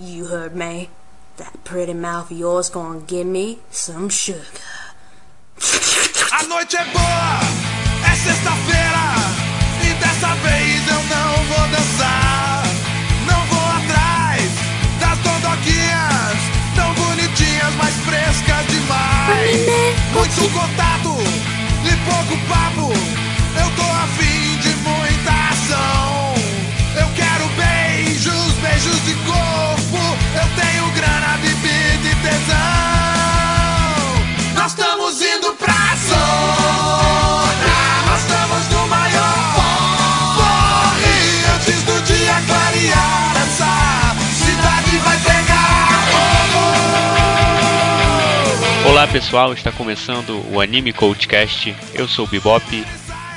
You heard me. That pretty mouth of yours gonna give me some sugar. A noite é boa, é sexta-feira e dessa vez eu não vou dançar. Não vou atrás das dondoquinhas, tão bonitinhas, mas frescas demais. Muito contato e pouco papo, eu tô afim de muita ação. Eu quero beijos, beijos de corpo, Nós estamos indo pra zona, nós estamos no maior porre. Antes do dia clarear, essa cidade vai pegar fogo. Olá pessoal, está começando o Anime Coachcast. Eu sou o Bebop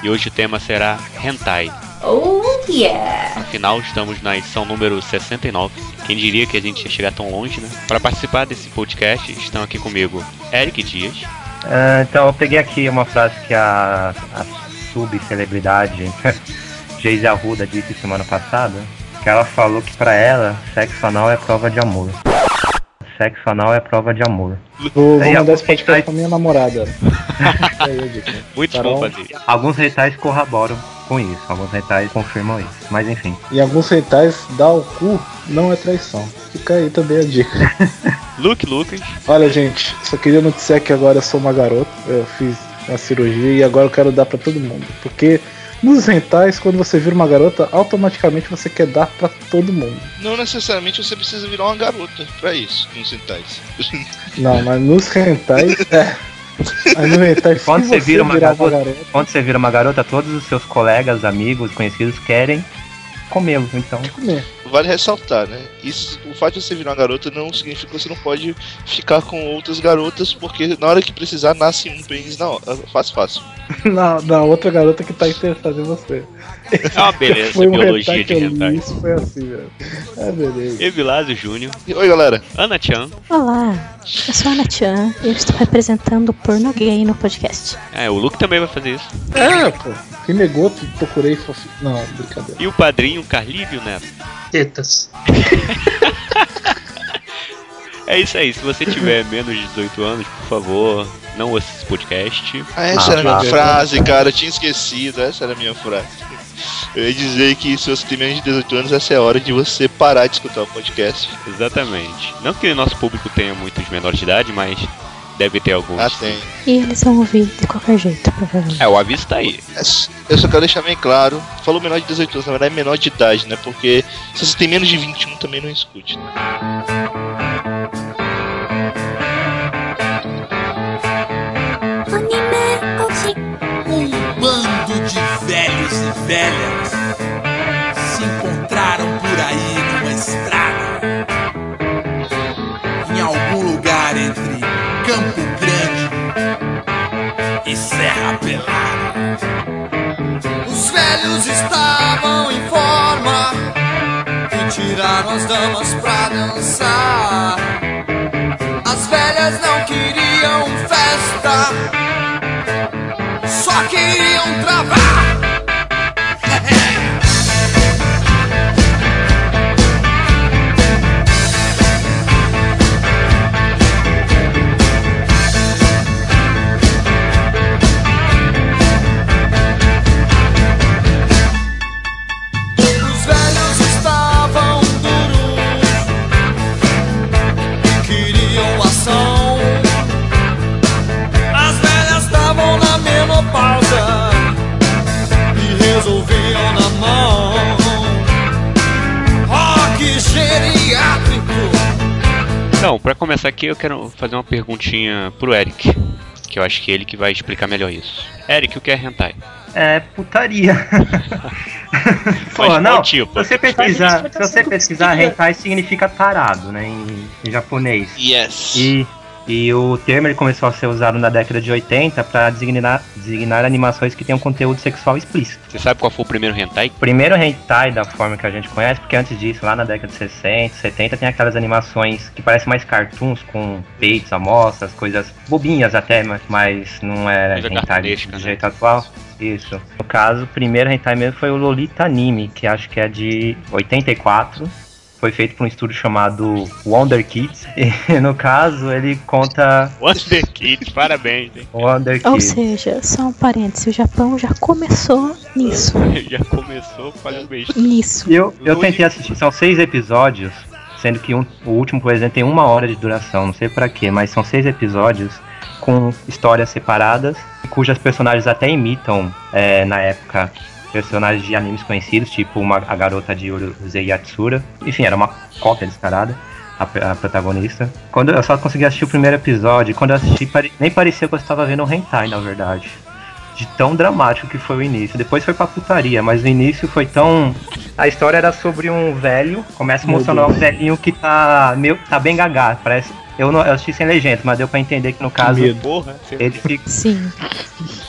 e hoje o tema será Hentai. Oh yeah! Afinal, estamos na edição número 69. Quem diria que a gente ia chegar tão longe, né? Para participar desse podcast, estão aqui comigo Eric Dias, Ah, então eu peguei aqui uma frase que a, a subcelebridade Geise Arruda disse semana passada, que ela falou que pra ela sexo anal é prova de amor. Sexo anal é prova de amor. Vou, vou mandar esse podcast pra minha namorada. Eu digo. muito Carol. bom fazer. Alguns retais corroboram com isso, alguns retais confirmam isso. Mas enfim. Em alguns retais, dar o cu não é traição. Fica aí também a dica. Luke Lucas, Olha, gente, só queria noticiar que agora eu sou uma garota. Eu fiz uma cirurgia e agora eu quero dar pra todo mundo. Porque nos rentais, quando você vira uma garota, automaticamente você quer dar pra todo mundo. Não necessariamente você precisa virar uma garota pra isso, nos rentais. Não, mas nos rentais, é. Aí no rentais, se Quando você vira uma virar garota- Quando você vira uma garota, todos os seus colegas, amigos, conhecidos querem comê-lo. Então, comer. Vale ressaltar, né? Isso, o fato de você virar uma garota não significa que você não pode ficar com outras garotas, porque na hora que precisar nasce um pênis na hora. Fácil, fácil. Na, na outra garota que tá interessada em você. É uma beleza, Foi um biologia de hentai. Isso foi assim, velho. É beleza. Evilásio Júnior, Oi, galera. Ana Chan, Olá, eu sou a Ana Chan e eu estou representando o porno gay no podcast. é, o Luke também vai fazer isso. É, pô. Quem negou, procurei fofi... Não, brincadeira. E o padrinho Carlívio Neto. Tetas. É isso aí, se você tiver menos de 18 anos, por favor, não ouça esse podcast. Ah, essa Ah, era a minha frase, cara. Eu tinha esquecido. Essa era a minha frase. Eu ia dizer que se você tem menos de 18 anos, essa é a hora de você parar de escutar o podcast. Exatamente. Não que o nosso público tenha muitos menores de idade, mas deve ter alguns. Ah, tem. E eles vão ouvir de qualquer jeito, provavelmente. É, o aviso tá aí. É Eu só quero deixar bem claro. Falou menor de 18 anos, na verdade é menor de idade, né? Porque se você tem menos de 21, também não escute. Né? Velhas se encontraram por aí numa estrada, em algum lugar entre Campo Grande e Serra Pelada. Os velhos estavam em forma e tiraram as damas pra dançar. As velhas não queriam festa só queriam travar. Então, pra começar aqui, eu quero fazer uma perguntinha pro Eric. Que eu acho que é ele que vai explicar melhor isso. Eric, o que é hentai? é putaria. Pô, Mas não, tipo? se você pesquisar, se você pesquisar, hentai significa tarado, né, em, em japonês. Yes. E, e o termo ele começou a ser usado na década de 80 para designar, designar animações que tenham conteúdo sexual explícito. Você sabe qual foi o primeiro hentai? Primeiro hentai da forma que a gente conhece, porque antes disso, lá na década de 60, 70, tem aquelas animações que parecem mais cartoons, com peitos, amostras, coisas bobinhas até, mas, mas não é Coisa hentai do, né? jeito atual. Isso. No caso, o primeiro hentai mesmo foi o Lolita Anime, que acho que é de 84. Foi feito por um estúdio chamado Wonder Kids. E no caso, ele conta Wonder Kids, parabéns, hein? Wonder Ou Kids. seja, só um parêntese, o Japão já começou nisso. Já começou, beijo. Nisso. Eu, eu tentei assistir, são seis episódios, sendo que um- o último, por exemplo, tem uma hora de duração, não sei pra quê, mas são seis episódios com histórias separadas, cujas personagens até imitam, é, na época, personagens de animes conhecidos, tipo uma, a garota de Urusei Yatsura. Enfim, era uma cópia descarada. A, a protagonista. Quando eu só consegui assistir o primeiro episódio, quando eu assisti, pare- nem parecia que eu estava vendo um hentai, na verdade de tão dramático que foi o início. Depois foi pra putaria, mas o início foi tão. A história era sobre um velho, começa um Deus. velhinho que tá meio. tá bem gagá, parece. Eu, não, eu assisti sem legenda, mas deu pra entender que no caso medo. Porra, ele, fica, Sim.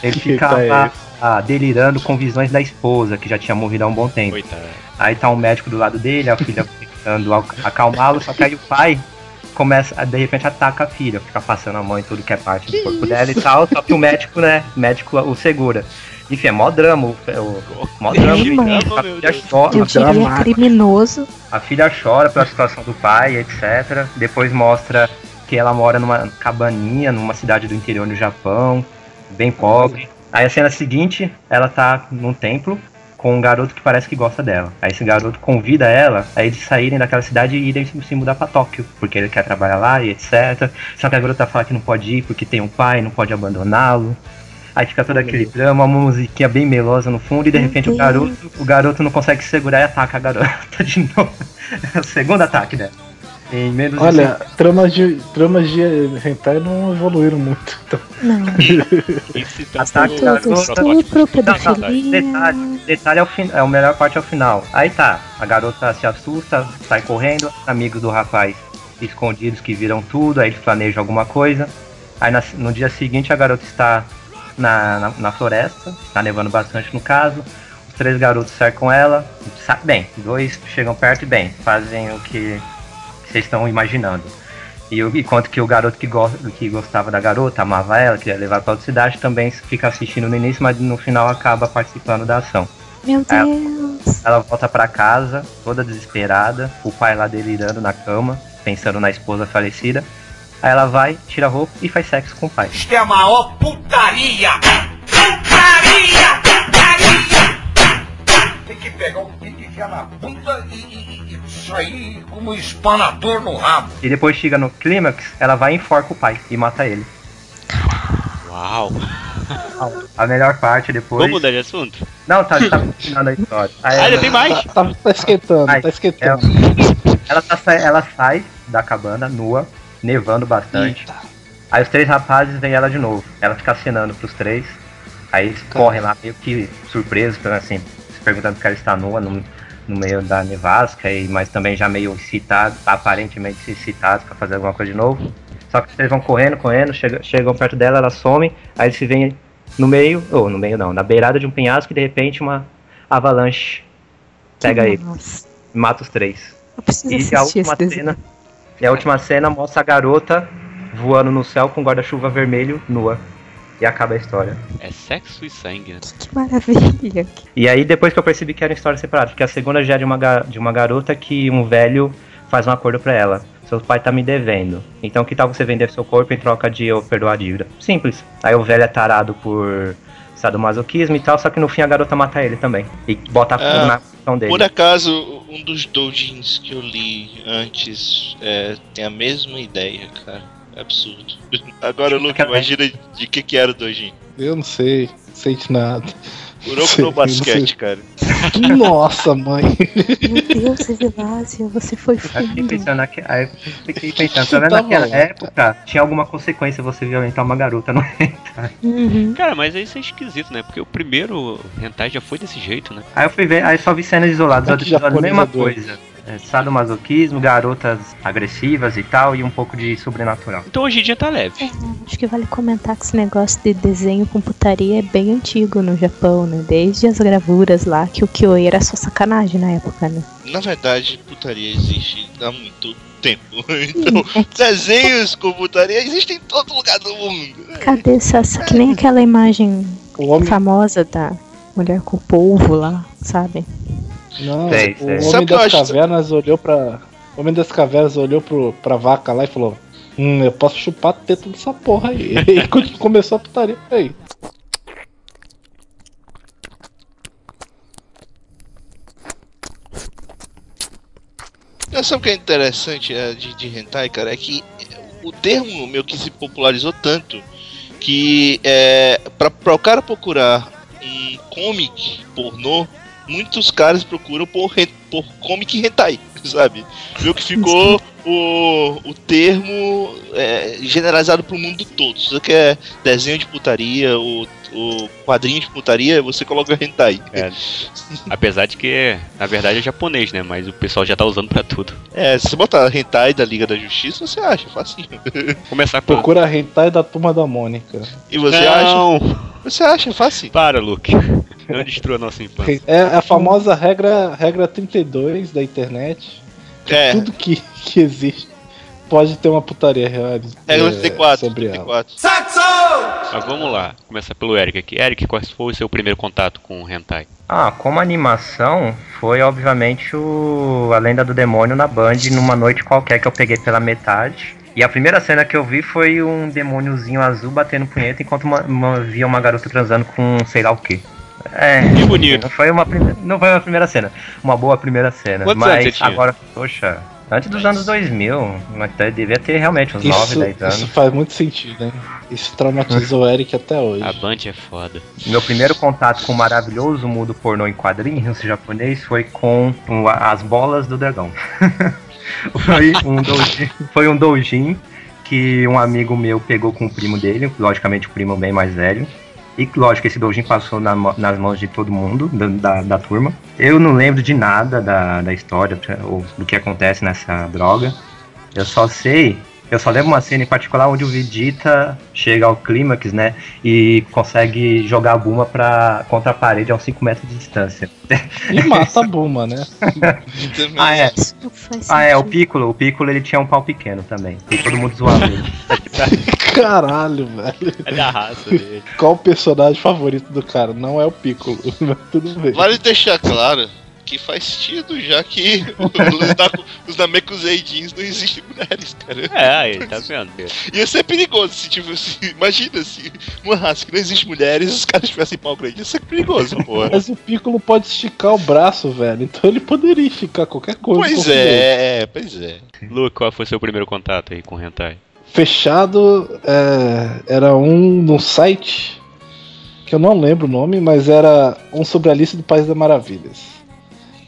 ele Que ficava ah, delirando com visões da esposa, que já tinha morrido há um bom tempo. Coitado. Aí tá um médico do lado dele, a filha tentando ac- acalmá-lo, só que aí o pai começa, a, de repente ataca a filha, fica passando a mão em tudo que é parte do corpo dela e tal, só que o médico, né, o médico o segura. Enfim, é mó drama, o, o mó drama. Sim, mano. a, filha chora, Eu diria dramático. criminoso. a filha chora pela situação do pai, etc. Depois mostra que ela mora numa cabaninha, numa cidade do interior do Japão, bem pobre. Aí a cena seguinte, ela tá num templo com um garoto que parece que gosta dela. Aí esse garoto convida ela a eles saírem daquela cidade e irem se mudar pra Tóquio, porque ele quer trabalhar lá e etc. Só que a garota fala que não pode ir porque tem um pai, não pode abandoná-lo. Aí fica todo aquele drama, uma musiquinha bem melosa no fundo, e de repente o garoto, o garoto não consegue se segurar e ataca a garota de novo. É o segundo ataque dela. Em menos de Olha, tramas de, tramas de hentai não evoluíram muito. Então, Não. Esse Ataque Tudo garota. estupro, Não, pedofilia. Detalhe, detalhe é, o fin- é melhor parte é final. Aí tá, a garota se assusta, sai correndo, amigos do rapaz escondidos que viram tudo, aí eles planejam alguma coisa. Aí na- no dia seguinte a garota está na, na, na floresta, tá nevando bastante no caso. Os três garotos cercam ela, bem, dois chegam perto e bem, fazem o que vocês estão imaginando. E o- enquanto que o garoto que, go que gostava da garota, amava ela, queria levar pra outra cidade, também fica assistindo no início, mas no final acaba participando da ação. Meu. Deus. Ela volta pra casa, toda desesperada, o pai lá delirando na cama, pensando na esposa falecida. Aí ela vai, tira a roupa e faz sexo com o pai. Isto é a maior putaria! Putaria! Putaria! Tem que pegar o pinto e enfiar na bunda e, e, e sair como um espanador no rabo. E depois chega no clímax, ela vai e enforca o pai e mata ele. Uau. A melhor parte depois. Vamos mudar de assunto? Não, tá, tá terminando a história. Aí Ah, ainda ela- tem mais? tá, tá, tá esquentando, Ai, tá esquentando. Ela, tá sa- ela sai da cabana nua, nevando bastante. Eita. Aí os três rapazes veem ela de novo. Ela fica acenando pros três. Aí eles correm lá meio que surpresos, assim, se perguntando porque ela está nua no, no meio da nevasca, e, mas também já meio excitados, aparentemente excitados pra fazer alguma coisa de novo. Só que eles vão correndo, correndo, chegam, chegam perto dela, ela some, aí eles se veem no meio, ou no meio não, na beirada de um penhasco e de repente uma avalanche pega ele mata os três. E a última cena. E a última cena mostra a garota voando no céu com guarda-chuva vermelho nua. E acaba a história. É sexo e sangue, né? Que maravilha. E aí depois que eu percebi que era história separada, porque a segunda já é de uma, de uma garota que um velho faz um acordo pra ela. Seu pai tá me devendo. Então que tal você vender seu corpo em troca de eu perdoar a dívida? Simples. Aí o velho é tarado por sadomasoquismo e tal, só que no fim a garota mata ele também. E bota fogo Ah, na função dele. Por acaso, um dos doujins que eu li antes é, tem a mesma ideia, cara. É absurdo. Agora, Luke, imagina de que que era o doujin. Eu não sei, não sei de nada. Kuroko no basquete, cara. Nossa, mãe. Meu Deus, Evilásio, você foi Aí eu fiquei fundo. pensando, naque... aí eu fiquei pensando, tá vendo Tava naquela época tinha alguma consequência você violentar uma garota, não é? Uhum. Cara, mas isso é esquisito, né? Porque o primeiro hentai já foi desse jeito, né? Aí eu fui ver, aí só vi cenas isoladas, outros episódios, mesma coisa. É, sadomasoquismo, garotas agressivas e tal, e um pouco de sobrenatural. Então hoje em dia tá leve. É, acho que vale comentar que esse negócio de desenho com putaria é bem antigo no Japão, né? Desde as gravuras lá, que o Kyoei era só sacanagem na época, né? Na verdade, putaria existe há muito tempo. Então, É que, desenhos com putaria existem em todo lugar do mundo. cadê essa, essa- que nem aquela imagem O homem, famosa da mulher com o polvo lá, sabe? Não, Sei, o sei. Homem Sabe das acho- Cavernas olhou pra. O Homem das Cavernas olhou pro, pra vaca lá e falou: Hum, eu posso chupar a teta dessa porra aí. E começou a putaria aí. Não, sabe o que é interessante é, de, de hentai, cara? É que o termo meio que se popularizou tanto que é, pra, pra o cara procurar um comic pornô, muitos caras procuram por, por comic hentai, sabe? Meio que ficou o, o termo é, generalizado pro mundo todo. Se você quer desenho de putaria, o, o quadrinho de putaria, você coloca hentai. É. Apesar de que, na verdade, é japonês, né? Mas o pessoal já tá usando pra tudo. É, se você botar hentai da Liga da Justiça, você acha, facinho. Começar com. Procura hentai da turma da Mônica. E você acha? Não! Você acha fácil? Para, Luke. Não destrua nossa infância. É a famosa regra, regra 32 da internet. É, Tudo que, que existe pode ter uma putaria real. regra é, 34. sobre ela. 34. Mas vamos lá. Começar pelo Eric aqui. Eric, qual foi o seu primeiro contato com o hentai? Ah, como animação, foi obviamente o A Lenda do Demônio na Band numa noite qualquer que eu peguei pela metade. E a primeira cena que eu vi foi um demôniozinho azul batendo punheta enquanto uma, uma- via uma garota transando com sei lá o que. É, Que bonito. não foi uma prime- não foi uma primeira cena, uma boa primeira cena. Quantos anos você mas tinha? agora, poxa, antes dos anos 2000, até devia ter realmente uns 9, Isso, 10 anos. isso faz muito sentido, hein? Isso traumatizou o Eric até hoje. A Band é foda. Meu primeiro contato com o maravilhoso mundo pornô em quadrinhos japonês foi com as bolas do dragão. foi, um doujin, foi um doujin que um amigo meu pegou com o primo dele, logicamente o primo bem mais velho. E lógico, esse doujin passou na nas mãos de todo mundo, da, da, da turma. Eu não lembro de nada da, da história ou do que acontece nessa droga. Eu só sei, eu só lembro uma cena em particular onde o Vegeta chega ao clímax, né? E consegue jogar a Buma pra, contra a parede a uns 5 metros de distância. E mata a Buma, né? Ah, é. Ah, é, o. Piccolo. O Piccolo ele tinha um pau pequeno também. E todo mundo zoava ele. Caralho, velho. É da raça dele. Qual o personagem favorito do cara? Não é o Piccolo, mas tudo bem. Vale deixar claro que faz sentido, já que os, da, os Namekuseidins não existem mulheres, cara. É, aí, tá vendo? Ia ser perigoso se tipo se, Imagina se uma raça que não existe mulheres os caras tivessem pau grande. Ia ser perigoso, porra. Mas o Piccolo pode esticar o braço, velho. Então ele poderia esticar qualquer coisa. Pois dele. é, pois é. Luke, qual foi o seu primeiro contato aí com o hentai? Fechado é, era um num site que eu não lembro o nome, mas era um sobre a lista do País das Maravilhas.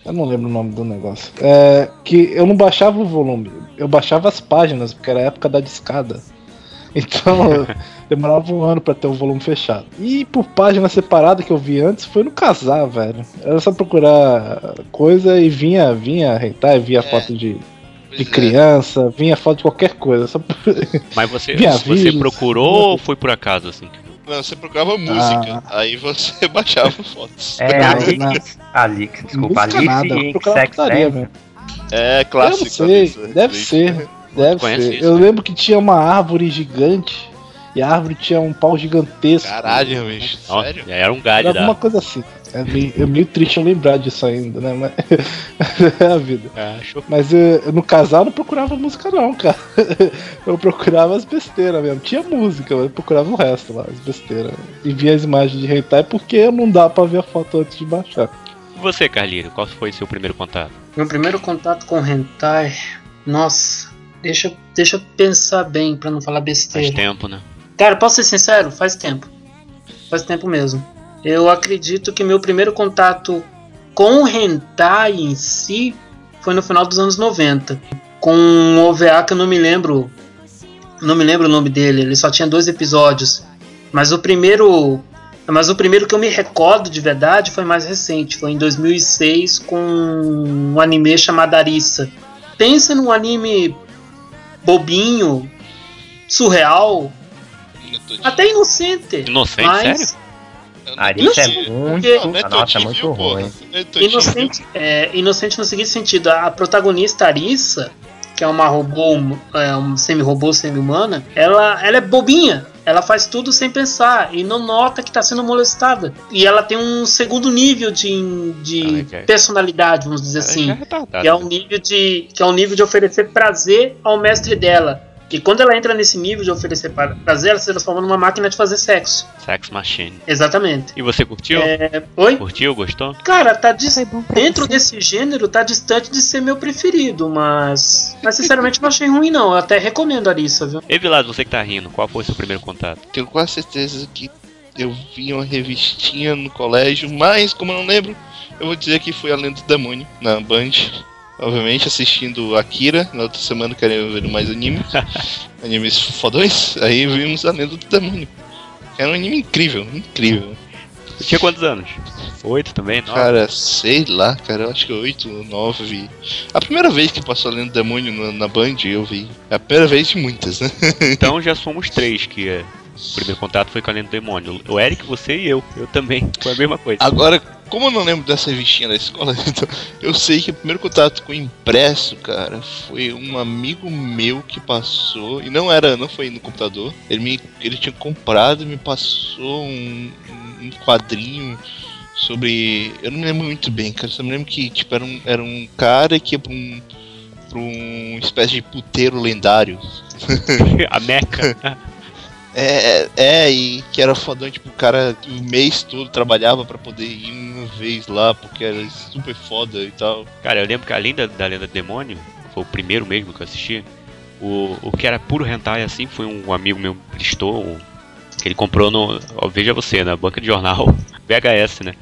Eu não lembro o nome do negócio. É, que eu não baixava o volume, eu baixava as páginas, porque era a época da discada. Então demorava um ano pra ter o volume fechado. E por página separada que eu vi antes foi no casar, velho. Era só procurar coisa e vinha, vinha hentai, vinha foto de, de é. criança, vinha foto de qualquer coisa. Só... Mas você, Via você procurou ou foi por acaso, assim? Não, você procurava música, aí você baixava fotos. É, não. Alix, desculpa. Alix nada, Sex. É Eu clássico. não sei, isso, deve isso. ser. Deve ser. isso, eu né? lembro que tinha uma árvore gigante e a árvore tinha um pau gigantesco. Caralho, bicho. Sério? Era um galho Era alguma coisa assim. É meio, é meio triste eu lembrar disso ainda, né? Mas é a vida. Ah, show. Mas eu, no casal eu não procurava música não, cara. Eu procurava as besteiras mesmo. Tinha música, mas eu procurava o resto lá, as besteiras. E via as imagens de hentai porque não dá pra ver a foto antes de baixar. E você, Carlírio, qual foi seu primeiro contato? Meu primeiro contato com hentai. Nossa, deixa, deixa eu pensar bem pra não falar Faz besteira. tempo, né? Cara, posso ser sincero? Faz tempo. Faz tempo mesmo. Eu acredito que meu primeiro contato com hentai em si foi no final dos anos 90. Com um OVA que eu não me lembro. Não me lembro o nome dele, ele só tinha dois episódios. Mas o primeiro. Mas o primeiro que eu me recordo de verdade foi mais recente, foi em 2006 com um anime chamado Arissa. Pensa num anime bobinho, surreal, até inocente. Inocente, mas sério? Arix é Inocente, muito. porque- Não, não é Nossa, é muito ruim. É? Inocente, é, inocente no seguinte sentido, a protagonista Arissa, que é uma robô, é, um semi-robô, semi-humana, ela, ela é bobinha. ela faz tudo sem pensar e não nota que tá sendo molestada. E ela tem um segundo nível de, de Ah, personalidade, vamos dizer Ela assim. é Que é o né? nível de que é o nível de oferecer prazer ao mestre dela. E quando ela entra nesse nível de oferecer pra- prazer, ela se transforma numa máquina de fazer sexo. Sex Machine. Exatamente. E você curtiu? É, Oi? Curtiu? Gostou? Cara, tá dis- dentro você. desse gênero, tá distante de ser meu preferido, mas. Mas sinceramente não achei ruim, não. Eu até recomendo a Arissa, viu? E Vilado, você que tá rindo, qual foi o seu primeiro contato? Tenho quase certeza que eu vi uma revistinha no colégio, mas como eu não lembro, eu vou dizer que foi a Lenda do Demônio, na Band. Obviamente assistindo Akira, na outra semana querendo ver mais animes. animes fodões, aí vimos a Lenda do Demônio. Era um anime incrível, incrível. Você tinha quantos anos? Oito também? Nove? Cara, sei lá, cara, eu acho que 8 ou 9. A primeira vez que passou a Lenda do Demônio na, na Band, eu vi. É a primeira vez de muitas, né? Então já somos três que é. O primeiro contato foi com a Lenda do Demônio. O Eric, você e eu. Eu também. Foi a mesma coisa. Agora, como eu não lembro dessa revistinha da escola, então eu sei que o primeiro contato com o impresso, cara, foi um amigo meu que passou, e não era, não foi no computador, ele, me, ele tinha comprado e me passou um, um quadrinho sobre. Eu não me lembro muito bem, cara, só me lembro que tipo, era, um, era um cara que ia pra um. pra um espécie de puteiro lendário. a Meca. É, é, e que era fodão, tipo, o cara o mês todo trabalhava pra poder ir uma vez lá, porque era super foda e tal. Cara, eu lembro que além da, da Lenda do Demônio, foi o primeiro mesmo que eu assisti. O, o que era puro hentai assim foi um amigo meu prestou, um- que ele comprou no. ó, veja você, na banca de jornal, VHS, né?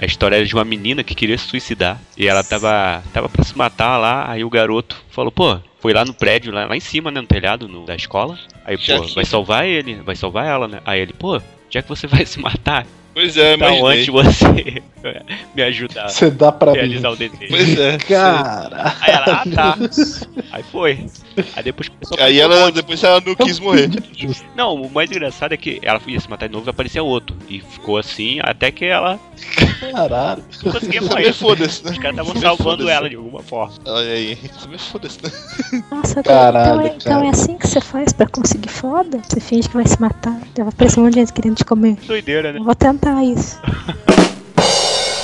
A história era de uma menina que queria se suicidar. E ela tava, tava pra se matar lá, aí o garoto falou, pô, foi lá no prédio, lá, lá em cima, né, no telhado no- da escola. Aí, Já pô, que- vai salvar ele, vai salvar ela, né? Aí ele, pô, já que você vai se matar, Pois é, então imaginei. antes você me ajudar Você dá pra a mim. realizar o desejo. Pois é. Cara. Aí ela, ah tá. Aí foi. Aí depois começou a Aí um ela, depois ela não quis morrer. Não, o mais engraçado é que ela ia se matar de novo e aparecia outro. E ficou assim até que ela Caralho. não conseguia morrer. foda-se, né? Os caras estavam salvando ela de alguma forma. Olha aí. Também foda-se, né? Nossa, Caralho, então, é, então cara. é assim que você faz pra conseguir foda? Você finge que vai se matar. Vai aparecer um monte de gente querendo te comer. Doideira, né? Eu vou tentar isso.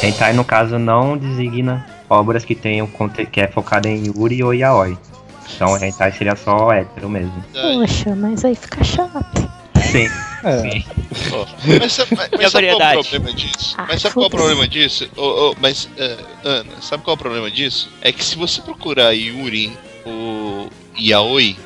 Hentai, no caso, não designa obras que tenham conte- que é focada em Yuri ou Yaoi. Então, hentai seria só hétero mesmo. Poxa, mas aí fica chato. Sim. É. Mas, sabe- mas, E a mas sabe qual é o problema disso? Ah, Mas sabe qual é o problema disso? Ô, ô, mas, é, Ana, sabe qual é o problema disso? É que se você procurar Yuri ou Yaoi,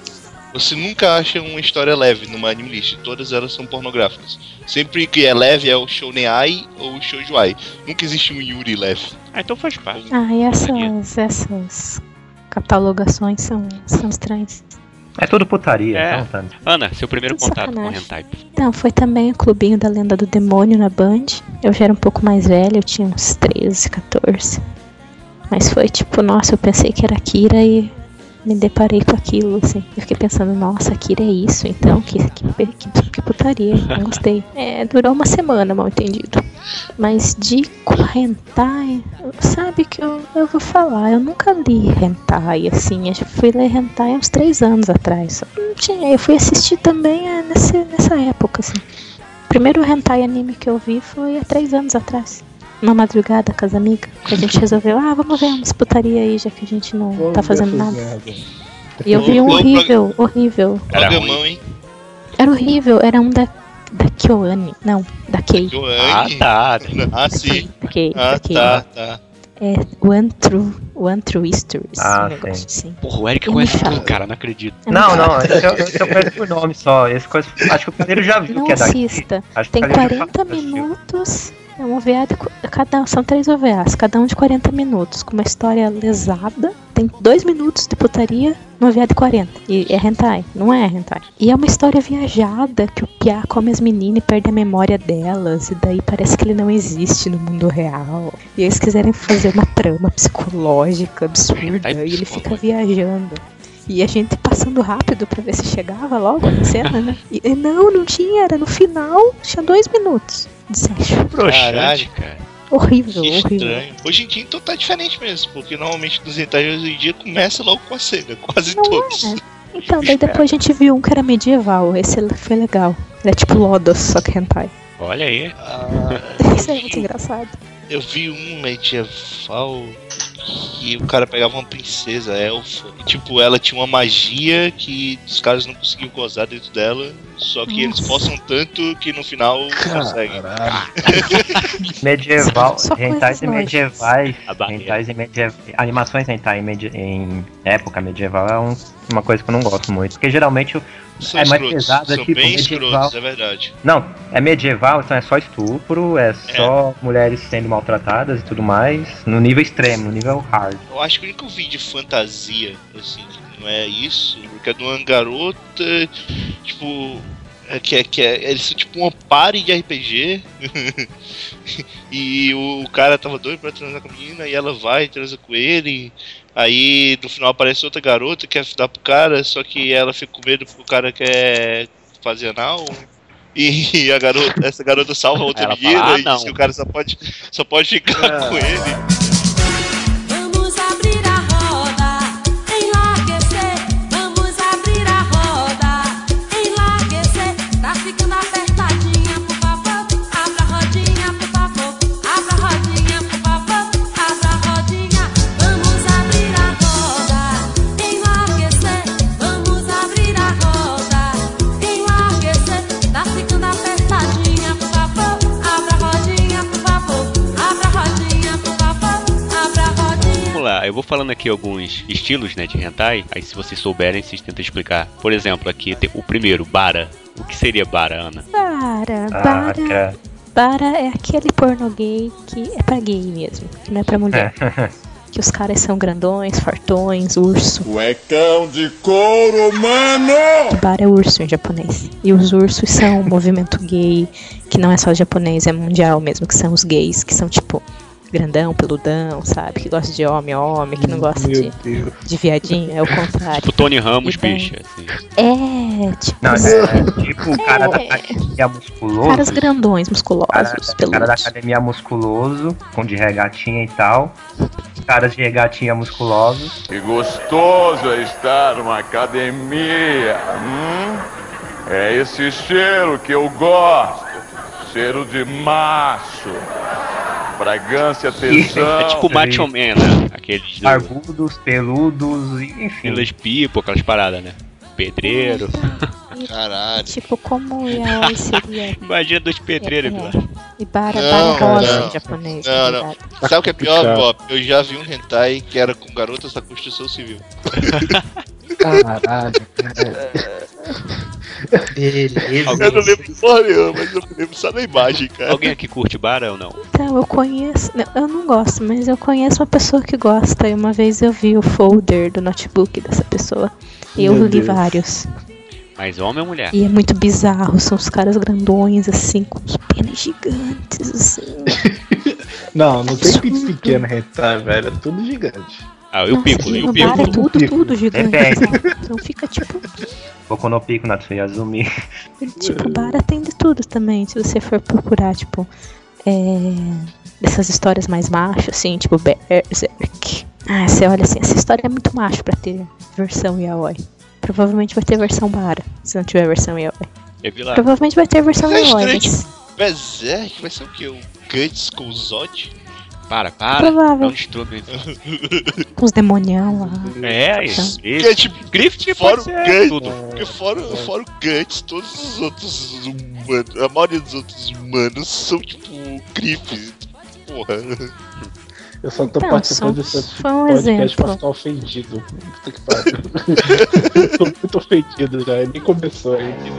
você nunca acha uma história leve numa anime list. Todas elas são pornográficas. Sempre que é leve é o Shounen Ai ou o Shoujo Ai. Nunca existe um Yuri leve. Ah, então faz parte. Ah, e essas, essas catalogações são, são estranhas. É tudo putaria, É. não tanto. Ana, seu primeiro contato com sacanagem. hentai. Então, foi também o Clubinho da Lenda do Demônio na Band. Eu já era um pouco mais velha, eu tinha uns 13, 14. Mas foi tipo, nossa, eu pensei que era Akira e me deparei com aquilo, assim. Eu fiquei pensando, nossa, Akira é isso, então, que, que, que, que putaria, não gostei. É, durou uma semana, mal entendido. Mas de hentai, sabe que eu, eu vou falar, eu nunca li hentai, assim, eu fui ler hentai há uns três anos atrás. Não tinha, eu fui assistir também é, nesse, nessa época, assim. O primeiro hentai anime que eu vi foi há três anos atrás. Uma madrugada com as amigas. Que a gente resolveu, ah, vamos ver umas putaria aí, já que a gente não Vamos tá fazendo nada. E eu vi um horrível, horrível. Era Programão, hein? Era horrível, era um da, da Kyoane. Não, da Kei. Ah, tá. Ah, sim. Da Kei, Ah, da Kei. tá, tá. É One True, One True Stories. Ah, um negócio assim. Porra, o Eric Eu conhece tudo, cara, não acredito. É Não, não, esse eu, esse eu conheço por nome só. Esse coisa, acho que o Cadeiro já viu Não que é daqui. assista. Acho que Tem o Cadeiro já 40 assistiu. minutos. É um OVA de, cada, são três OVAs, cada um de 40 minutos, com uma história lesada. Tem dois minutos de putaria no OVA de 40. E é hentai, não é hentai. E é uma história viajada que o Pia come as meninas e perde a memória delas. E daí parece que ele não existe no mundo real. E eles quiserem fazer uma trama psicológica absurda e ele fica viajando. E a gente passando rápido pra ver se chegava logo na cena, né? E, e não, não tinha, era no final, tinha dois minutos de sexo. Broxante, cara. Horrível, Que horrível. estranho. Hoje em dia então tá diferente mesmo, porque normalmente nos hentai hoje em dia começa logo com a cena, quase Não todos. é. Então, daí depois a gente viu um que era medieval, esse foi legal. Ele é tipo Lodos, só que hentai. Olha aí. Ah, Isso é muito engraçado. eu vi um medieval que o cara pegava uma princesa elfa. E, tipo, ela tinha uma magia que os caras não conseguiam gozar dentro dela. Só que eles Nossa. forçam tanto que no final conseguem. Medieval, rentais e medievais, rentais e mediev... animações hentai em, medi- em época medieval é um- uma coisa que eu não gosto muito, porque geralmente o- São É mais escrotos, pesado, é são tipo bem medieval. escrotos, é verdade. não, é medieval, então é só estupro, é só mulheres sendo maltratadas e tudo mais, no nível extremo, no nível hard. Eu acho que o único vídeo de fantasia, assim, que não é isso, porque é de uma garota, tipo. É que é, que é, eles são tipo uma party de RPG. e o, cara tava doido pra transar com a menina e ela vai e transa com ele. Aí no final aparece outra garota que quer dar pro cara, só que ela fica com medo porque o cara quer fazer anal. E a garota, essa garota salva a outra Ela menina fala, "Ah, e não." diz que o cara só pode, só pode ficar com ele. Vou falando aqui alguns estilos né, de hentai, aí se vocês souberem, vocês tentam explicar. Por exemplo, aqui tem o primeiro, Bara. O que seria Bara, Ana? Para, Ah, para, cara, para é aquele porno gay que é pra gay mesmo, que não é pra mulher. Que os caras são grandões, fartões, urso. Cuecão de couro, mano! Bara é urso em japonês. E os ursos são um movimento gay, que não é só japonês, é mundial mesmo, que são os gays, que são tipo grandão, peludão, sabe? Que gosta de homem, homem, que não gosta de, de viadinho, é o contrário. Tipo Tony Ramos, E daí? bicho. Assim. É, tipo, não, é, tipo o cara da academia musculoso, caras grandões, cara, musculosos, cara da peludos. academia musculoso, com de regatinha e tal, caras de regatinha musculosos, Que gostoso é estar numa academia. Hum? É esse cheiro que eu gosto. Cheiro de macho. Fragrância, tesão. É tipo Macho Man, né? Aqueles do barbudos, peludos, e enfim. Filas Pipo, aquelas paradas, né? Pedreiro. Caralho. Tipo, como yaoi seria Imagina dois pedreiros, É. E Não, bara rosa não. em japonês. Não, não. verdade. Sabe o que é pior. Bob? Eu já vi um hentai que era com garotas da construção civil. Caralho. cara. Beleza. Eu não lembro porra nenhuma, mas eu lembro só da imagem, cara. Alguém aqui curte Bara ou não? Então, eu conheço. não, eu não gosto, mas eu conheço uma pessoa que gosta. E uma vez eu vi o folder do notebook dessa pessoa. E eu Meu li Deus. vários. Mas homem ou mulher? E é muito bizarro. São os caras grandões, assim, com os pênis gigantes, assim. Não, não tem pinto pequeno hentai, velho. É tudo gigante. Ah, e o Nossa, Piccolo, e no o bar é Piccolo? tudo, tudo gigante. Depende. sabe? Então fica tipo. Boku no Pico, Natsuyazumi. Tipo, bara tem de tudo também. Se você for procurar, tipo, é, dessas histórias mais macho, assim, tipo Berserk. Ah, você olha assim, essa história é muito macho pra ter versão yaoi. Provavelmente vai ter versão bara, se não tiver versão yaoi. É. Provavelmente vai ter versão yaoi, mas Berserk vai ser o quê? O Guts com o Zod? Para, para. Provável. Não destrua meu com os demonião lá. É, Então. isso. Que é tipo, Griffith fora o Guts, tudo. porque fora, fora o Guts, todos os outros humanos, a maioria dos outros humanos são tipo grifes. Porra. Eu só tô Não, participando só- desse foi um podcast exemplo. pra ficar ofendido. Puta que pariu. tô muito ofendido já, nem começou aí. E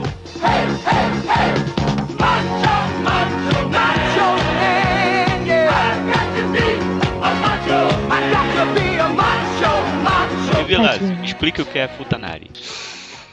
Vilar, explica o que é Futanari.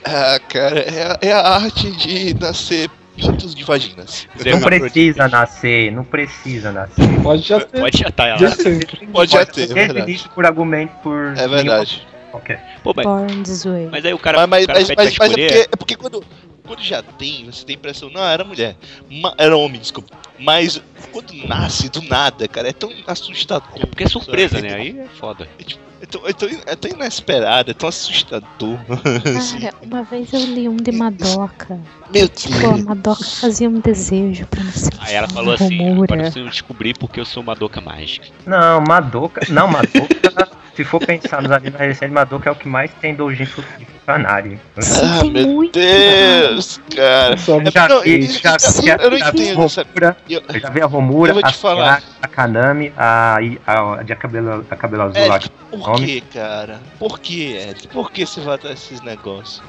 Ah, cara, é, a- é a arte de nascer pintos de vaginas. Não precisa nascer, não precisa nascer. Pode já ter. Pode chatar ela. Já sempre. Pode já ter, é verdade. por argumento por. É verdade. Ok. Pô, mas, Born this way. mas aí o cara, Mas, mas, o cara mas, mas, mas é, porque, é porque quando. Quando já tem, você tem a impressão, não, era mulher. Ma- era homem, desculpa. Mas quando nasce do nada, cara, é tão assustador. Porque é surpresa, sabe? né? Aí é foda. É, tipo, é tão, é tão, é tão inesperado, é tão assustador. assim. Cara, uma vez eu li um de Madoka. Meu Tipo, a Madoka fazia um desejo pra não sei o Aí ela que, falou assim, agora preciso descobrir porque eu sou uma doca mágica. Não, Madoka. Não, Madoka. Se for pensar nos animes recentes, Madoka é o que mais tem doujin fu- de funcionário. Ah, meu Deus, cara. Só É, Já não, vi, isso- já eu não já vi a entendo? Romura, Eu- eu já vi a Romura, Eu a. Sayaka, a Kanami, a, a, a de cabelo, a cabelo azul lá. Eric, por Nome? que, cara? Por que, Eric? Por que você vai atrás desses negócios?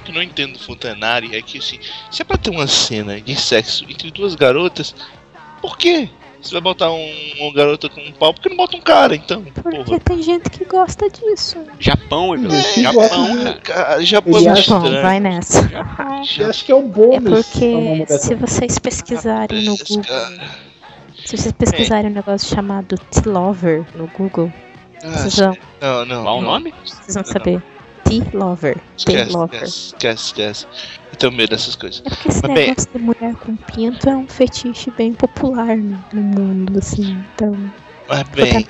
O que eu não entendo do Fontanari é que, assim, se é pra ter uma cena de sexo entre duas garotas, por quê? Você vai botar um, uma garota com um pau, por que não bota um cara, então? Porque Porra. tem gente que gosta disso. Japão, meu. É, Japão, cara. Japão Ele é vai nessa. Eu acho que é o É bônus. uma porque se vocês pesquisarem no Google, se vocês pesquisarem um negócio chamado T-Lover no Google, Ah, vocês vão, não, não. Qual o não. nome? vocês vão saber. T-Lover. Esquece, T-Lover. esquece, esquece, esquece. Eu tenho medo dessas coisas. É porque esse Mas bem- negócio de mulher com pinto é um fetiche bem popular no no mundo, assim. Então, Mas bem,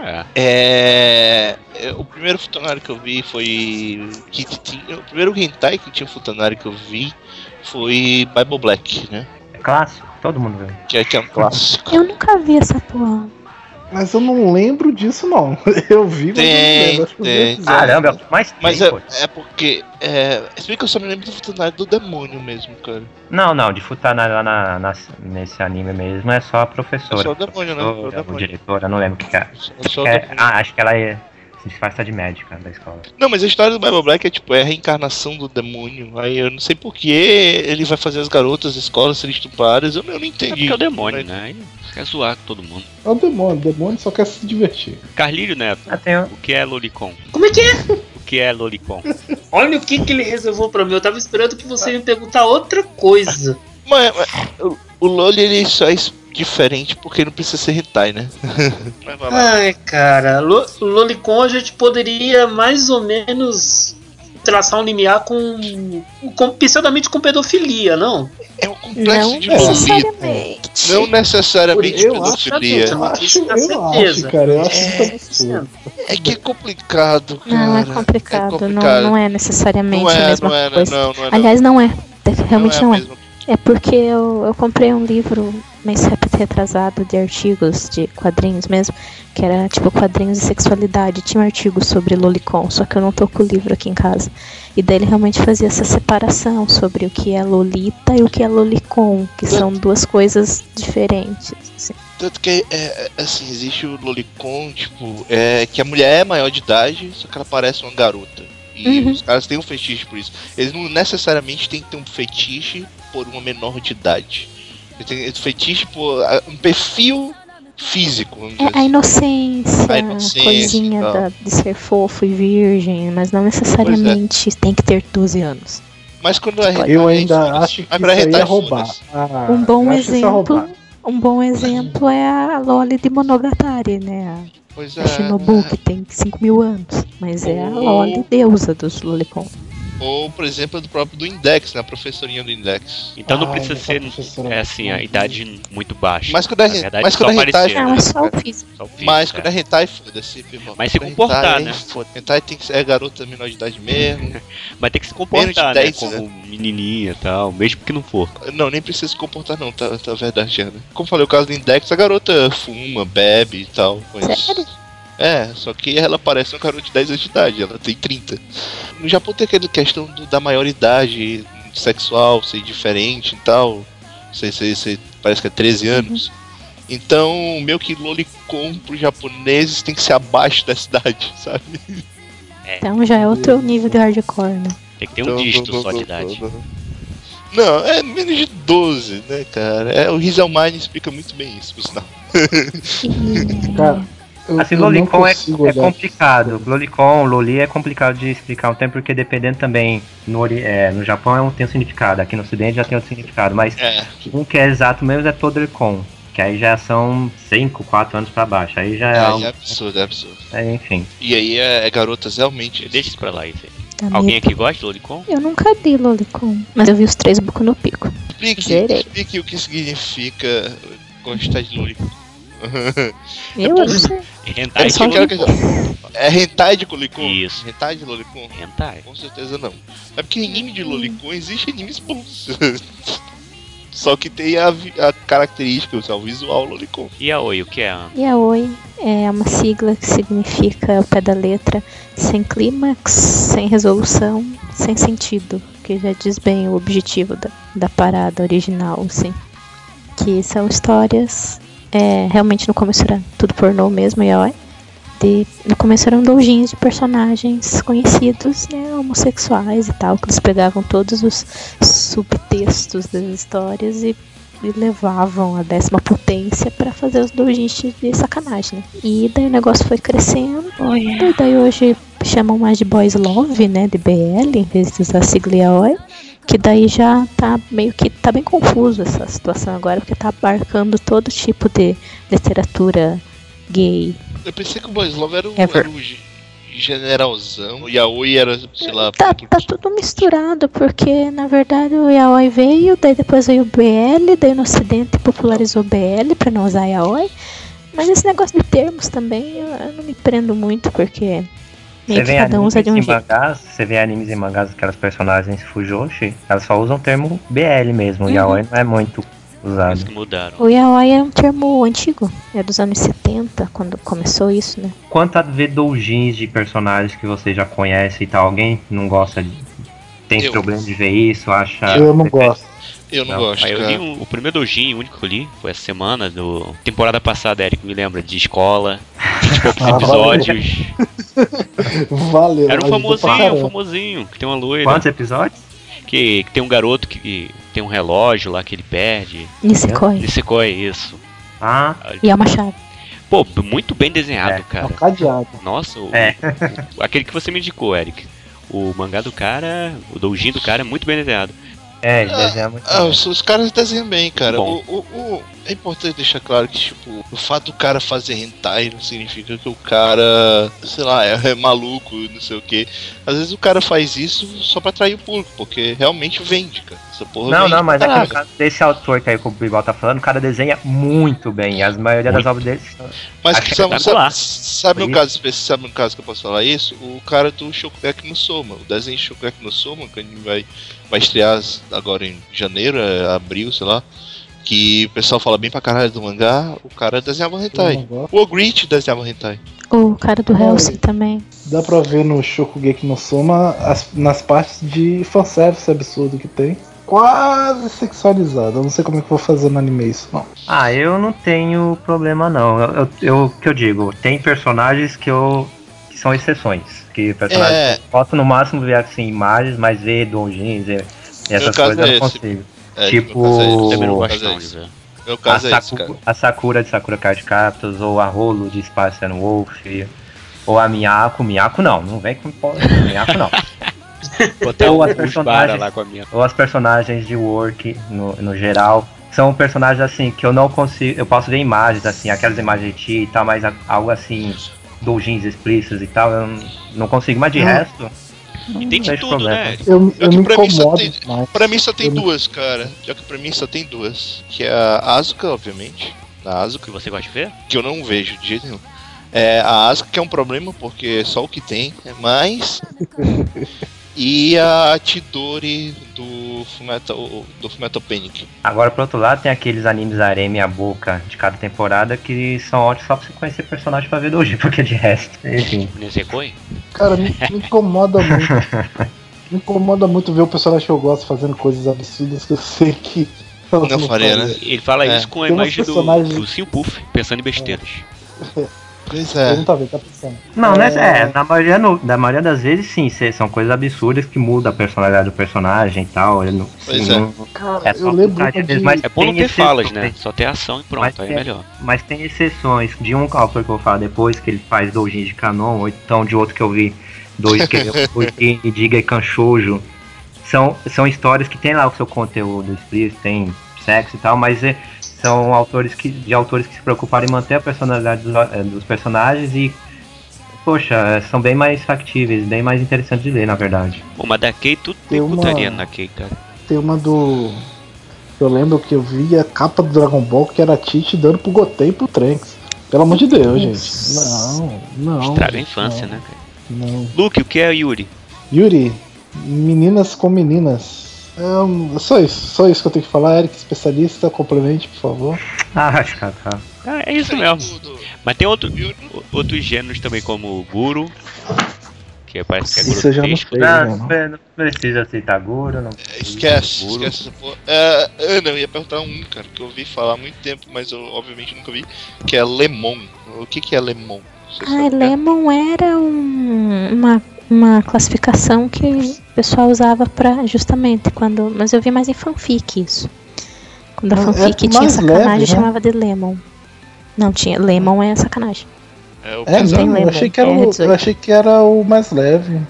É. É, o primeiro futanari que eu vi foi. Que tinha, o primeiro hentai que tinha futanari que eu vi foi Bible Black, né? É clássico, todo mundo vê. Que é, que é um clássico. eu nunca vi essa porra. Mas eu não lembro disso, não. Eu vi, mas eu não Tem, lembro. Acho que eu vi tem. episódio. Caramba, é o que mais Mas tem, é, pô. é porque. É, se bem que eu só me lembro do futanari do demônio mesmo, cara. Não, não, de Futanari lá na, na- nesse anime mesmo é só a É professora. só o demônio, né? É o o demônio. diretor, eu não lembro o que, que é. É só o É- demônio. ah, acho que ela é. Se disfarça de médica da escola. Não, mas a história do Bible Black é tipo, é a reencarnação do demônio. Aí eu não sei por que ele vai fazer as garotas da escola serem estupradas. Eu, eu não É entendi. porque é o demônio, Mas- né? Aí quer zoar com todo mundo. É o demônio, o demônio só quer se divertir. Carlírio Neto, Ah, tem o- que é Lolicon? Como é que é? O que é Lolicon? Olha o que, que ele reservou pra mim. Eu tava esperando que você me perguntar outra coisa. Mas, mas o, o Loli ele só é diferente porque não precisa ser hentai, né? Ai, cara, Lo- Lolicon a gente poderia mais ou menos traçar um limiar com, com pensadamente com pedofilia, não? É um complexo Não de necessariamente. Não necessariamente Eu acho- pedofilia. Eu não acho, eu certeza. acho, cara. Eu acho É, absurdo. É que é complicado, cara. Não, é complicado. Não, complicado. não é necessariamente Não é, a mesma não é, coisa. não, não é. Aliás, não é. Realmente não a é. É porque eu, eu comprei um livro mês retrasado de artigos de quadrinhos mesmo, que era tipo quadrinhos de sexualidade. Tinha um artigo sobre Lolicon, só que eu não tô com o livro aqui em casa. E daí ele realmente fazia essa separação sobre o que é Lolita e o que é Lolicon, que são duas coisas diferentes. assim. Tanto que, é, é, assim, existe o Lolicon, tipo, é que a mulher é maior de idade, só que ela parece uma garota. E Uhum. os caras têm um fetiche por isso. Eles não necessariamente têm que ter um fetiche por uma menor de idade. Esse fetiche por ah, um perfil físico, É a assim. inocência, A inocência coisinha da- de ser fofo e virgem, mas não necessariamente tem que ter 12 anos. Mas quando a Eu hentai, ainda foda-se. acho que isso é roubar. Ah, Um bom eu é exemplo, roubar. um bom exemplo é a Loli de Monogatari, né? Pois A, é. a Shinobu, que tem 5 mil anos, mas é a. Loli deusa dos Lolicon. Ou, por exemplo, do próprio do Index, né? A professorinha do Index. Então não Ai, precisa ser é assim, a idade muito baixa. Mas quando é, verdade, mas quando é hentai, aparecer, Não, né? é só o físico. Mas é. quando é hentai, foda-se, irmão. Mas se é comportar, hentai, né? foda- Hentai tem que ser é garota menor de idade mesmo. Mas tem que se comportar, de né? 10, Como menininha e tal, mesmo que não for. Não, nem precisa se comportar não, tá, tá verdade, Ana. Como falei, o caso do Index, a garota fuma, bebe e tal. Mas... Sério? É, só que ela parece uma garota de 10 anos de idade, ela tem 30. No Japão tem aquela questão do- da maioridade sexual ser diferente e tal. Sei, sei, sei, parece que é 13 anos. Então, meio que lolicon pros japoneses tem que ser abaixo da cidade, sabe? Então já é outro nível de hardcore, né? Tem que ter um Então, dígito só de idade. Não, é menos de 12, né, cara? É, o Rizelmine explica muito bem isso, por sinal. Cara, eu, Assim, Lolicon é, é complicado. Lolicon, Loli é complicado de explicar um tempo, porque dependendo também. No, é, no Japão é um, tem um significado, aqui no Ocidente já tem outro significado. Mas É, um que é exato mesmo é Todercon. Que aí já são 5, 4 anos pra baixo. Aí já é é, algo. é absurdo, é absurdo. é, enfim. E aí é, é garotas realmente. Deixa isso pra lá. Da Alguém aqui gosta de Lolicon? Eu nunca li Lolicon, mas eu vi os três Boku no Pico. Explique, Zerei. explique o que significa gostar de Lolicon. Eu não sei. Hentai Eu de só Eu quero Lolicon. É hentai de Lolicon? Isso. Hentai de Lolicon? Hentai. Com certeza não. É porque anime de Lolicon existe animes bons. Só que tem a, a característica, o seu visual Lolicon. E a Oi, o que é? Yaoi é uma sigla que significa, ao pé da letra, sem clímax, sem resolução, sem sentido, que já diz bem o objetivo da, da parada original, assim. Que são histórias, é, realmente no começo era tudo pornô mesmo, Yaoi. De, no começo eram doujins de personagens conhecidos, né, homossexuais e tal, que eles pegavam todos os subtextos das histórias e e levavam a décima potência pra fazer os doujins de sacanagem, né? E daí o negócio foi crescendo. E daí hoje chamam mais de Boys Love, né? De BL, em vez de usar a sigla yaoi. Que daí já tá meio que tá bem confuso essa situação agora, porque tá abarcando todo tipo de literatura gay. Eu pensei que o Boys Love era o, era o ge- generalzão. O Yaoi era, sei lá. Tá, tá tudo misturado, porque na verdade o yaoi veio, daí depois veio o BL, daí no ocidente popularizou BL pra não usar yaoi. Mas esse negócio de termos também eu, eu não me prendo muito, porque Você vê cada um animes usa de um em jeito. mangás, você vê animes e mangás, aquelas personagens Fujoshi, elas só usam o termo BL mesmo, Uhum. o Yaoi não é muito usado. O yaoi é um termo antigo, é dos anos 70, quando começou isso, né? Quanto a ver doujins de personagens que você já conhece e tal, alguém não gosta de... Tem Eu. problema de ver isso, acha... Eu não gosto. Eu não, Não, gosto, Aí eu li um- o primeiro doujin, o único que eu li, foi essa semana, do temporada passada, Eric, me lembra, de escola, de poucos Ah, episódios. Valeu. Era um famosinho, um famosinho, que tem uma loira, Quantos episódios? que, que tem um garoto que tem um relógio lá que ele perde. Nisekoi. Nisekoi, isso. Ah, E é uma chave. Pô, muito bem desenhado, É, É um cara. cadeado. Nossa, o, É. o- aquele que você me indicou, Eric. O mangá do cara, o doujin do cara é muito bem desenhado. É, ele desenha muito Ah, bem. os, os caras desenham bem, cara. O, o- o- é importante deixar claro que, tipo, o fato do cara fazer hentai não significa que o cara, sei lá, é, é maluco, não sei o que. Às vezes o cara faz isso só pra atrair o público, porque realmente vende, cara. Essa porra Não, não, mas aqui no caralho. caso desse autor que aí o Bibal tá falando, o cara desenha muito bem. As maioria das Muito. obras dele são- Mas sabe, sabe, sabe um Foi caso específico, sabe um caso que eu posso falar isso? O cara do Shokugeki no Soma, o desenho de Shokugeki no Soma, que a gente vai, vai estrear agora em janeiro, é, abril, sei lá. Que o pessoal fala bem pra caralho do mangá, o cara desenhava hentai. O Ogreet desenhava hentai. O cara do. Hellsing também. Dá pra ver no Shokugeki no Soma as- nas partes de fanservice absurdo que tem. Quase sexualizado. Eu não sei como é que eu vou fazer no anime isso, não. Ah, eu não tenho problema não. Eu, eu, eu- que eu digo, tem personagens que eu que são exceções, que É. eu posso no máximo ver assim imagens, mas ver donjins e, e essas coisas eu é não esse. consigo. É, Tipo, meu caso não não A, é Saku- Sakura de Sakura Card Captors, ou a Rolo de Spice and Wolf, ou a Miyako, Miyako não, não vem com Miyako não. Botar Ou as personagens- lá com a minha. ou as personagens de Work no, no geral. São personagens assim que eu não consigo. Eu posso ver imagens, assim, aquelas imagens de ti e tal, mas a- algo assim, doujins explícitos e tal, eu não, consigo. Mas de Hum. resto, E tem de tudo, problema. né? Eu, eu que me pra mim só incomodo tem- mais. Pra mim só tem Eu duas, cara. Já que pra mim só tem duas. Que é a Asuka, obviamente. A Asuka, Que você gosta de ver? que eu não vejo de jeito nenhum. É, a Asuka que é um problema, porque é só o que tem, é mais. e a Tidori do Fullmetal, do Fullmetal Panic. agora por outro lado, tem aqueles animes Areme e a boca de cada temporada que são ótimos só pra você conhecer personagem pra ver doujin, porque de resto, enfim. Nisekoi? Cara, me, me incomoda muito. Me incomoda muito ver o personagem que eu gosto fazendo coisas absurdas que eu sei que. ela Não faria, né? Ele fala É. isso com a Tem imagem do, personagens- do Sim Puff, pensando em besteiras. Pois é. não tá vendo, tá pensando. Não, né? É, na maioria, no- na maioria das vezes sim, cê- são coisas absurdas que mudam a personalidade do personagem e tal. Ele não, Pois não- Cara, É só eu lembro de. mesmo, mas- É bom não Tem ter falas, né? Só ter ação e pronto, Mas aí é melhor. Mas tem exceções de um autor que eu vou falar depois, que ele faz doujin de canon, ou então de outro que eu vi, dois que ele de Giga e Kanshoujo. São, são histórias que tem lá o seu conteúdo explícito, tem sexo e tal, mas é- são autores que, de autores que se preocuparam em manter a personalidade dos, eh, dos personagens e poxa, é, são bem mais factíveis, bem mais interessantes de ler, na verdade. Mas da Kei tudo tem uma- putaria na Kei, cara. Tem uma do. Eu lembro que eu vi a capa do Dragon Ball que era a Tite dando pro Goten e pro Trunks. Pelo amor de Deus, gente. Não, não. Estraga a infância, não, né, cara? Não. Luke, o que é Yuri? Yuri, meninas com meninas. É um- só isso, só isso que eu tenho que falar, Eric, especialista, complemente, por favor. Ah, tá. Ah, é isso mesmo. Mas tem outro, outros gêneros também, como o Guru, que parece que é Isso eu já não sei. Não, não. precisa aceitar Guru, não. Esquece, Puro. esquece essa porra. É, Ana, eu ia perguntar um, cara, que eu ouvi falar há muito tempo, mas eu obviamente nunca vi, que é Lemon. O que, que é Lemon? Sabe? Lemon era um- uma, uma classificação que o pessoal usava pra justamente quando. Mas eu vi mais em fanfic isso. Quando a é fanfic tinha mais sacanagem, leve, né? chamava de Lemon. Não, tinha. Lemon é sacanagem. É o É Não? Eu achei, que era é o, 18. eu achei que era o mais leve.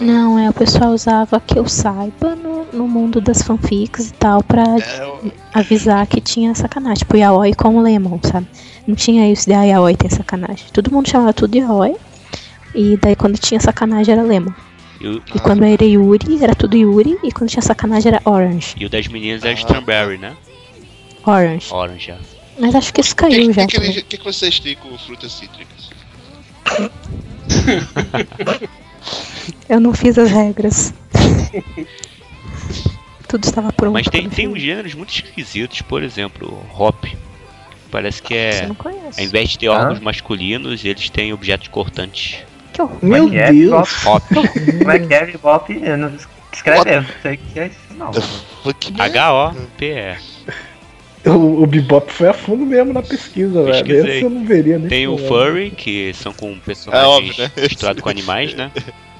Não, é o pessoal usava que eu saiba no, no mundo das fanfics e tal pra É o- avisar que tinha sacanagem. Tipo, Yaoi com o Lemon, sabe? Não tinha isso de ah, Yaoi tem sacanagem. Todo mundo chamava tudo de Yaoi. E daí quando tinha sacanagem era Lemon. E o, E quando era Yuri, era tudo Yuri. E quando tinha sacanagem era Orange. e o das meninas é Ah. Strawberry, né? Orange. Orange, já. Mas acho que isso O que, caiu que, já. que, também. ele- que, que vocês têm com frutas cítricas? Eu não fiz as regras. Tudo estava pronto. Mas tem, tem uns gêneros muito esquisitos, por exemplo, o Hop. Parece que Você é. não conhece. Ao invés de ter órgãos masculinos, eles têm objetos cortantes. Que horror. Meu é? Deus! Hop. Como é que é, Bebop? Eu não escreve, eu não sei o que é isso, não. H-O-P-E. O, o Bebop foi a fundo mesmo na pesquisa, velho. Esse eu não veria nem Tem o. Furry, que são com personagens É óbvio, né? misturados com animais, né?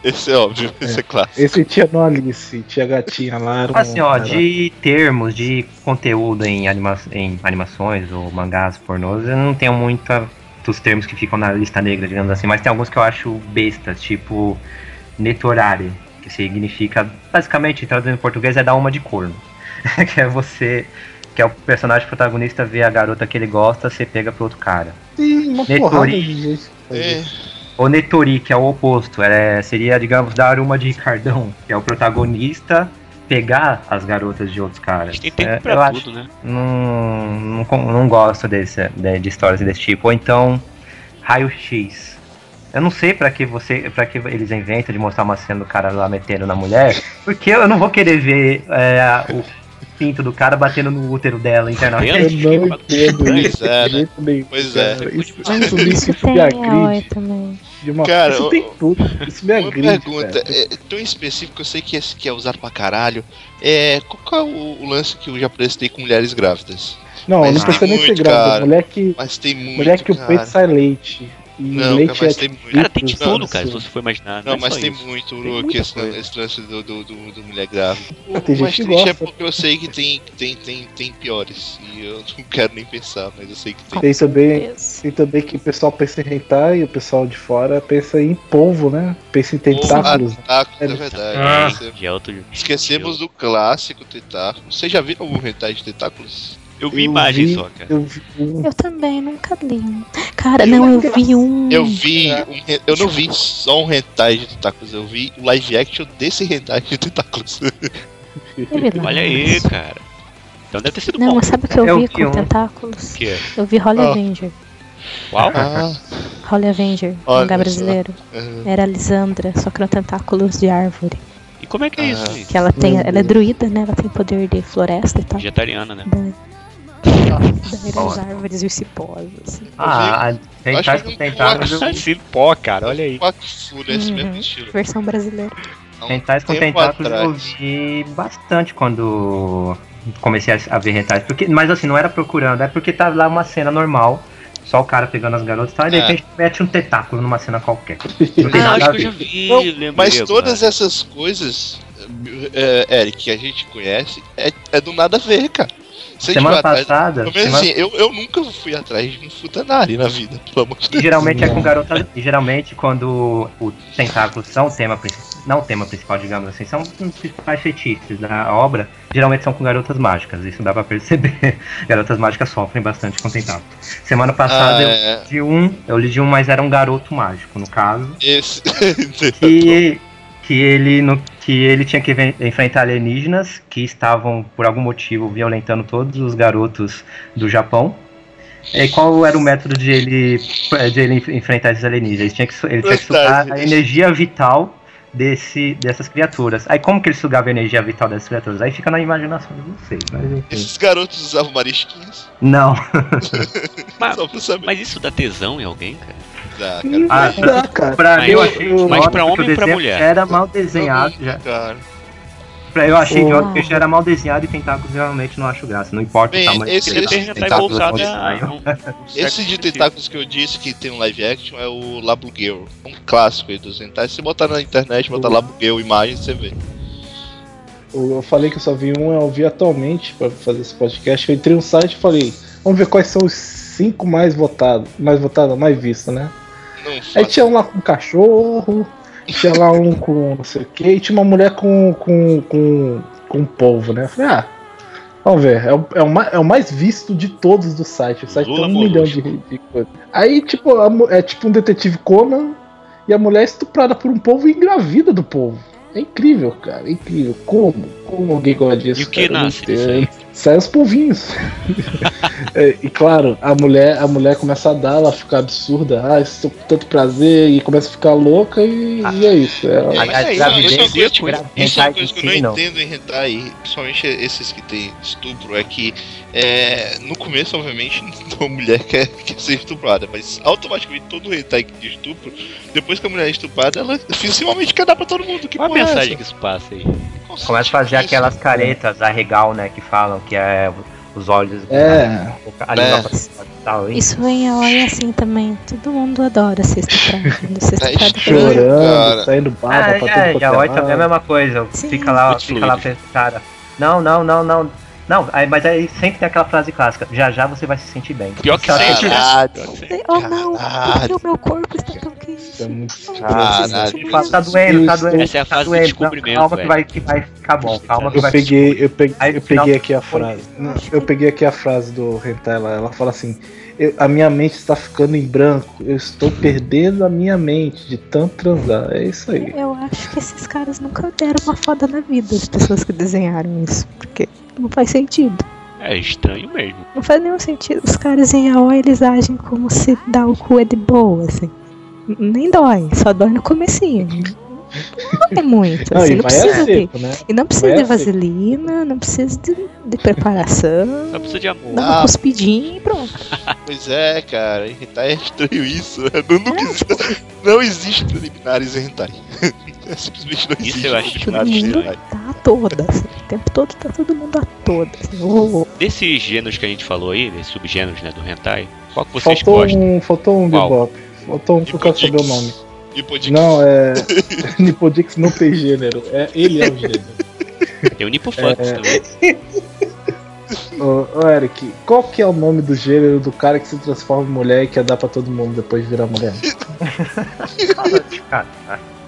Esse é óbvio, esse é clássico. Esse tinha no Alice, tinha gatinha lá. era um- Assim, ó, era- de termos, de conteúdo em, anima em animações ou mangás pornôs, eu não tenho muita dos termos que ficam na lista negra, digamos assim, mas tem alguns que eu acho bestas, tipo netorare, que significa, basicamente, traduzindo em português, é dar uma de corno. que é você, que é o personagem protagonista vê a garota que ele gosta, você pega pro outro cara. Tem uma Netori. porrada de É, isso. O Netori, que é o oposto, é, seria, digamos, dar uma de Ricardão, que é o protagonista pegar as garotas de outros caras. Tem tempo É, pra acho- tudo, né? não, não, não gosto desse, de, de histórias desse tipo. Ou então, raio-x. Eu não sei pra que você, para que eles inventam de mostrar uma cena do cara lá metendo na mulher, porque eu não vou querer ver é, o pinto do cara batendo no útero dela internamente. Eu não entendo Pois isso. é, nenhum, Pois é. Isso, isso me, isso isso me agride. também. De uma... Cara, isso tem tudo. Isso me Uma agride. pergunta, velho. é, tão específico, eu sei que é, que é usado pra caralho. É, qual é o, o lance que eu já prestei com mulheres grávidas? Não, mas não precisa nem ser grávida. Mulher que, Mas tem muito, mulher que o peito sai leite. Não, leite cara, mas é tem tipo muito. Cara, tem de tudo, assim. cara, se você for imaginar. Não, é mas tem isso. muito Tem muita esse, esse lance do, do, do, do mulher grávida. O Tem gente mais que triste é porque eu sei que tem, tem, tem, tem piores. E eu não quero nem pensar, mas eu sei que tem. Tem também, tem também que o pessoal pensa em hentai e o pessoal de fora pensa em polvo, né? Pensa em tentáculos. Ah, tentáculos, é verdade. Ah. Esquecemos- é outro Esquecemos do clássico tentáculo. Você já viu algum hentai de tentáculos? Eu vi Eu imagem vi- só, cara. Eu vi um Eu também nunca li. Cara, não, eu vi um. Eu vi. Um, eu não vi só um hentai de tentáculos, eu vi o live action desse hentai de tentáculos. É. Olha aí, cara. Então deve ter sido Não, bom. mas sabe o que eu Eu vi com tentáculos? O quê? Eu vi Holly Ah. Avenger. Uau? Ah, Holly Avenger, Olha mangá brasileiro. aham. Era a Lisandra, só que eram tentáculos de árvore. E como é que é isso, Ah. gente? Que ela tem. Ela é druida, né? Ela tem poder de floresta e tal. Vegetariana, né? Daí, daí eram as árvores e os cipós, assim. Ah, tentáculos que com tentáculos. eu- Esse pó, cara, olha aí. Quatro Fúria, esse mesmo Uhum. estilo. Versão brasileira. Um Rentais com tentáculos eu vi bastante quando comecei a- a ver rentais. Porque, mas assim, não era procurando, é porque tá lá uma cena normal, só o cara pegando as garotas e tal, e de É. repente mete um tentáculo numa cena qualquer. Não tem Ah, nada acho a que eu já ver. vi, Não, lembrei. Mas todas essas coisas, é, Eric, que a gente conhece, é, é do nada a ver, cara. Semana atrás- passada, semana- assim, eu, eu nunca fui atrás de um Futanari na vida, pelo amor de E Deus. geralmente é com garotas. E geralmente quando os tentáculos são o tema principal. Não o tema principal, digamos assim, são os principais feitiços da obra, geralmente são com garotas mágicas, isso dá pra perceber. garotas mágicas sofrem bastante com tentáculos. Semana passada Ah, eu é. li de um, eu li de um, mas era um garoto mágico, no caso. Esse. que, que ele no, que ele tinha que enfrentar alienígenas que estavam por algum motivo violentando todos os garotos do Japão. E qual era o método de ele de ele enf- enfrentar esses alienígenas? Ele tinha que ele tinha que sugar a energia vital desse dessas criaturas. Aí como que ele sugava a energia vital dessas criaturas? Aí fica na imaginação de vocês, mas. Esses garotos usavam marisquinhos. Não. Mas, Só pra saber. mas isso dá tesão em alguém, cara? Dá, cara. Ah, dá, cara. Pra Mas- mim, eu achei mas pra homem e pra mulher? era mal desenhado. Já, Cara. Pra- Eu achei Oh. porque já era mal desenhado e tentáculos realmente não acho graça. Não importa Bem, o tamanho esse- que ele esse tá tentáculos voltado não a. saem. a um- um Esse de tentáculos que eu disse que tem um live action é o Labugirl. Um clássico aí dos hentai. Se botar na internet, botar Labugirl imagem, você vê. Eu falei que eu só vi um, eu vi atualmente pra fazer esse podcast. Eu entrei no site e falei, vamos ver quais são os cinco mais votados. Mais votados, mais vistos, né? Aí tinha um lá com cachorro, tinha lá um com não sei o que, e tinha uma mulher com, com, com, com um polvo, né? Eu falei, ah, vamos ver, é o, é, o mais, é o mais visto de todos do site. O site Lula tem um milhão de, de coisas. Aí, tipo, a é tipo um detetive Conan e a mulher é estuprada por um povo e engravida do povo. É incrível, cara, é incrível. Como? Como alguém gosta disso? E o que cara? Nasce. Sai os polvinhos. É, e claro, a mulher, a mulher começa a dar, ela fica absurda, ah, estou com tanto prazer, e começa a ficar louca e, e é isso. É, É, A- a é, gravidez- isso é uma coisa, tipo, isso é uma coisa que eu não entendo em hentai, principalmente esses que tem estupro, é que é, no começo, obviamente, a mulher quer, quer ser estuprada, mas automaticamente todo hentai tem estupro, depois que a mulher é estuprada, ela finalmente quer dar pra todo mundo. Que Qual a porra é mensagem essa? que isso passa aí? Começa a fazer aquelas caretas, a regal, né, que falam que é os olhos. É. A língua É. e tal. hein? Isso em Aoi é assim também. Todo mundo adora estuprado. Ser Tá chorando, cara. saindo baba Ah, pra é, é oi também é a mesma coisa. Sim. Fica lá, Muito fica lá pra cara. Não, não, não, não. Não, aí, mas aí sempre tem aquela frase clássica. Já já você vai se sentir bem. Pior que que sempre. Oh não, porque o meu corpo está. Isso é muito Caralho. Ele fala, tá doendo, tá doendo. Essa é a tá fase do doendo. descobrimento, Calma que vai, que vai ficar bom. Calma que Eu vai peguei, eu peguei, Aí, eu final- peguei aqui a frase. Não, Eu peguei aqui a frase do Hentai lá. Ela fala assim: "Eu- A minha mente está ficando em branco. Eu estou perdendo a minha mente de tanto transar. É isso aí. Eu acho que esses caras nunca deram uma foda na vida, as pessoas que desenharam isso. Porque não faz sentido. É estranho mesmo. Não faz nenhum sentido. Os caras em Aoi, eles agem como se dar o cu é de boa, assim. Nem dói, só dói no comecinho. Não dói muito, Não, assim, e não precisa de. seco, né? E não precisa Vai de vaselina, não precisa de, de preparação. Só precisa de amor. Dá uma Ah. cuspidinha e pronto. Pois é, cara, em hentai é estranho isso. Não, nunca existe, não existe preliminares em hentai. Simplesmente não Isso existe eu acho tá a todas. O tempo todo tá todo mundo a todas. Ô, ô, Desses gêneros que a gente falou aí, desses subgêneros né, do hentai, qual que vocês Faltou gostam? um, faltou um Qual? bebop. Faltou um que eu quero saber o nome. Hipodix. Não, é. Nipodix não tem gênero. É, ele é o gênero. Tem o Nipofunk É. também. Ô, ô, Eric, qual que é o nome do gênero do cara que se transforma em mulher e quer dar pra todo mundo depois de virar mulher? Cara,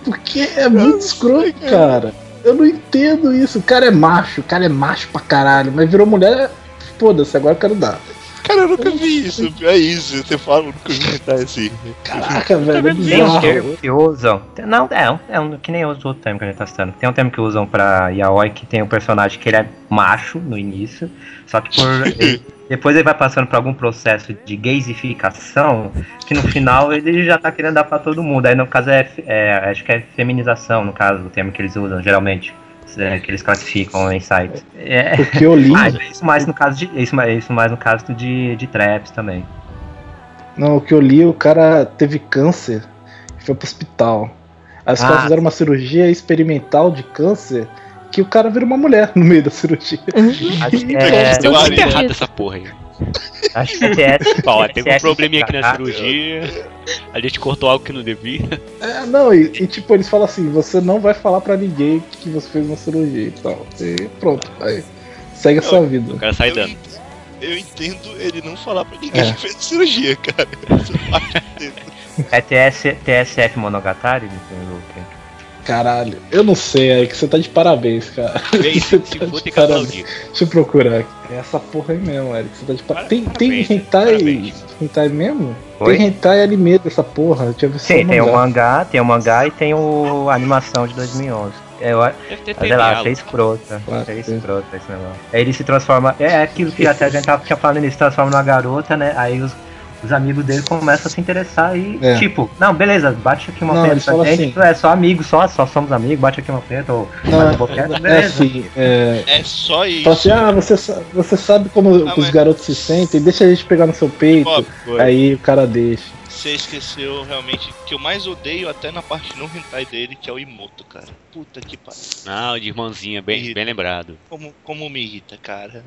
Porque é muito escroto, cara. Eu não entendo isso. O cara é macho, o cara é macho pra caralho, mas virou mulher, foda-se, agora eu quero dar. Cara, eu nunca vi isso. É isso, você fala, eu nunca vi hentai assim. Caraca, velho, é bizarro. que usam. Não, é, um- é um, que nem os outros termos que a gente tá citando. Tem um termo que usam pra Yaoi que tem um personagem que ele é macho no início, só que por. ele- depois ele vai passando por algum processo de gaysificação, que no final ele já tá querendo dar pra todo mundo. Aí no caso é, é, acho que é feminização, no caso, o termo que eles usam, geralmente. É, que eles classificam em sites. É, O que eu li. ah, isso mais no caso de. Isso, mais- isso mais no caso de, de traps também. Não, o que eu li, o cara teve câncer e foi pro hospital. Aí os Ah. caras fizeram uma cirurgia experimental de câncer que o cara vira uma mulher no meio da cirurgia. Acho que É, é. Deu errado essa porra aí. Acho que é TS. Ó, teve um TS probleminha aqui na cirurgia. A gente cortou algo que não devia. É, não, e, e, tipo, eles falam assim, você não vai falar pra ninguém que você fez uma cirurgia e tal. E pronto, aí segue a sua vida. O cara sai dando. eu entendo ele não falar pra ninguém É. que fez cirurgia, cara. É TS, TSF Monogatari? Luke? Caralho, eu não sei, aí que você tá de parabéns, cara. Bem, Você se tá de tem parabéns. Deixa eu procurar aqui. É essa porra aí mesmo, Eric. Você tá de parabéns. Tem, tem Parabéns, hentai. parabéns. Hentai mesmo? Oi? Tem hentai anime dessa porra. Eu tinha visto Sim, tem o mangá. mangá, tem o mangá e tem o a animação de 2011. Eu, Deve ter sei lá, achei escrota. Ah, Achei sim. escrota esse negócio. Aí ele se transforma. É aquilo que até a gente tava tinha falando, ele se transforma numa garota, né? Aí os, os amigos dele começam a se interessar e, É. tipo, não, beleza, bate aqui uma Não, eles pra gente, assim. é só amigo, só, só somos amigos, bate aqui uma punheta ou Não, faz um boquete, É beleza. assim, é. É só isso. Assim, ah, você, você sabe como Ah, os mas- garotos se sentem, deixa a gente pegar no seu peito. Aí o cara deixa. Você esqueceu realmente que eu mais odeio até na parte não hentai dele, que é o Imoto, cara. Puta que pariu. Não, de irmãzinha, bem, bem lembrado. Como, como me irrita, cara.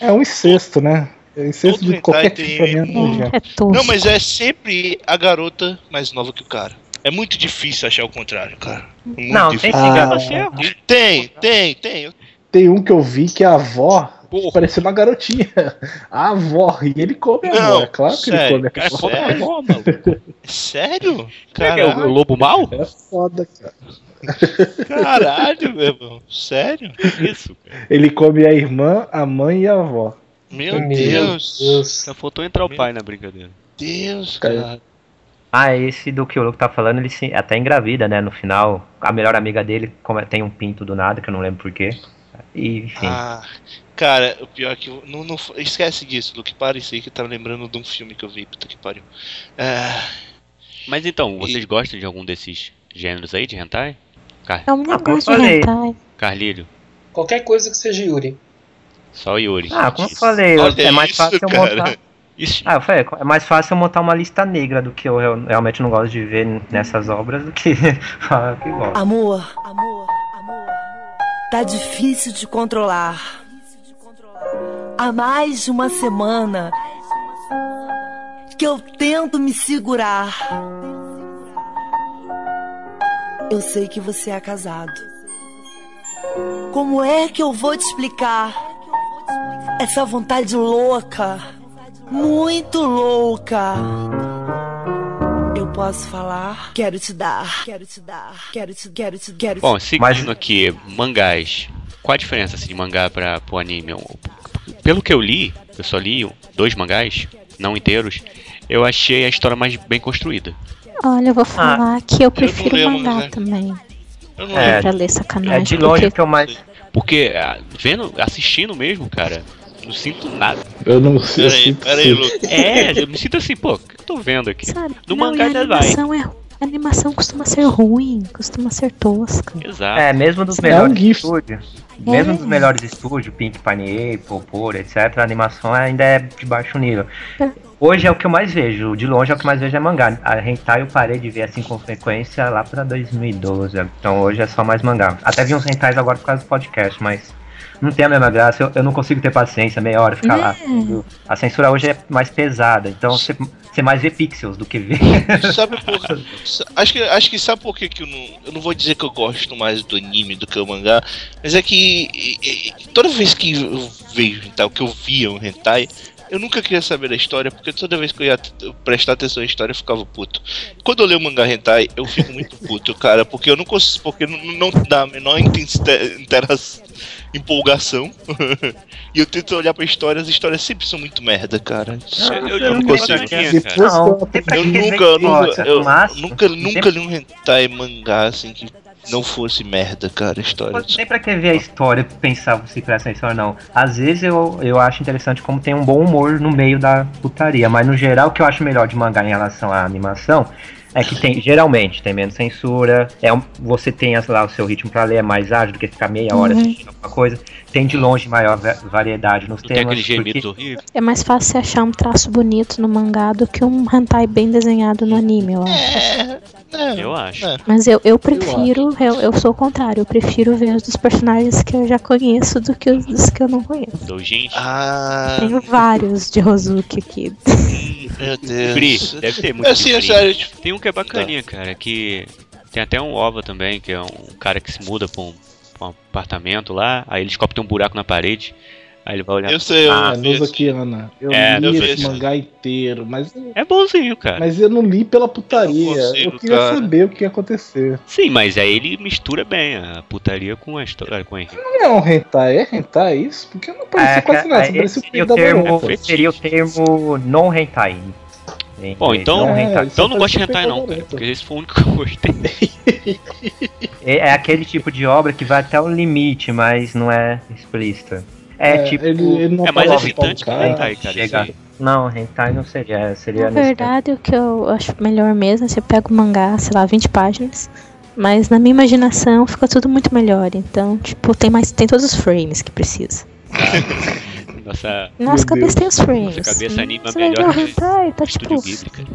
É um incesto, né? É incesto Todo de qualquer tipo é tem- nojento. É. Não, mas é sempre a garota mais nova que o cara. É muito difícil achar o contrário, cara. Muito Não, tem difícil. sim, Ah, garota. Tem, tem, tem. Tem um que eu vi que a avó Porra. parecia uma garotinha. A avó, e ele come a avó. É claro que sério, ele come a avó. foda Sério? é mó, maluco. Sério? Será que é o, o lobo mal? É foda, cara. caralho, meu irmão. Sério? Que isso, cara? Ele come a irmã, a mãe e a avó. Meu Meu Deus. Deus. Só faltou entrar o pai na brincadeira. Deus, Cara. cara. Ah, esse do que o Luke tá falando, ele se, até engravida, né? No final, a melhor amiga dele como tem um pinto do nada, que eu não lembro porquê. E, enfim. Ah, cara, o pior é que eu, não, não, esquece disso, Luke. Para isso aí que tá lembrando de um filme que eu vi, puta que pariu. Ah, Mas então, vocês gostam de algum desses gêneros aí de hentai? Car É um Ah, eu negócio de hentai. Carlírio? Qualquer coisa que seja Yuri. Só o Yuri. Ah, como eu falei, Olha é mais isso, fácil eu cara. montar. Isso. Ah, eu falei, é mais fácil eu montar uma lista negra do que eu real- realmente não gosto de ver nessas obras do que falar que gosto. Amor, amor, amor, tá difícil de controlar. Há mais de uma semana que eu tento me segurar. Eu sei que você é casado. Como é que eu vou te explicar essa vontade louca? Muito louca. Eu posso falar? Quero te dar. Quero te dar. Quero te, quero te, quero te. Bom, seguindo Mas- aqui, mangás. Qual a diferença assim, de mangá pra, pro anime? Pelo que eu li, eu só li dois mangás, não inteiros, eu achei a história mais bem construída. Olha, eu vou falar que eu prefiro leio mangá mangá. também. Eu não É. Pra ler sacanagem. É de longe porque que eu mais. Porque, ah, vendo, assistindo mesmo, cara, não sinto nada. Eu não sei. Peraí, sinto peraí. É, eu me sinto assim, pô, o que eu tô vendo aqui? Sabe? No não, mangá a já vai. animação é a animação costuma ser ruim, costuma ser tosca. Exato. É, mesmo dos É melhores um GIF. estúdios. Mesmo É. dos melhores estúdios, Pink Pine Apple, Por, etc., a animação ainda é de baixo nível. É. Hoje é o que eu mais vejo, de longe é o que eu mais vejo é mangá. A hentai eu parei de ver assim com frequência lá pra 2012, então hoje é só mais mangá. Até vi uns hentais agora por causa do podcast, mas não tem a mesma graça, eu, eu não consigo ter paciência meia hora ficar lá. Hum. A censura hoje é mais pesada, então você, você mais vê pixels do que vê. Sabe por acho que acho que sabe por que, que eu não eu não vou dizer que eu gosto mais do anime do que o mangá, mas é que e- e- toda vez que eu vejo hentai, o que eu via um hentai, eu nunca queria saber da história, porque toda vez que eu ia prestar atenção à história eu ficava puto. Quando eu leio mangá hentai, eu fico muito puto, cara, porque eu não consigo, porque não, não dá a menor interação, empolgação. e eu tento olhar pra história, as histórias sempre são muito merda, cara. Isso Eu, eu, não consigo. Não, eu- nunca, eu nunca, eu nunca, nunca li um hentai mangá assim que não fosse merda, cara, a história. Não tem pra que ver a história pensar se presta atenção ou não. Às vezes eu, eu acho interessante como tem um bom humor no meio da putaria, mas no geral o que eu acho melhor de mangá em relação à animação é que tem, geralmente, tem menos censura, é um- você tem as- lá o seu ritmo pra ler, é mais ágil do que ficar meia hora Uhum. assistindo alguma coisa, tem de longe maior va- variedade nos Não tem temas. aquele porque- horrível. É mais fácil você achar um traço bonito no mangá do que um hentai bem desenhado no anime, eu acho. É, Eu acho. É. Mas eu, eu prefiro, eu, eu sou o contrário, eu prefiro ver os dos personagens que eu já conheço do que os dos que eu não conheço. Doujinshi. Ah, Tenho vários de Rozuki aqui. meu Deus. Free. Deve ter muito É de é tipo, Tem um que é bacaninha, cara, que tem até um OVA também, que é um cara que se muda pra um, pra um apartamento lá, aí ele descobre que tem um buraco na parede, Aí ele vai olhar. Eu sei, eu Ah, esse- Nozokiana. Eu É, eu li vi esse esse. mangá inteiro, mas, É bonzinho, cara. mas eu não li pela putaria. Eu Eu, consigo, queria cara. saber o que ia acontecer. Sim, mas aí ele mistura bem a putaria com a história com a. Não é um hentai, é hentai isso? Porque não parecia É, quase nada, só é, o seria peito o da termo. Fetiche. seria o termo non hentai. Bom, então- É, isso Então eu não gosto de hentai não, cara. Porque esse foi o único que eu gostei. É, é aquele tipo de obra que vai até o limite, mas não é explícita. É, É, tipo. ele, ele não É mais excitante que o hentai, cara. chega-. Não, hentai não seria. seria Na verdade, o que eu acho melhor mesmo é você pega o mangá, sei lá, 20 páginas. Mas na minha imaginação fica tudo muito melhor. Então, tipo, tem mais. Tem todos os frames que precisa. Nossa Nossa cabeça tem os frames. Nossa cabeça Hum, anima você vai melhor que hentai, tá tipo Ghibli, cara.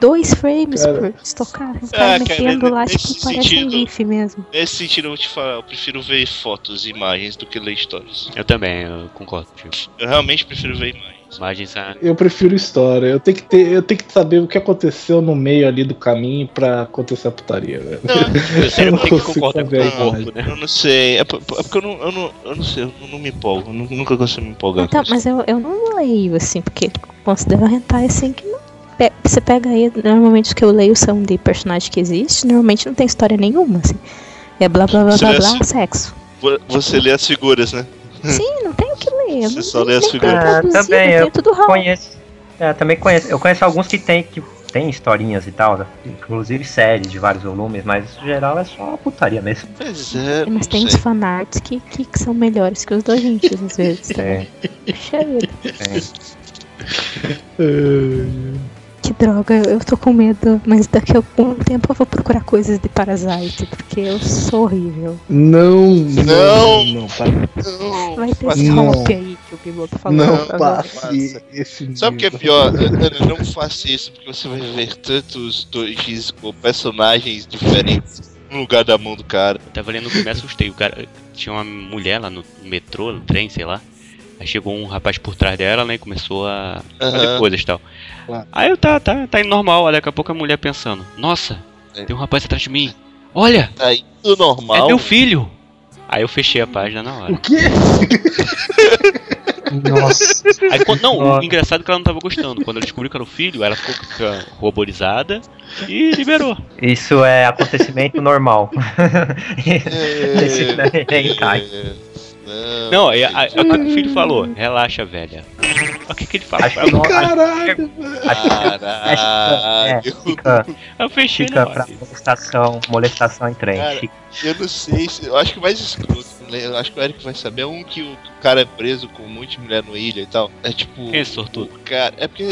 dois frames Cara. por estocar. O Ah, cara cara, metendo lá, tipo, parece um sentido- GIF mesmo. Nesse sentido, eu vou te falar, eu prefiro ver fotos e imagens do que ler histórias. Eu também, eu concordo. Tio. Eu realmente prefiro ver imagens. Imagens Eu prefiro história. Eu tenho que ter, eu tenho que saber o que aconteceu no meio ali do caminho pra acontecer a putaria, velho. Não, Eu sempre não tenho que consigo concordar com o a corpo, né? eu não sei. É, é porque eu não, eu não, eu não sei, eu não me empolgo. eu nu- nunca consigo me empolgar. Então, com isso. mas eu, eu não leio assim, porque eu considero hentai assim que não. Você pega aí, normalmente os que eu leio são de personagem que existe, normalmente não tem história nenhuma, assim. É blá blá blá blá lê blá, assim? sexo. Vo- Você lê as figuras, né? Sim, não tem o que ler. Você só lê as figuras. Ah, traduzir, também, eu. Conheço. É, também conheço. Eu conheço alguns que tem que tem historinhas e tal, inclusive séries de vários volumes, mas no geral é só putaria mesmo. Pois é, Mas tem sei. fanarts que, que, que são melhores que os doujinshis, às vezes. Tem, Puxa vida. tem. Que droga, eu tô com medo, mas daqui a algum tempo eu vou procurar coisas de Parasite, porque eu sou horrível. Não, Não. não, não, Não, Vai ter Não. rompe aí que o Biboto falou. não passe esse Sabe o que é pior? Ana, não faça isso, porque você vai ver tantos dois com personagens diferentes no lugar da mão do cara. Eu tava lendo que eu me assustei. O cara tinha uma mulher lá no metrô, no trem, sei lá. Aí chegou um rapaz por trás dela, né? E começou a fazer coisas e tal. Claro. Aí eu tá, tá, tá indo normal, olha, daqui a pouco a mulher pensando, nossa, É. tem um rapaz atrás de mim. Olha, Tá indo normal. é meu filho. Aí eu fechei a página na O hora. quê? Nossa. Aí, quando- não, o Nossa. engraçado é que ela não tava gostando. Quando ela descobriu que era o filho, ela ficou ruborizada e liberou. Isso é acontecimento normal. É, daí é hentai. é, Não, aí, aí, aí o que o filho falou? Relaxa, velha. O que, que ele fala? Acho não- Caralho, Acho é, Caralho. fica, Eu fechei fica pra molestação, molestação em trem. Cara, Eu não sei se. Eu acho que mais escroto, eu acho que o Eric vai saber, é um que o, que o cara é preso com um monte de mulher no ilha e tal. É tipo. Quem é esse sortudo? Cara, é porque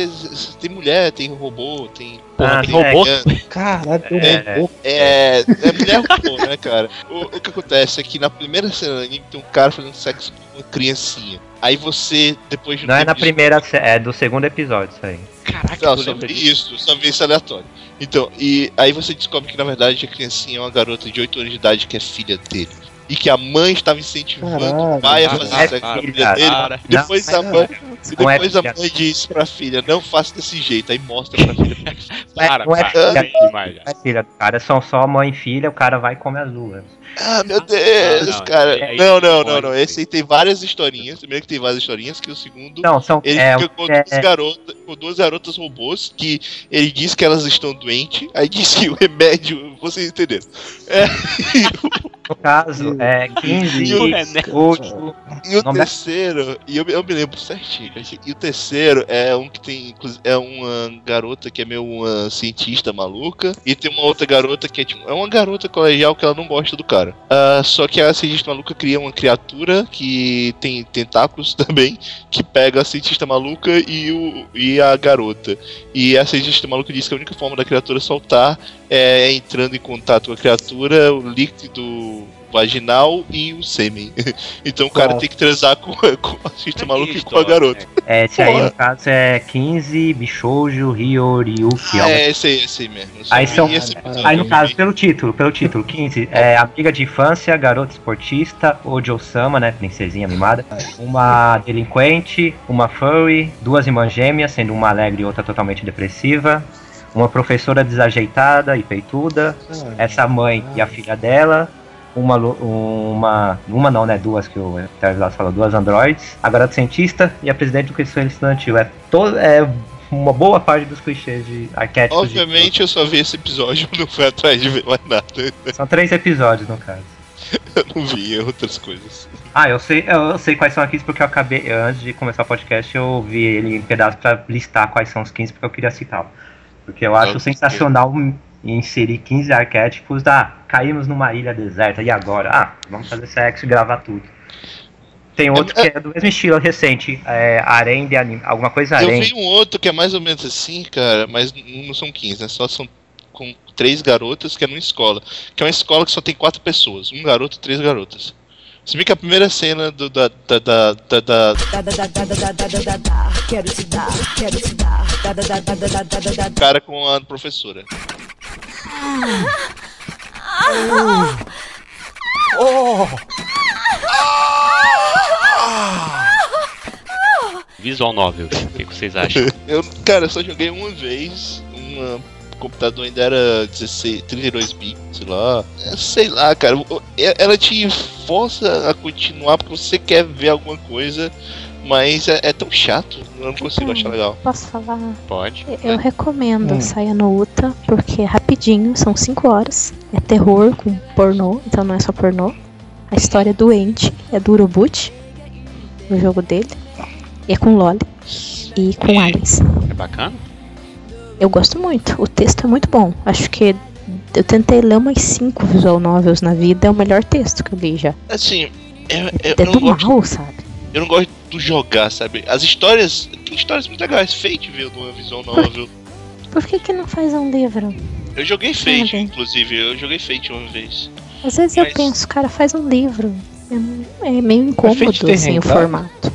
tem mulher, tem robô, tem. Ah, tem tem robô? caralho, eu É. vou- É, é mulher robô, né, cara? O, o que acontece é que na primeira cena do anime tem um cara fazendo sexo com uma criancinha. Aí você, depois de um Não é na primeira, se- é do segundo episódio isso aí. Caraca, Não, só vi isso, só vi isso aleatório. Então, e aí você descobre que na verdade a criancinha é uma garota de 8 anos de idade que é filha dele. E que a mãe estava incentivando Caralho. o pai a fazer para, sexo com a para, filha dele. para. E depois Não, a mãe, e Não é depois a filha. mãe diz pra filha, não faça desse jeito. Aí mostra pra filha. Para, não é para. filha. é demais. É filha do cara, são só mãe e filha, o cara vai e come as duas. ah, meu Deus, Não, não, cara. é- é não, não, não, não. Esse aí tem várias historinhas. Primeiro que tem várias historinhas, que o segundo. Não, são. Ele é, fica com é, duas, garotas, com duas garotas robôs que ele diz que elas estão doentes, aí diz que o remédio. Vocês entenderam? É, no caso, é 15 E o último. E o Nome é- terceiro, e eu, eu me lembro certinho, gente, e o terceiro é um que tem, inclusive, é uma garota que é meio uma cientista maluca, e tem uma outra garota que é tipo, é uma garota colegial que ela não gosta do cara. Ah, só que a cientista maluca cria uma criatura que tem tentáculos também, que pega a cientista maluca e, o, e a garota. E a cientista maluca diz que a única forma da criatura soltar é entrando em contato com a criatura, o líquido vaginal e o sêmen. Então o cara Claro. tem que transar com, com a cientista maluca e com a garota. É, esse aí, no caso, é 15 Bishoujo Ryoryuki. Ah, algo é esse aí, esse aí mesmo. Aí são- esse episódio, Aí no caso, pelo título, pelo título, 15, é amiga de infância, garota esportista, Ojo-sama, né, princesinha mimada, uma delinquente, uma furry, duas irmãs gêmeas, sendo uma alegre e outra totalmente depressiva, uma professora desajeitada e peituda, essa mãe e a filha dela, uma, lu- uma, uma não, né? Duas que o Televisado falou, duas androids, a garota cientista e a presidente do Conselho Estudantil. É, é uma boa parte dos clichês de arquétipos. de- Obviamente eu só vi esse episódio, não fui atrás de ver mais nada. São três episódios, no caso. Eu não vi outras coisas. Ah, eu sei, eu, sei quais são aqui porque eu acabei, antes de começar o podcast, eu vi ele em pedaços pra listar quais são os 15 porque eu queria citá-lo. Porque eu acho sensacional inserir 15 arquétipos. Ah, caímos numa ilha deserta, e agora? Ah, vamos fazer sexo e gravar tudo. Tem outro que é do mesmo estilo recente, é Harém de anime, alguma coisa Eu Harém. vi um outro que é mais ou menos assim, cara, mas não são 15, né? Só são com três garotas que é numa escola. Que é uma escola que só tem quatro pessoas. Um garoto e três garotas. Se bem que a primeira cena do da da da da da quero te dar, quero te dar. Cara com a professora. Oh. Visual novel, o que vocês acham? Eu, cara, só joguei uma vez uma computador ainda era 16, 32 bits, sei lá. É, Sei lá, cara. Ela te força a continuar porque você quer ver alguma coisa, mas é, é tão chato. Eu não consigo achar legal. Posso falar? Pode. Eu recomendo Hum. Saia no Uta, porque é rapidinho, são 5 horas. É terror com pornô, então não é só pornô. A história é doente, é do Urubut, o jogo dele. E é com Loli e com aliens. É bacana? Eu gosto muito, o texto é muito bom. Acho que eu tentei ler umas 5 visual novels na vida, é o melhor texto que eu li já. Assim, eu, eu, É eu não do gosto, mal, sabe? eu não gosto do jogar, sabe? As histórias. Tem histórias muito legais. Fate veio de uma visão novel. Por que que não faz um livro? Eu joguei Fate, inclusive. Eu joguei Fate uma vez. Às vezes Mas- eu penso, cara, faz um livro. É, é meio incômodo assim o formato.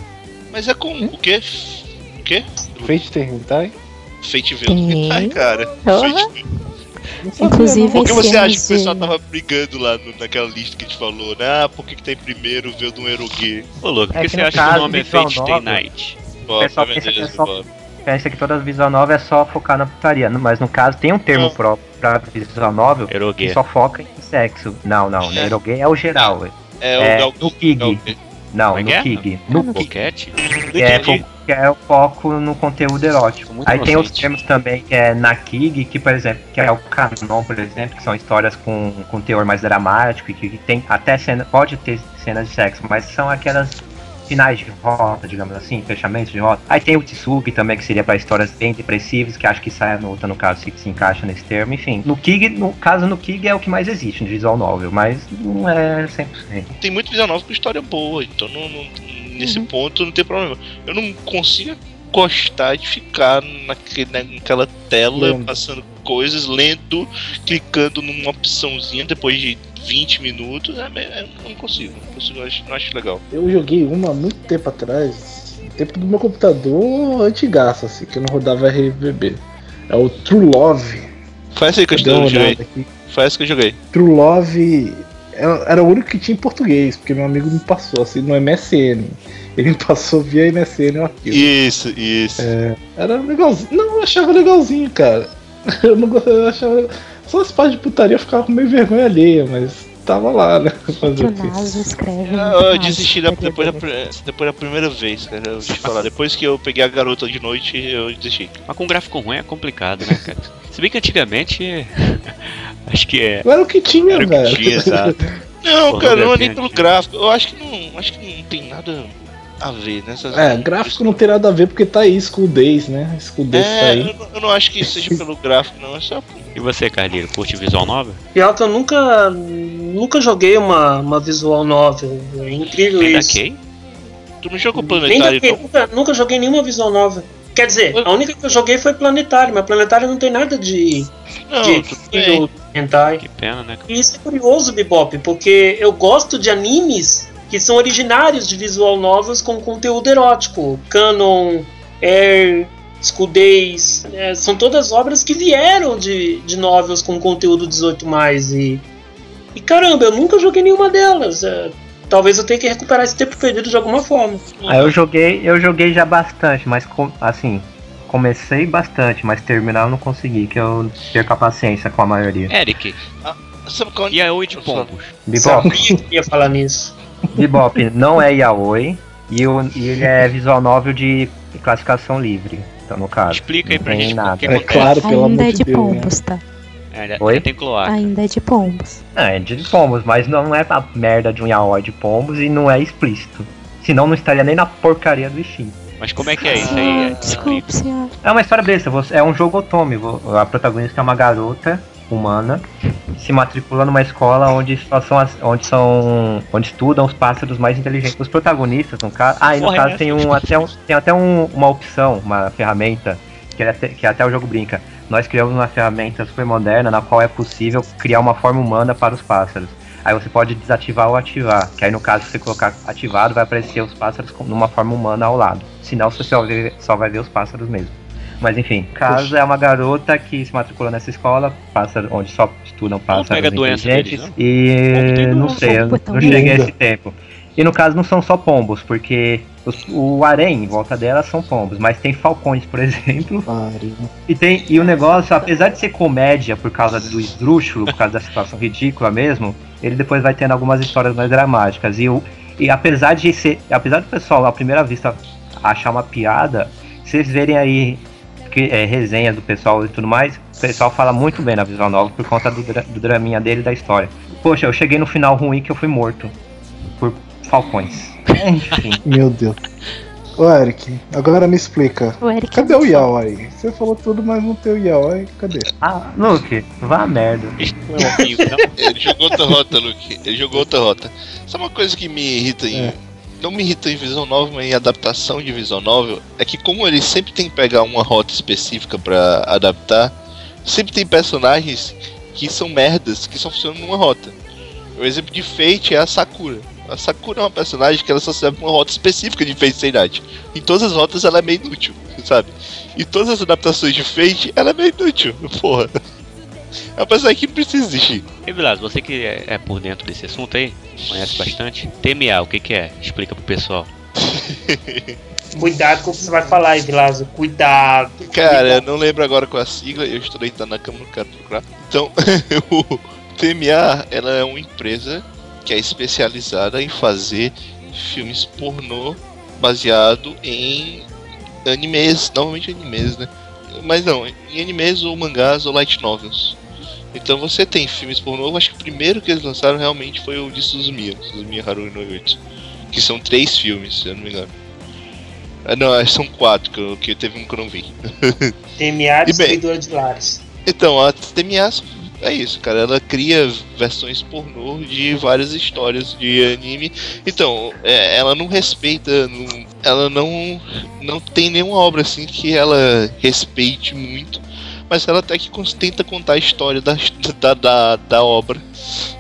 Mas é com o quê? O quê? Fate tem hentai? Fate veio do cara. Fate Inclusive, Por que você acha que o pessoal de- tava brigando lá no- naquela lista que a gente falou, né? Ah, por que, que tem primeiro veio do Erogue? Ô, louco, por É que que você acha que o caso, nome é Fate Stay Night? Bob, pessoal meu pensa que é só-. Pensa que todas as visual novel é só focar na putaria, mas no caso tem um termo Não. próprio pra visual novel que Erogue. só foca em sexo. Não, não, É. Erogue é o geral. É, o É, Gal- no Kig. Gal- Não, Como é no é? Kig. Ah, No no Kig. É, fo- é o foco no conteúdo erótico. Muito Aí tem outros inocente. termos também, que é na Kig, que, por exemplo, que é o canon, por exemplo, que são histórias com, com teor mais dramático e que, que tem até cena, pode ter cenas de sexo, mas são aquelas finais de rota, digamos assim, fechamentos de rota. Aí tem o Tsugi também, que seria para histórias bem depressivas, que acho que sai no no caso, se, se encaixa nesse termo. Enfim, no Kig, no caso no Kig é o que mais existe no visual novel, mas não é 100%. Tem muito visual novel com história boa, então não, não- nesse ponto não tem problema. Eu não consigo gostar de ficar naquele, naquela tela Lendo. passando coisas, lendo, clicando numa opçãozinha depois de 20 minutos. É, eu não consigo, não consigo, eu acho, não acho legal. Eu joguei uma há muito tempo atrás, tempo do meu computador antigaço, assim, que eu não rodava RVB. É o True Love. Faz aí que eu, eu joguei. aqui. Faz que eu joguei. True Love era era o único que tinha em português, porque meu amigo me passou, assim, no MSN. Ele me passou via MSN o arquivo. Isso, isso. Era legalzinho. Não, eu achava legalzinho, cara. Eu não eu achava. Só as partes de putaria eu ficava com meio vergonha alheia, mas tava lá, né? Fazer o o quê? Naso escreve. Ah, Eu Naso, desisti da- depois, da, depois da primeira vez, cara. Eu vou te falar. Depois que eu peguei a garota de noite, eu desisti. Mas com gráfico ruim é complicado, né, cara? Se bem que antigamente. acho que é. Era o que tinha, Era o que velho. tinha, exato. Não, Porra, cara, não é nem pelo gráfico. Eu acho que não. Acho que não tem nada a ver nessas. É, gráfico não tem nada a ver porque tá aí School Days, né? School Days tá É, aí. eu, não- eu não acho que seja pelo gráfico, não. É só. E você, Carlinhos, curte visual novel? Pior que eu nunca, nunca joguei uma, uma visual novel. É incrível Ainda isso. Tu não jogou Nem planetário, não? nunca, nunca joguei nenhuma visual novel. Quer dizer, a única que eu joguei foi Planetário, mas Planetário não tem nada de, Não, de hentai. Que pena, né? E isso é curioso, Bebop, porque eu gosto de animes que são originários de visual novels com conteúdo erótico. Canon, Air, Days, é, são todas obras que vieram de, de novels com conteúdo 18+. E, e caramba, eu nunca joguei nenhuma delas. é, talvez eu tenha que recuperar esse tempo perdido de alguma forma. Aí eu joguei, eu joguei já bastante, mas com- assim, comecei bastante, mas terminar eu não consegui, que eu perco a paciência com a maioria. Eric, qual E a Oi de Pombos? Sabia que ia falar nisso. Bebop não é yaoi e, o, e ele é visual novel de classificação livre. Então, no caso. Explica aí pra gente nada. É claro, pelo Ainda amor é de de Deus. né? pombos, tá? É, já- Oi? tem cloaca. Ainda é de pombos. Ah, é de pombos, mas não é a merda de um yaoi de pombos e não é explícito. Senão não estaria nem na porcaria do Steam. Mas como é que é isso aí? Ah, É, desculpe, senhor. É uma história besta, é um jogo otome. A protagonista é uma garota humana se matricula numa escola onde só são as- onde são onde estudam os pássaros mais inteligentes. Os protagonistas, no caso, ah, e no Porra, caso é tem um até um, tem até um- uma opção, uma ferramenta que, é até, que até o jogo brinca. Nós criamos uma ferramenta super moderna na qual é possível criar uma forma humana para os pássaros. Aí você pode desativar ou ativar, que aí no caso se você colocar ativado vai aparecer os pássaros numa forma humana ao lado. Senão você só, vê- só vai ver os pássaros mesmo. Mas enfim, caso é uma garota que se matriculou nessa escola, pássaro, onde só estudam pássaros inteligentes, deles, e não sei, eu tão não cheguei a esse tempo. E no caso não são só pombos, porque os- o harém em volta dela são pombos, mas tem falcões, por exemplo, e, tem, e o negócio, apesar de ser comédia por causa do esdrúxulo, por causa da situação ridícula mesmo, ele depois vai tendo algumas histórias mais dramáticas. E, o, e apesar de ser. Apesar do pessoal à primeira vista achar uma piada, vocês verem aí é, resenhas do pessoal e tudo mais, o pessoal fala muito bem na visual nova por conta do, dra- do draminha dele e da história. Poxa, eu cheguei no final ruim que eu fui morto por falcões. Enfim. Meu Deus. Ô Eric, agora me explica. O Eric Cadê o Yaoi? Você falou tudo, mas não tem o Yaoi. Cadê? Ah, Luke, vá a merda. É. Ele jogou outra rota, Luke. Ele jogou outra rota. Sabe uma coisa que me irrita em. É. Não me irrita em visão nova, mas em adaptação de visão novel, é que como ele sempre tem que pegar uma rota específica pra adaptar, sempre tem personagens que são merdas, que só funcionam numa rota. O exemplo de Fate é a Sakura. A Sakura é uma personagem que ela só serve uma rota específica de Fate Night. Em todas as rotas ela é meio inútil, sabe? Em todas as adaptações de Fate, ela é meio inútil, porra. É uma personagem que precisa existir. E Vilas, você que é, é por dentro desse assunto aí, conhece bastante. TMA, o que que é? Explica pro pessoal. Cuidado com o que você vai falar aí, Vilazo. Cuidado. Cara, eu não lembro agora qual é a sigla, eu estou deitado na cama, não quero procurar. Então, o TMA, ela é uma empresa que é especializada em fazer filmes pornô baseado em animes, normalmente animes, né? Mas não, em animes ou mangás ou light novels. Então você tem filmes pornô, acho que o primeiro que eles lançaram realmente foi o de Suzumiya, Suzumiya Haruhi no Yutsu, que são três filmes, se eu não me engano. Ah, não, são quatro, que, eu- que teve um que eu não vi. TMA, E destruidora de lares. Então, a TMA é isso, cara. Ela cria versões pornô de várias histórias de anime. Então, é, ela não respeita. não- ela não, não tem nenhuma obra assim que ela respeite muito. Mas ela até que tenta contar a história da, da, da, da obra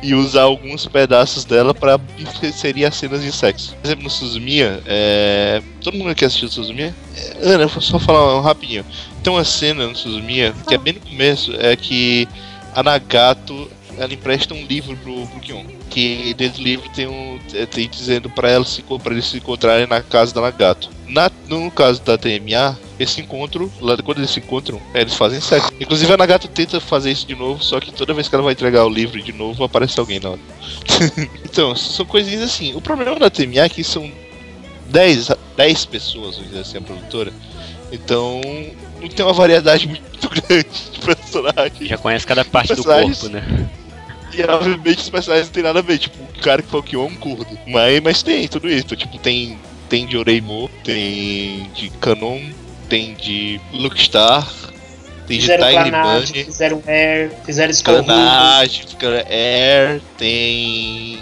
e usar alguns pedaços dela pra inserir as cenas de sexo. Por exemplo, no Suzumiya, é... todo mundo que assistiu Suzumiya? É, Ana, eu vou só falar um rapidinho. Tem uma cena no Suzumiya, que é bem no começo, é que a Nagato ela empresta um livro pro, pro Kion. Que dentro do livro tem um. tem dizendo pra ela se pra eles se encontrarem na casa da Nagato. Na, no caso da TMA, esse encontro, lá quando eles se encontram, é, eles fazem sexo. Inclusive a Nagato tenta fazer isso de novo, só que toda vez que ela vai entregar o livro de novo, aparece alguém na hora. então, são coisinhas assim. O problema da TMA é que são 10, 10 pessoas, vamos dizer assim, a produtora. Então, não tem uma variedade muito grande de personagens. Já conhece cada parte do corpo, né? E obviamente os personagens não tem nada a ver, tipo, o cara que Kion é um curdo. Mas, mas tem tudo isso, tipo, tem, tem de Oreimo, tem de Canon, tem de Lookstar, tem de Fizeram Tiger Clanage, Bunny, fizeram Air, fizeram Skull Clanage, Air, tem.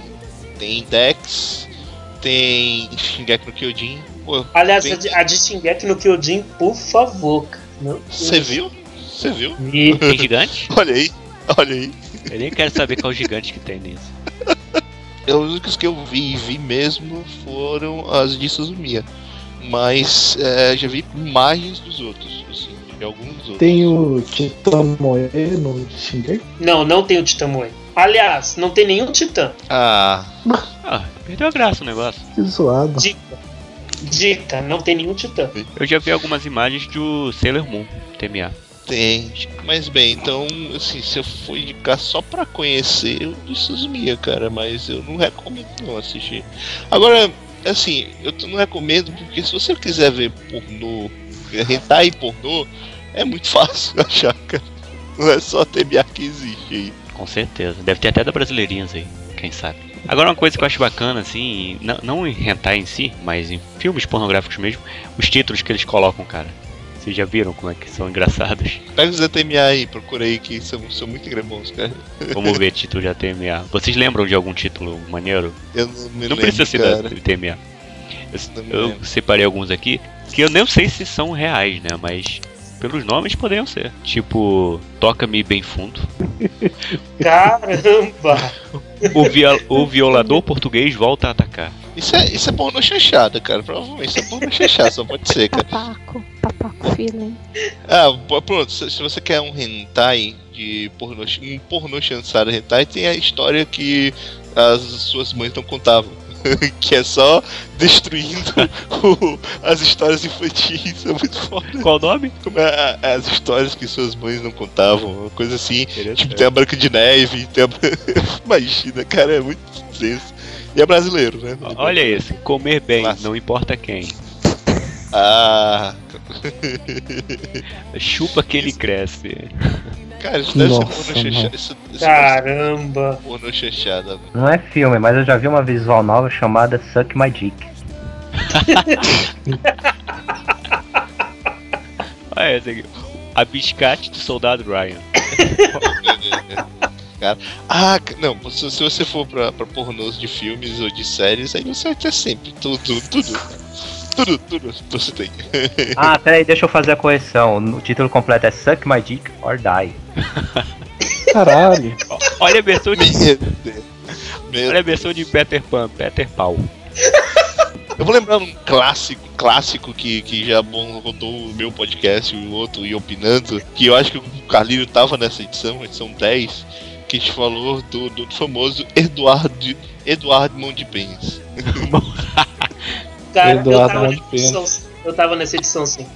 tem Dex, tem Shingeki no Kyojin. Pô, Aliás, tem- a de- a de Shingeki no Kyojin, por favor. Você viu? Você viu? Vi. Tem gigante? Olha aí, olha aí. Eu nem quero saber qual gigante que tem nisso. Os únicos que eu vi e vi mesmo foram as de Suzumiya. Mas é, já vi imagens dos outros, assim, de alguns outros. Tem o Titã Moe no Shingeki? Não, não tem o Titã Moe. Aliás, não tem nenhum Titã. Ah, Ah, perdeu a graça o negócio. Que zoado. Dica. Dica, não tem nenhum Titã. Eu já vi algumas imagens do Sailor Moon, TMA. Tem. Mas bem, então, assim, se eu for indicar só pra conhecer, eu disse Suzumiya, cara, mas eu não recomendo não assistir. Agora, assim, eu não recomendo porque se você quiser ver pornô, hentai e pornô, é muito fácil achar, cara. Não é só TBA que existe aí. Com certeza. Deve ter até da Brasileirinhas aí, quem sabe. Agora uma coisa que eu acho bacana, assim, não, em hentai em si, mas em filmes pornográficos mesmo, os títulos que eles colocam, cara. Vocês já viram como é que são engraçados? Pega os ZTMA aí, procura aí que são, são muito bons, cara. Vamos ver título de ATMA. Vocês lembram de algum título maneiro? Eu não me não lembro, precisa ser cara. da TMA. Não me Eu, eu separei alguns aqui que eu não sei se são reais, né? Mas pelos nomes poderiam ser. Tipo, Toca-me Bem Fundo. Caramba! O, via- o violador português volta a atacar. Isso é, isso é pornô chanchada, cara. Provavelmente isso é pornô chanchada, só pode ser, cara. Papaco, papaco feeling. Ah, pronto, se, se você quer um hentai de pornô, um pornô chanchada hentai, tem a história que as suas mães não contavam. que é só destruindo o- as histórias infantis. É muito foda. Qual o nome? Como é, as histórias que suas mães não contavam, uma coisa assim. Tipo, tem a Branca de Neve, tem a... Imagina, cara, é muito tenso. E é brasileiro, né? Olha esse, comer bem, Clássico. não importa quem. Ah, Chupa que ele cresce. cara, isso deve Nossa, ser pornô chanchada. Isso, isso Caramba! ser pornô chanchada. Não é filme, mas eu já vi uma visual nova chamada Suck My Dick. Olha esse aqui. A biscate do soldado Ryan. Cara. Ah, não, se, se você for pra, pra pornôs de filmes ou de séries, aí você vai ter sempre tudo, tudo. Tudo, tudo, você tem. Ah, peraí, deixa eu fazer a correção. O título completo é Suck My Dick or Die. Caralho. Olha a versão de, olha a versão de Peter Pan, Peter Pau. Eu vou lembrar um clássico, clássico que, que já rodou o meu podcast e o outro e opinando, que eu acho que o Carlinho tava nessa edição, edição 10, que a gente falou do, do famoso Eduardo, Eduardo Mão de Pens. Cara, eu Eduardo tava, Mão de nessa edição, eu tava nessa edição sim.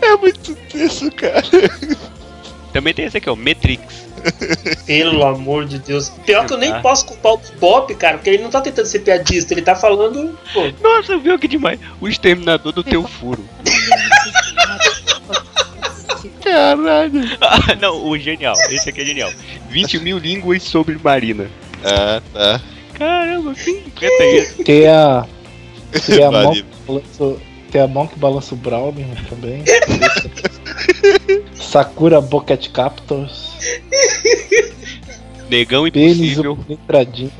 É muito tenso, cara. Também tem esse aqui, ó, Matrix. Pelo amor de Deus. Pior que eu nem posso culpar o Pop, cara, porque ele não tá tentando ser piadista, ele tá falando. Pô, Nossa, viu que demais? O exterminador do teu furo. Caralho. Ah, não, o genial. Esse aqui é genial. 20 mil línguas sobre Marina. Ah, tá. Caramba, quem inventa isso? Tem a. Tem a mão que balança, tem a mão que balança o Brownie também. Sakura Bucket Captors. Negão Pênis impossível. entradinha.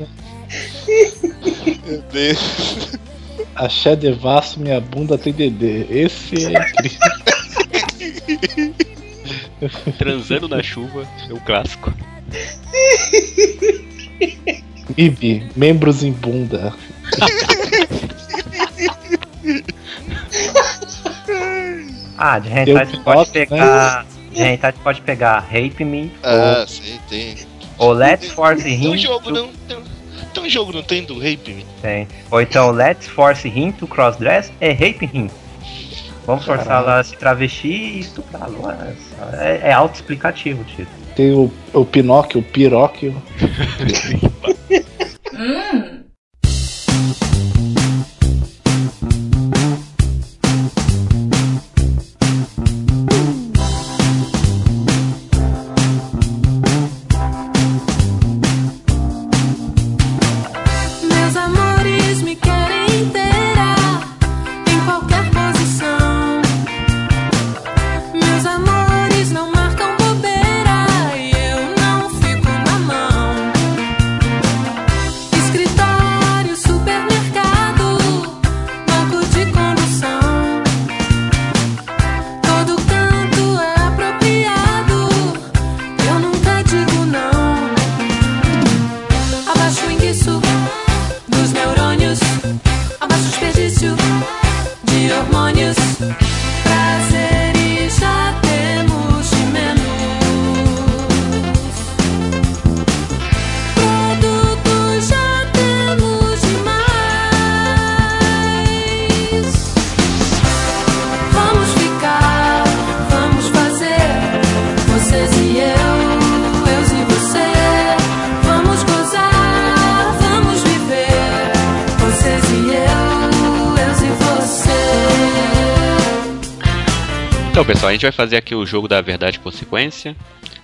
Meu Deus. Axé Devasso, minha bunda tem dedê. Esse é incrível. Transando na chuva. É um clássico. Bibi, membros em bunda. Ah, de Tem hentai o você pode Pinóquio, pegar. De hentai pode pegar Rape Me Ah, sim, tem. ou, ou Let's Force Tem Him. um jogo, to- não. Tem, tem um jogo, não tem do Rape Me? Tem. Ou então Let's Force Him to Crossdress e Rape Him. Vamos forçá-la a se travestir e estuprá-lo. É, é auto-explicativo o título. Tem o, o Pinóquio, o Piróquio. Meus Então, pessoal, a gente vai fazer aqui o jogo da verdade e consequência.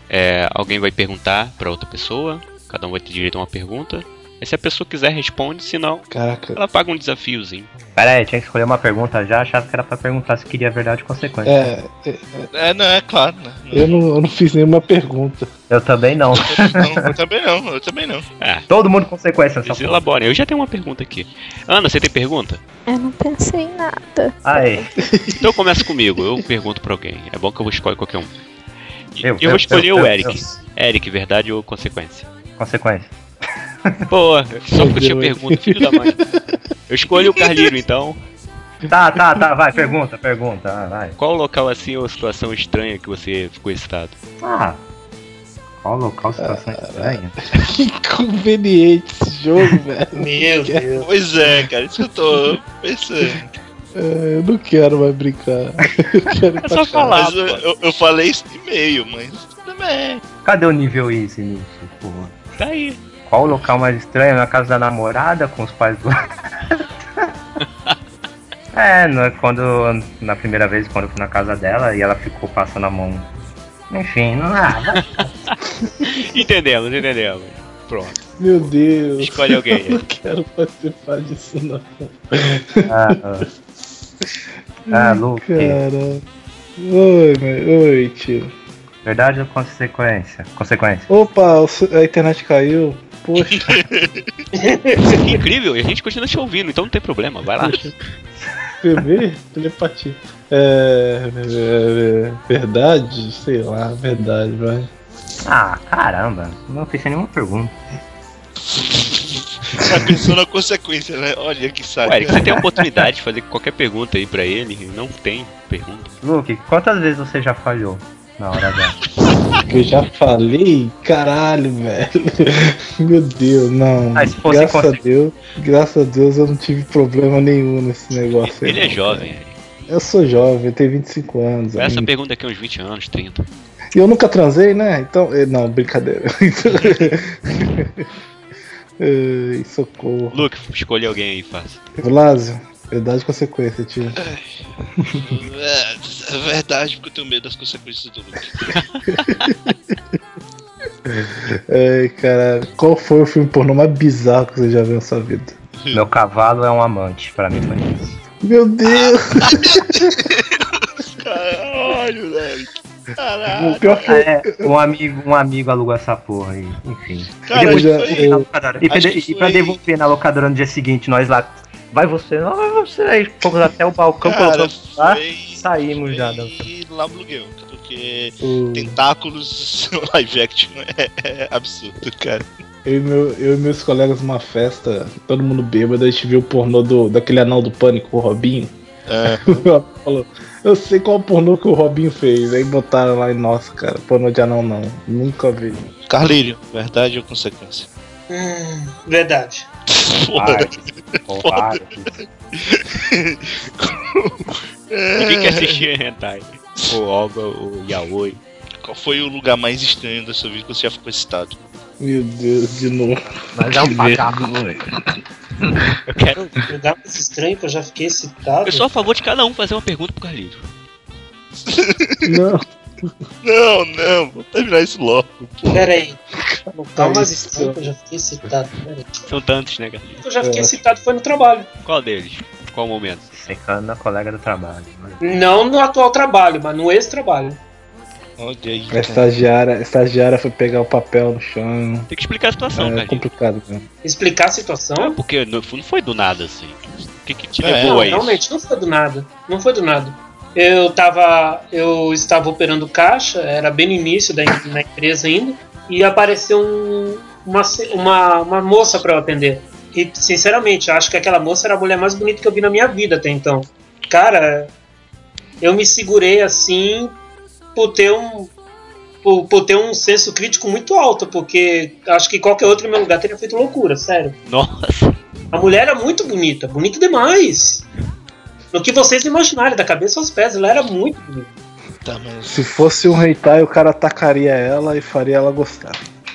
É, alguém vai perguntar pra outra pessoa, cada um vai ter direito a uma pergunta. E se a pessoa quiser, responde, se não, Caraca. ela paga um desafiozinho. Pera aí, tinha que escolher uma pergunta já, achava que era pra perguntar se queria verdade e consequência. É, é, É, não, é claro, né? eu não, eu não fiz nenhuma pergunta. Eu também não. Não, eu também não, eu também não. É, Todo mundo consequência nessa elaborem. Eu já tenho uma pergunta aqui. Ana, você tem pergunta? Eu não pensei em nada. Aí, Então começa comigo, eu pergunto pra alguém. É bom que eu vou escolher qualquer um. Eu, eu, eu, vou escolher eu, o eu, Eric. eu. Eric, verdade ou consequência? consequência. Pô, só porque eu tinha pergunta, filho da mãe. Eu escolhi o Carliro, então. Tá, tá, tá, vai, pergunta, pergunta, ah, vai. Qual local assim ou situação estranha que você ficou excitado? Ah, qual local, situação estranha? Que conveniente esse jogo, velho. Meu Deus. Pois é, cara, isso que eu tô pensando. É, eu não quero mais brincar. Eu quero É só falar. Mas eu, eu, eu falei isso de e-mail, mas tudo bem. Cadê o nível Easy nisso, porra? Tá aí. Qual o local mais estranho? Na casa da namorada, com os pais do. é, não é quando. Na primeira vez, quando eu fui na casa dela e ela ficou passando a mão. Enfim, não vai. Entendemos, entendemos. Pronto. Meu Deus. Escolhe alguém. Eu não quero participar disso, não. Ah, ah. Ah, Luke. Cara. Oi, meu- oi, tio. Verdade ou consequência? Consequência. Opa, a internet caiu. Poxa, Que incrível, e a gente continua te ouvindo, então não tem problema, vai lá. bebê, telepatia. É, é, é, Verdade? Sei lá, verdade, vai. Ah, caramba. Não fiz nenhuma pergunta. Tá pensando na consequência, né? Olha que saco. Ué, você tem a oportunidade de fazer qualquer pergunta aí pra ele, não tem pergunta. Luke, quantas vezes você já falhou na hora da. Que eu já falei, caralho, velho. Meu Deus, não. Ah, se fosse graças a conseguir- Deus, graças a Deus eu não tive problema nenhum nesse negócio aí. Ele é jovem. Eu sou jovem, eu tenho 25 anos. Essa ainda. pergunta aqui é uns 20 anos, 30. E eu nunca transei, né? Então. eh, Não, brincadeira. Então- Ai, socorro. Luke, escolhe alguém aí, fácil. Vlásio, verdade e consequência, tio. É, é verdade, porque eu tenho medo das consequências do Luke. Ai, caralho. Qual foi o filme pornô mais bizarro que você já viu na sua vida? Meu cavalo é um amante, pra mim foi isso. Meu Deus! Caralho, velho. Caralho. o pior que é, um amigo, um amigo alugou essa porra aí, enfim. Cara, eu acho já- locadora. E, pra- e pra devolver na locadora no dia seguinte, nós lá. Vai você, não, vai você aí. Fomos até o balcão, Cara, colocamos lá. foi, saímos foi já da- lá aluguel, porque o- tentáculos live action é, é absurdo, cara. eu, e meu, eu e meus colegas numa festa, todo mundo bêbado, a gente viu o pornô do, daquele anão do pânico, o Robinho. É, Falou, eu sei qual pornô que o Robinho fez. Aí botaram lá e, nossa, cara, pornô de anão não. Nunca vi. Carlírio, verdade ou consequência? Hum, verdade. Foda. Porrada. Ninguém quer assistir Hentai. Ou Olga, ou Yaoi. Qual foi o lugar mais estranho da sua vida que você já ficou excitado? Meu Deus, de novo. Mas é um pagaco. Eu quero. Lugar mais estranho que eu já fiquei excitado. Eu sou a favor de cada um fazer uma pergunta pro Carlinhos. Não, Não, não, vou terminar isso logo. Pera aí. Mais Isso. estranho que eu já fiquei aí. São tantos, né, Carlinhos? Eu já fiquei É. excitado foi no trabalho. Qual deles? Qual momento? Secando a colega do trabalho. Não no atual trabalho, mas no ex-trabalho. Olha aí. a cara. estagiária, a estagiária foi pegar o papel no chão. Tem que explicar a situação, É Carlinhos. complicado, né? Explicar a É situação? porque não não foi do nada assim. O que, que te É, levou Não, a isso? realmente, não foi do nada. Não foi do nada. Eu tava. Eu estava operando caixa, era bem no início da na empresa ainda, e apareceu um- uma, uma, uma moça para eu atender. E sinceramente, acho que aquela moça era a mulher mais bonita que eu vi na minha vida até então. Cara, eu me segurei assim por ter um. Por, por ter um senso crítico muito alto, porque acho que qualquer outro em meu lugar teria feito loucura, sério. Nossa, A mulher era muito bonita, bonita demais. No que vocês imaginarem, da cabeça aos pés, ela era muito bonita. Tá, mas Se fosse um hentai, o cara atacaria ela e faria ela gostar.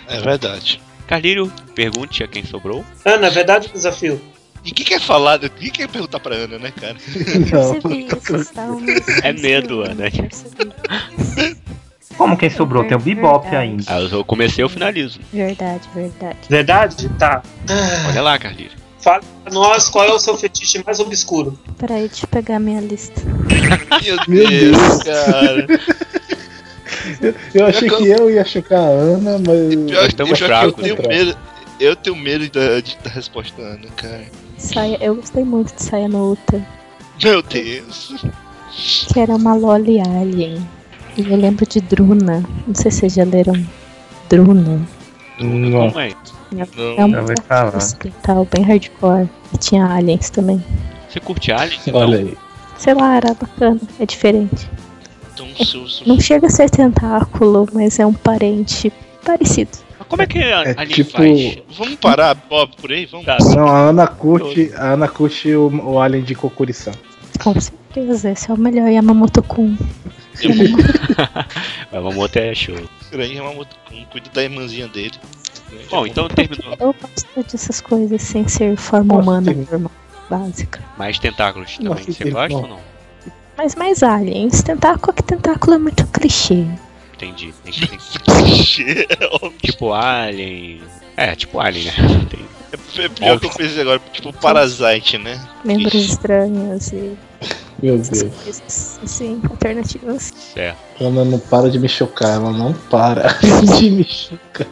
é verdade. Carlinhos, pergunte a quem sobrou. Ana, é verdade o desafio? E quem quer falar? Quem quer perguntar pra Ana, né, cara? Não, me- É medo, Ana. Como quem sobrou? Tem o Bebop Verdade. ainda. Ah, eu comecei, eu finalizo. Verdade, verdade. Verdade? Tá. Olha lá, Carlinhos. Fala pra nós qual é o seu fetiche mais obscuro. Peraí, deixa eu pegar minha lista. Meu Deus, cara. eu achei que eu ia chocar a Ana, mas. Pior, estamos que eu fracos, tenho né? medo. Eu tenho medo da, de- da resposta da Ana, cara. Saia, eu gostei muito de Saia no Uta, Meu Deus. que era uma Loli Alien. E eu lembro de Druna. Não sei se vocês já leram Druna. Não. Como é? Não. É falar. ocidental bem hardcore. E tinha aliens também. Você curte Alien? Olha aí. Sei lá, era bacana, é diferente. Então, Não chega a ser tentáculo, mas é um parente parecido. Mas como é que a É Alien tipo- faz? Vamos parar, Bob, por aí? Vamos. Tá. Não, a Ana curte, a Ana curte o, o Alien de Kokurisan. Com certeza, esse é o melhor Yamamoto-kun. Vamos até show. Grande Yamamoto Kun, cuida da irmãzinha dele. Bom, então terminou. Eu gosto dessas coisas sem ser forma Nossa, humana tem- normal, básica. Mais tentáculos também. Nossa, Você gosta bom. ou não? Mas mais aliens. Tentáculo é que tentáculo é muito clichê. Entendi. Clichê, é tipo Alien. É, tipo Alien, né? Tem- É pior que eu pensei agora, tipo Parasite, né? Membros Ixi. estranhos e Meu essas Deus. coisas assim, alternativas. Certo. Ana não para de me chocar, ela não para de me chocar.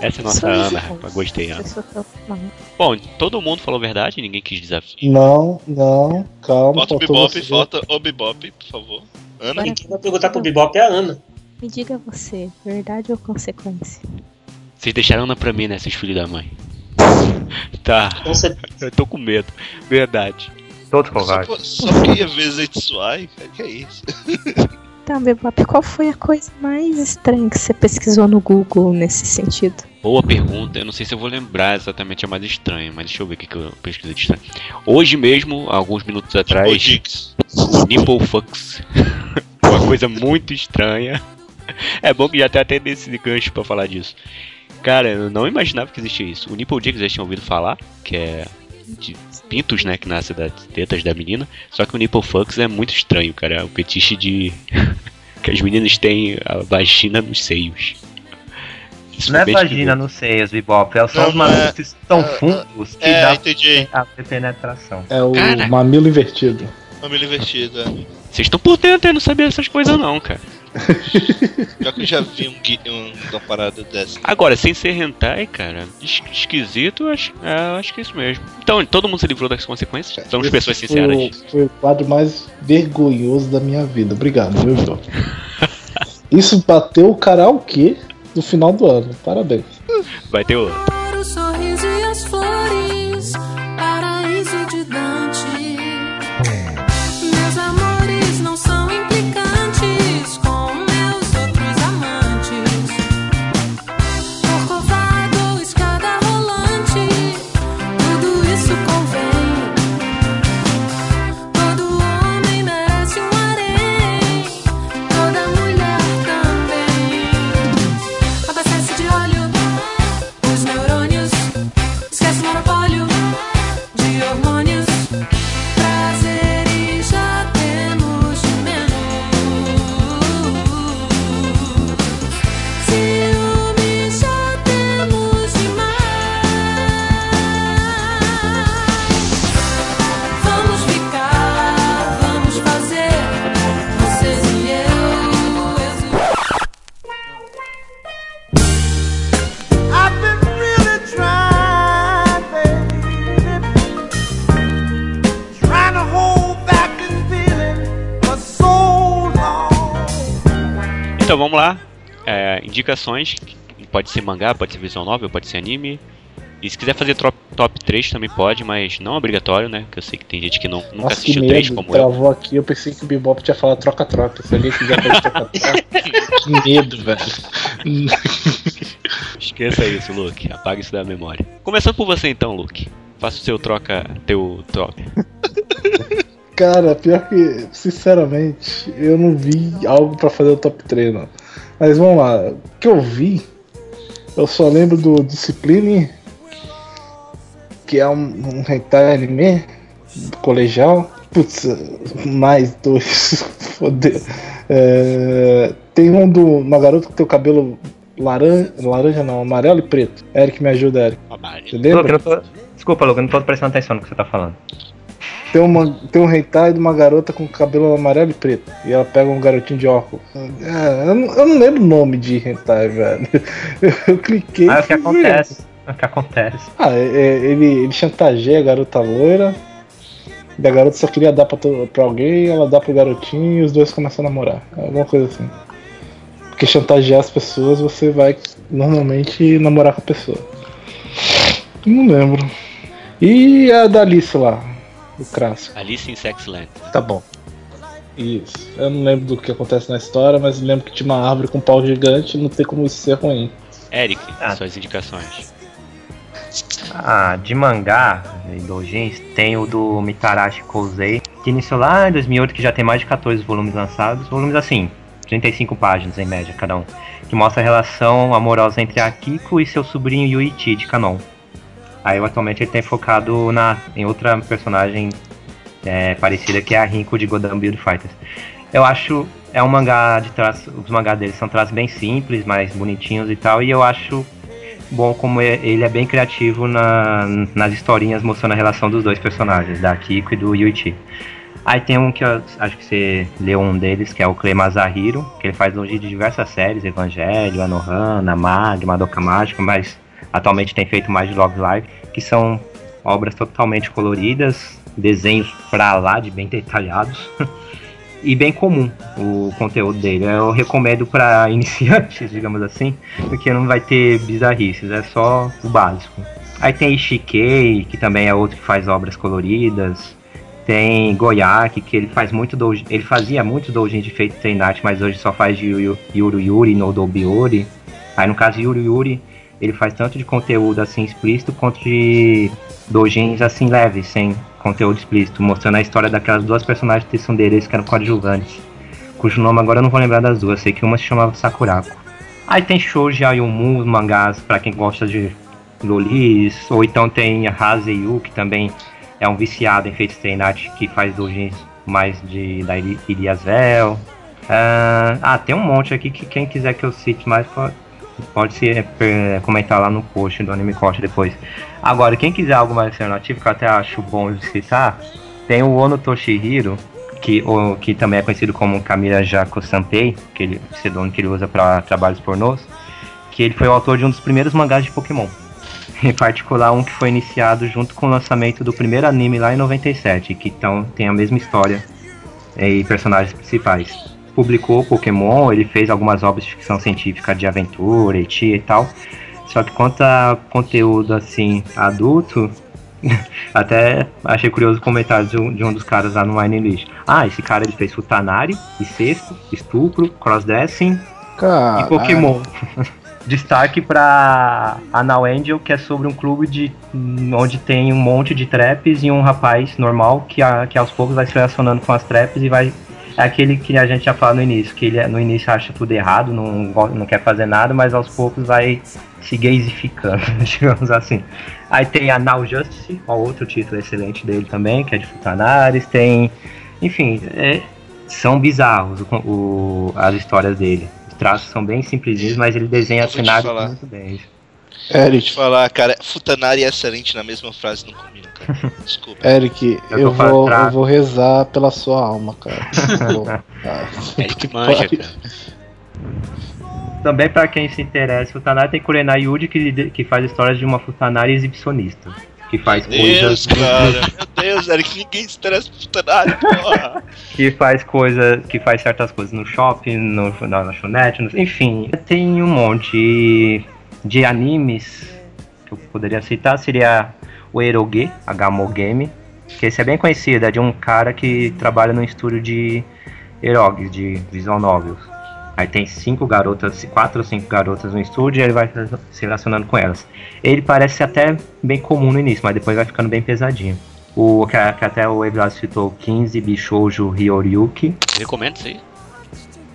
Essa é nossa Ana, rapaz. Gostei, Ana. Eu sou tão- não. Bom, todo mundo falou a verdade, ninguém quis desafio. Não, não, calma. Falta o Bebop, você. falta o Bebop, por favor. Ana? Quem vai perguntar pro Bebop é a Ana. Me diga você, verdade ou consequência? Vocês deixaram Ana pra mim, né, seus filhos da mãe? Tá, certeza. eu tô com medo. Verdade. Todos Só, covardes. por- só porque ia ver Zetsuai? cara, Que é isso? Tá, Bebop, qual foi a coisa mais estranha que você pesquisou no Google nesse sentido? Boa pergunta, eu não sei se eu vou lembrar exatamente a mais estranha, mas deixa eu ver o que, que eu pesquisei de estranho. Hoje mesmo, alguns minutos atrás, o Nipple Fucks. Uma coisa muito estranha. É bom que já tem até desse gancho pra falar disso. Cara, eu não imaginava que existia isso. O Nipple Jigs já tinha ouvido falar, que é de pintos, né, que nasce das tetas da menina. Só que o Nipple Fucks é muito estranho, cara. É o fetiche de... que as meninas têm a vagina nos seios. Isso Não é vagina nos seios, Bebop. É são Não, os malucos que são é- fungos que É, dá entendi. a penetração. É o Cara. mamilo invertido. Família invertida. Vocês estão por dentro, eu não sabia dessas coisas não, cara. Pior que eu já vi um, um, uma parada dessa. Agora, sem ser hentai, cara, es- esquisito, eu acho, é, eu acho que é isso mesmo. Então, todo mundo se livrou das consequências? Somos Esse pessoas foi sinceras. o- Foi o quadro mais vergonhoso da minha vida. Obrigado, viu, João? Isso bateu o karaokê no final do ano. Parabéns. Vai ter outro. Então vamos lá. É, indicações. Pode ser mangá, pode ser visual novel, pode ser anime. E se quiser fazer top, top 3 também pode, mas não é obrigatório, né? Porque eu sei que tem gente que não, nunca Nossa, que assistiu 3 medo. como eu. Travou aqui. Eu pensei que o Bebop tinha falado troca-troca. Se alguém quiser fazer troca-troca. que medo, velho. Esqueça isso, Luke. Apaga isso da memória. Começando por você então, Luke. Faça o seu troca, teu top. Cara, pior que, sinceramente, eu não vi algo pra fazer o top 3, não. Mas vamos lá. O que eu vi, eu só lembro do Discipline que é um, um hentai anime colegial. Putz, mais dois. Fodeu. É, tem um do uma garota que tem o cabelo laranja, laranja não, amarelo e preto. Eric, me ajuda, Eric. Você lembra? tô... Desculpa, eu não tô prestando atenção no que você tá falando. Tem, uma, tem um hentai de uma garota com cabelo amarelo e preto. E ela pega um garotinho de óculos. É, eu, não, eu não lembro o nome de hentai, velho. Eu, cliquei. Ah, é o que acontece. É o que acontece. Ah, é- é- ele, ele chantageia a garota loira. E a garota só queria dar pra, pra alguém, ela dá pro garotinho e os dois começam a namorar. Alguma coisa assim. Porque chantagear as pessoas, você vai normalmente namorar com a pessoa. Não lembro. E a da Alice lá, o clássico. Alice in Sexland. Tá bom. Isso. Eu não lembro do que acontece na história, mas lembro que tinha uma árvore com um pau gigante e não tem como isso ser ruim. Eric, Ah. suas indicações. Ah, de mangá doujins, tem o do Mitarashi Kouzei, que iniciou lá em 2008, que já tem mais de 14 volumes lançados. Volumes assim, 35 páginas em média cada um. Que mostra a relação amorosa entre a Kiko e seu sobrinho Yuichi de Kanon. Aí atualmente ele tem focado na, em outra personagem é, parecida que é a Rinko de Godam Build Fighters. Eu acho é um mangá de traço, os mangás deles são traços bem simples, mais bonitinhos e tal, e eu acho bom como ele é bem criativo na- nas historinhas mostrando a relação dos dois personagens, da Kiko e do Yuichi. Aí tem um que eu acho que você leu um deles, que é o Clay que ele faz hoje de diversas séries, Evangelho, Anohana, Mag, Madoka Mágica, mas atualmente tem feito mais de Love Live, que são obras totalmente coloridas, desenhos pra lá de bem detalhados. e bem comum o conteúdo dele. Eu recomendo para iniciantes, digamos assim, porque não vai ter bizarrices, é só o básico. Aí tem Ishikei, que também é outro que faz obras coloridas. Tem Goyaki, que ele faz muito doujin, ele fazia muito doujin de feito Teinate, mas hoje só faz de Yu- Yuru Yuri no Dobiori. Aí no caso Yuru Yuri, ele faz tanto de conteúdo assim explícito quanto de doujins assim leves, sem conteúdo explícito, mostrando a história daquelas duas personagens de tsundere que eram coadjuvantes. Cujo nome agora eu não vou lembrar das duas, sei que uma se chamava Sakurako. Aí tem Shouji Ayumu, os mangás pra quem gosta de lolis, ou então tem Haseyu, que também é um viciado em Fate Stay que faz doujins mais de da Ili- Iliasvel. Ah, ah, tem um monte aqui que quem quiser que eu cite mais pode, pode se eh, comentar lá no post do Anime Corte depois. Agora, quem quiser algo mais alternativo, que eu até acho bom citar, tem o Ono Toshihiro, que, o, que também é conhecido como Kamira Jako Sanpei, que ele, pseudônimo que ele usa para trabalhos pornôs, que ele foi o autor de um dos primeiros mangás de Pokémon. Em particular, um que foi iniciado junto com o lançamento do primeiro anime lá em 97, que então tem a mesma história eh, e personagens principais. Publicou Pokémon, ele fez algumas obras de ficção científica de aventura, e tal. Só que quanto a conteúdo assim adulto, até achei curioso o comentário de um, de um dos caras lá no Wine List. Ah, esse cara ele fez Futanari, incesto, estupro, crossdressing e Caralho. Pokémon. Destaque pra Anal Angel, que é sobre um clube de onde tem um monte de traps e um rapaz normal que, a- que aos poucos vai se relacionando com as traps e vai. É aquele que a gente já falou no início, que ele é- no início acha tudo errado, não, não quer fazer nada, mas aos poucos vai se gaysificando, digamos assim. Aí tem Anal Justice, ó, outro título excelente dele também, que é de Futanares, tem. Enfim, é- são bizarros o, o- as histórias dele. Os traços são bem simplesinhos, mas ele desenha cenários muito bem. Eric, falar, cara, Futanari e excelente na mesma frase não combinam, cara. Desculpa. Eric, Eu eu, vou, eu vou rezar pela sua alma, cara. Vou- ah, Eric manja, cara. Também pra quem se interessa, Futanari tem Kurenai Yuji que, que faz histórias de uma Futanari exibicionista. Que faz Deus, coisas. cara. Meu Deus, Eric, ninguém se interessa por Futanari, porra. que faz coisa, que faz certas coisas no shopping, no, na lanchonete, enfim, tem um monte de animes que eu poderia citar, seria o Eroge, a Gamo Game, que esse é bem conhecido, é de um cara que trabalha no estúdio de erogues, de visual novels. Aí tem cinco garotas, quatro ou cinco garotas no estúdio e ele vai se relacionando com elas. Ele parece até bem comum no início, mas depois vai ficando bem pesadinho. O que, que até o Evlas citou, 15 Bishoujo Hyoryuki. Recomendo isso aí.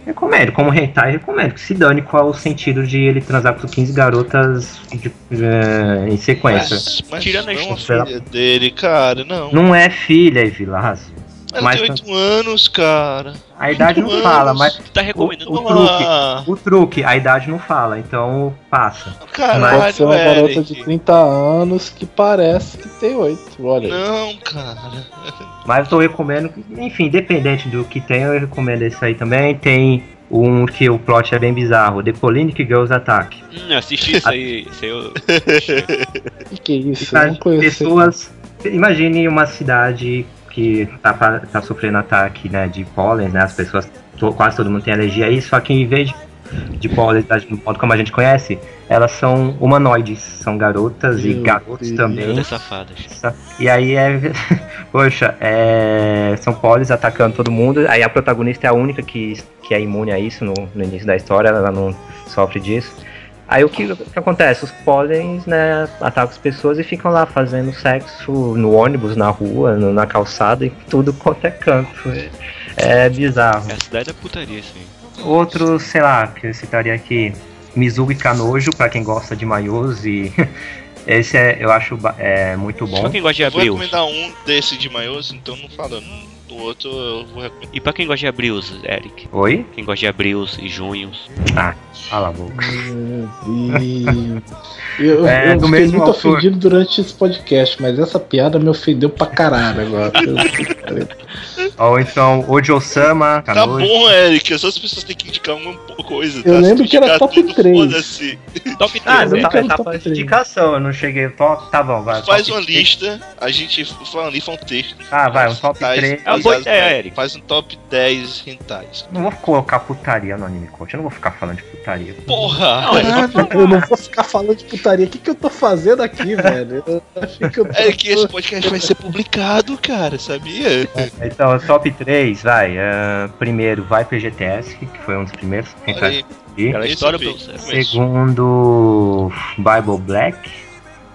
Recomendo, como hentai, recomendo. Se dane qual o sentido de ele transar com 15 garotas de- eh, em sequência. Mas, mas Tirando a não a história- filha dele, cara, não. Não é filha, Evilásio. Ela mas tem 8 anos, cara. A idade não Oito fala, anos. mas tá recomendando o, o truque, o truque, a idade não fala, então passa. caralho, Pode ser uma garota de 30 anos que parece que tem 8. Olha aí. Não, cara. Mas eu recomendo, enfim, independente do que tem, eu recomendo esse aí também. Tem um que o plot é bem bizarro, The Polinic Girls Attack. Hum, assisti isso aí. Isso aí eu... O que, que é isso? Eu Faz não conheço. pessoas. Imagine uma cidade que tá, tá sofrendo ataque né, de pólen, né? As pessoas, to- quase todo mundo tem alergia a isso, só que em vez de, de pólen, da- do modo como a gente conhece, elas são humanoides, são garotas e Meu garotos Deus. também. Safadas. E aí é. Poxa, é, são polis atacando todo mundo. Aí a protagonista é a única que, que é imune a isso no, no início da história, ela não sofre disso. Aí o que, acontece? Os polens, né, atacam as pessoas e ficam lá fazendo sexo no ônibus, na rua, no- na calçada, e tudo quanto é canto. É bizarro. É a cidade da putaria, aí. Outro, sei lá, que eu citaria aqui, Mizugi Kanojo, pra quem gosta de maiôs e. Esse é, eu acho é, muito bom. quem gosta de Eu vou abril. recomendar um desse de maiôs, então não fala. Do outro eu vou recomendar. E pra quem gosta de abrios, Eric? Oi? Quem gosta de abrios e junhos. Cala a boca. Eu, É, eu fiquei mesmo muito autor. ofendido durante esse podcast, mas essa piada me ofendeu pra caralho agora. Ou então, Ojo-sama, Tá bom, Eric. As outras pessoas têm que indicar uma coisa. Eu tá? Se lembro que era top tudo, três. Foda-se. Top 3, Ah, Eu não tá, tá top indicação, eu não cheguei. Top, tá bom, vai. Faz uma três. lista, a gente fala ali, faz um texto. Ah, vai, um top Rentais 3. É uma ideia, Eric. Faz um top 10 rentais. Não vou colocar putaria no anime coach, eu não vou ficar falando de putaria. Porra! Não, é eu não vou ficar falando de putaria. O que, que eu tô fazendo aqui, velho? Eu acho que eu tô... É que esse podcast vai ser publicado, cara, sabia? Então, top 3, vai. ah, primeiro, vai pro GTS, que foi um dos primeiros. Olha aí, Aquela história Segundo, Bible Black,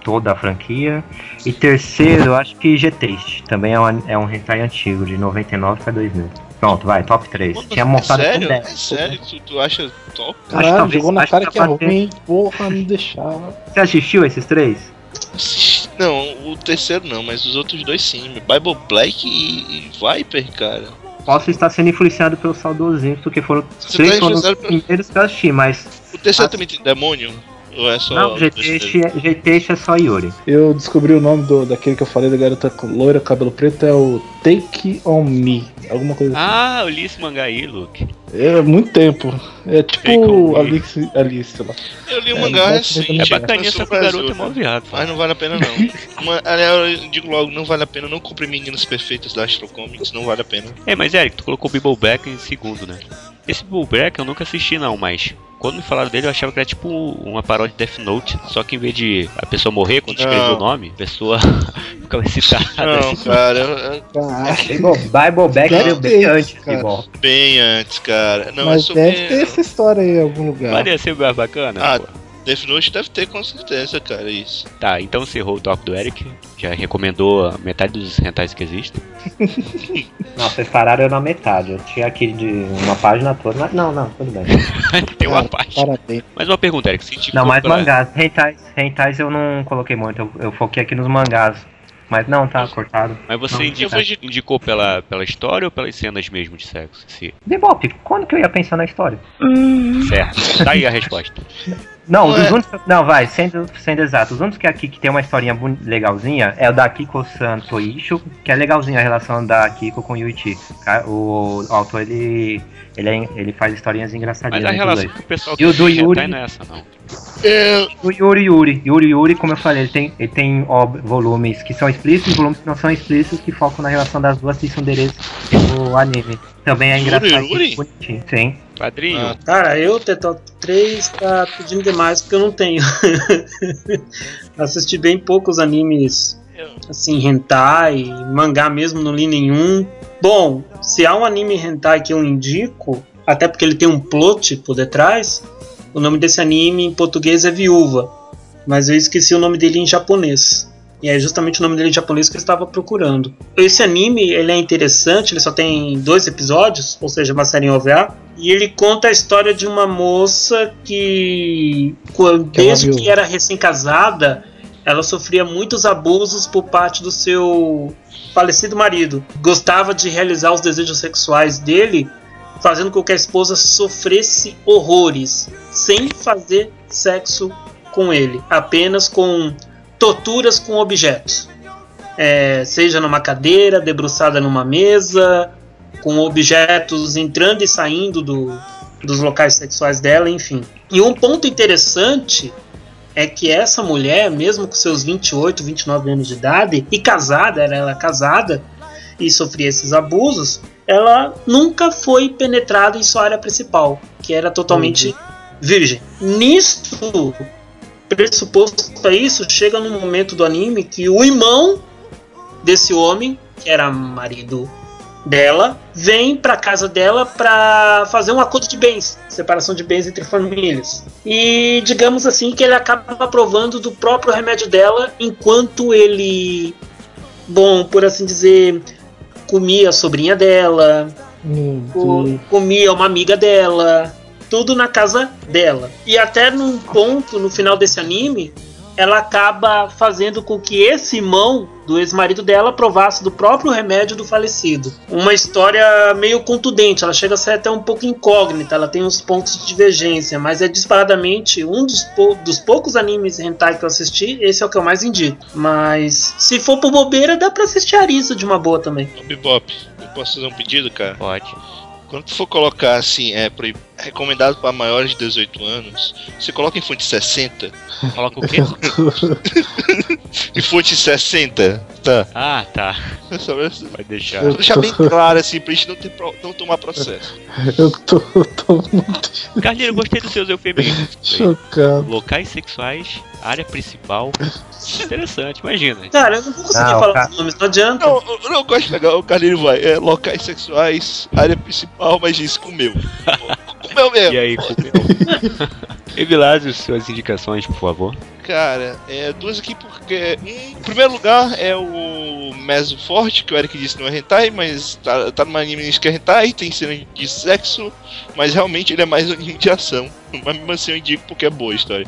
toda a franquia. E terceiro, eu acho que G-Taste. Também é um, é um hentai antigo, de 99 pra 2000. Pronto, vai, top 3. Mano, Tinha montado é sério? 10. É sério? Tu, tu acha top? Acho que Caralho, talvez- jogou na acho cara que que é tá batendo. ruim. Porra, não deixava. Você assistiu esses três? Não, o terceiro não, mas os outros dois sim. Bible Black e, e Viper, cara. Posso estar sendo influenciado pelo saudosismo, porque foram Você três tá foram os pelo- primeiros que eu assisti, mas. O terceiro Ah, também tem demônio? Ou é só. Não, o GT, terceiro? GT é só Yuri. Eu descobri o nome do, daquele que eu falei da garota com loira, cabelo preto, é o Take On Me. Alguma coisa assim. Ah, eu li esse mangá aí, Luke. É muito tempo. É tipo. Alice, Alice lá. Eu li o É, mangá recente. É bacaninha, o garoto é mó viado. Mas não vale a pena não. Uma- aliás, eu digo logo, não vale a pena. Não compre Meninos Perfeitos da Astro Comics, não vale a pena. É, mas Eric, tu colocou o Bible Black em segundo, né? Esse Bible Black eu nunca assisti não, mas quando me falaram dele eu achava que era tipo uma paródia de Death Note, só que em vez de a pessoa morrer quando escreveu o nome, a pessoa ficava excitada. Não, cara, eu- Caraca. Bible, Back veio bem antes cara. bem antes, cara. Não, é Mas sobre. deve ter essa história aí em algum lugar. Ser mais bacana? Ah, pô. Death Note deve ter com certeza, cara, isso. Tá, então encerrou o top do Eric. Já recomendou a metade dos rentais que existem. Não, vocês pararam eu na metade. Eu tinha aqui de uma página toda, mas não, não, tudo bem. Tem uma. Parabéns. Mais uma pergunta, Eric. Se indicou Não, mas pra- mangás. Hentais, hentais eu não coloquei muito, eu, eu foquei aqui nos mangás. Mas não, tá cortado. Mas você Não, vou- indicou pela, pela história ou pelas cenas mesmo de sexo? Se... Bebop, quando que eu ia pensar na história? Certo. Tá aí a resposta. Não, os é- únicos. Não, vai, sendo, sendo exato. Os únicos que aqui que tem uma historinha legalzinha é o da Kiko San Toisho, que é legalzinha a relação da Kiko com o Yuichi. O, o autor ele, ele, é- ele faz historinhas engraçadinhas. Mas a relação com o pessoal E o do Yuri? não é essa, não. É, O Yuri Yuri, Yuri Yuri, como eu falei, ele tem, ele tem ob- volumes que são explícitos e volumes que não são explícitos, que focam na relação das duas tsundere no anime. Também é Yuri engraçado Yuri? bonitinho. Sim. Padrinho, Ah, Cara, eu ter top 3 tá pedindo demais porque eu não tenho. Assisti bem poucos animes assim, hentai, mangá mesmo, não li nenhum. Bom, se há um anime hentai que eu indico, até porque ele tem um plot por detrás, o nome desse anime em português é Viúva, mas eu esqueci o nome dele em japonês. E é justamente o nome dele em japonês que eu estava procurando. Esse anime, ele é interessante, ele só tem dois episódios, ou seja, uma série em OVA. E ele conta a história de uma moça que, é desde que era recém-casada, ela sofria muitos abusos por parte do seu falecido marido. Gostava de realizar os desejos sexuais dele, fazendo com que a esposa sofresse horrores, sem fazer sexo com ele, apenas com torturas com objetos. É, seja numa cadeira, debruçada numa mesa, com objetos entrando e saindo do, dos locais sexuais dela, enfim. E um ponto interessante é que essa mulher, mesmo com seus 28, 29 anos de idade, e casada, era ela casada, e sofria esses abusos, ela nunca foi penetrada em sua área principal, que era totalmente virgem. Nisto, pressuposto a isso, chega num momento do anime que o irmão desse homem, que era marido dela, vem pra casa dela pra fazer um acordo de bens, separação de bens entre famílias. E digamos assim que ele acaba aprovando do próprio remédio dela enquanto ele, bom, por assim dizer, comia a sobrinha dela, comia uma amiga dela, tudo na casa dela. E até num ponto no final desse anime, ela acaba fazendo com que esse irmão do ex-marido dela provasse do próprio remédio do falecido. Uma história meio contundente, ela chega a ser até um pouco incógnita, ela tem uns pontos de divergência, mas é disparadamente um dos, pou- dos poucos animes hentai que eu assisti, esse é o que eu mais indico. Mas se for por bobeira, dá pra assistir Arisa de uma boa também. Bebop, eu posso fazer um pedido, cara? Pode. Quando tu for colocar assim, é proib- recomendado para maiores de 18 anos, você coloca em fonte 60. Coloca o quê? Em fonte 60, tá? ah, tá. Só pra Vai deixar. pra deixar bem claro assim, pra gente não, ter pro- não tomar processo. Eu tô, eu tô muito Carlinhos, gostei dos seus eufemismos. chocado. Locais sexuais, área principal. Interessante, imagina. Cara, eu não vou conseguir Não, falar cara. os nomes, não adianta. Não, eu não gosto de pegar o Carlinho vai. É locais sexuais, área principal, mas diz comeu. Comeu mesmo. E aí, comeu? Evilásio, suas indicações, por favor. Cara, é, duas aqui porque. Um, em primeiro lugar é o Meso Forte, que o Eric disse que não é hentai, mas tá, tá numa anime que é hentai, tem cena de sexo, mas realmente ele é mais um anime de ação. Mas mesmo assim eu indico porque é boa a história.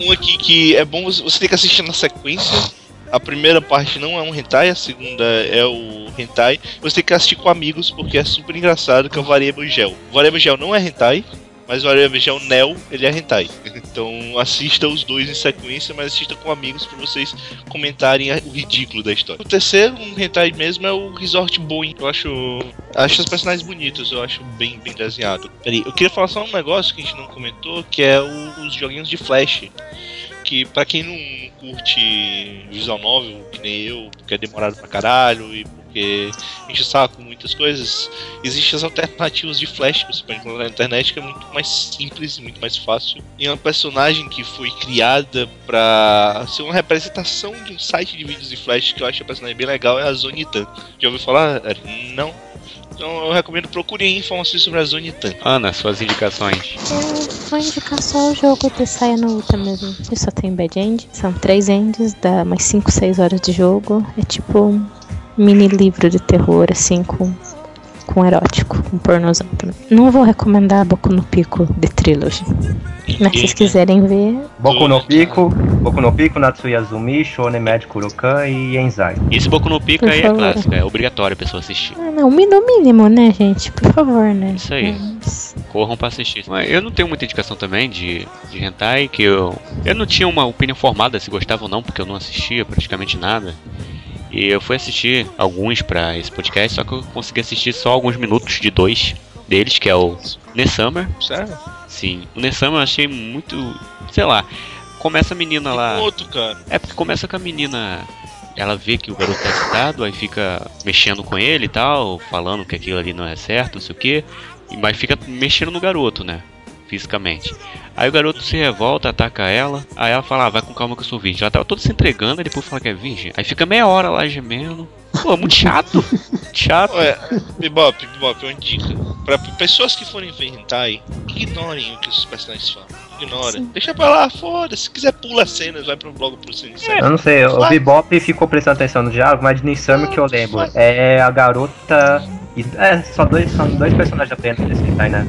Um aqui que é bom você você tem que assistir na sequência. A primeira parte não é um hentai, a segunda é o hentai. Você tem que assistir com amigos porque é super engraçado, que é o Variable Gel. O Variable Gel não é hentai, mas o Variable Gel Neo, ele é hentai. Então assista os dois em sequência, mas assista com amigos para vocês comentarem o ridículo da história. O terceiro, um hentai mesmo, é o Resort Boeing. Eu acho, acho os personagens bonitos, eu acho bem, bem desenhado. Peraí, eu queria falar só um negócio que a gente não comentou, que é o- os joguinhos de flash. Que pra quem não curte visual novel, que nem eu, porque é demorado pra caralho e porque enche o saco com muitas coisas, existem as alternativas de Flash que você pode encontrar na internet que é muito mais simples e muito mais fácil. E é uma personagem que foi criada pra ser uma representação de um site de vídeos de Flash que eu acho a personagem bem legal, é a Zonitan. Já ouviu falar? Eric? Não? Então eu recomendo procurem informações sobre a Zonitan. Ana, suas indicações. Eu vou indicar só o jogo de saia no Uta mesmo. Eu só tenho bad end. São três ends, dá mais 5, 6 horas de jogo. É tipo um mini livro de terror, assim, com, com erótico, com pornozão também. Não vou recomendar Boku no Pico de Trilogy. Mas se vocês quiserem ver, Boku no Pico, Boku no Pico, Natsuyazumi, Shonen Mad Kurokan e Enzai. Esse Boku no Pica Por aí é clássico, é obrigatório a pessoa assistir. ah, não, no mínimo, né, gente? Por favor, né? Isso aí. Mas- Corram pra assistir. Mas eu não tenho muita indicação também de, de hentai, que eu. Eu não tinha uma opinião formada se gostava ou não, porque eu não assistia praticamente nada. E eu fui assistir alguns pra esse podcast, só que eu consegui assistir só alguns minutos de dois deles, que é o Nesummer. Sério? Sim, o Nesummer eu achei muito. sei lá. Começa a menina lá. Outro, cara. É porque começa com a menina. Ela vê que o garoto tá excitado, aí fica mexendo com ele e tal, falando que aquilo ali não é certo, não sei o que. Mas fica mexendo no garoto, né? Fisicamente. Aí o garoto se revolta, ataca ela. Aí ela fala, ah, vai com calma que eu sou virgem. Ela tava toda se entregando, aí depois fala que é virgem. Aí fica meia hora lá gemendo. Pô, muito chato. chato. Olha, Bebop, Bebop, uma dica. Pra pessoas que forem ver hentai, ignorem o que os personagens falam. Ignora. Deixa pra lá, foda-se. Se quiser, pula as cenas, vai pro logo pro cine. Eu não sei, o Bebop ficou prestando atenção no diálogo, mas de Summer que eu lembro. É a garota. e- É, só dois, são dois personagens apenas desse hentai, né?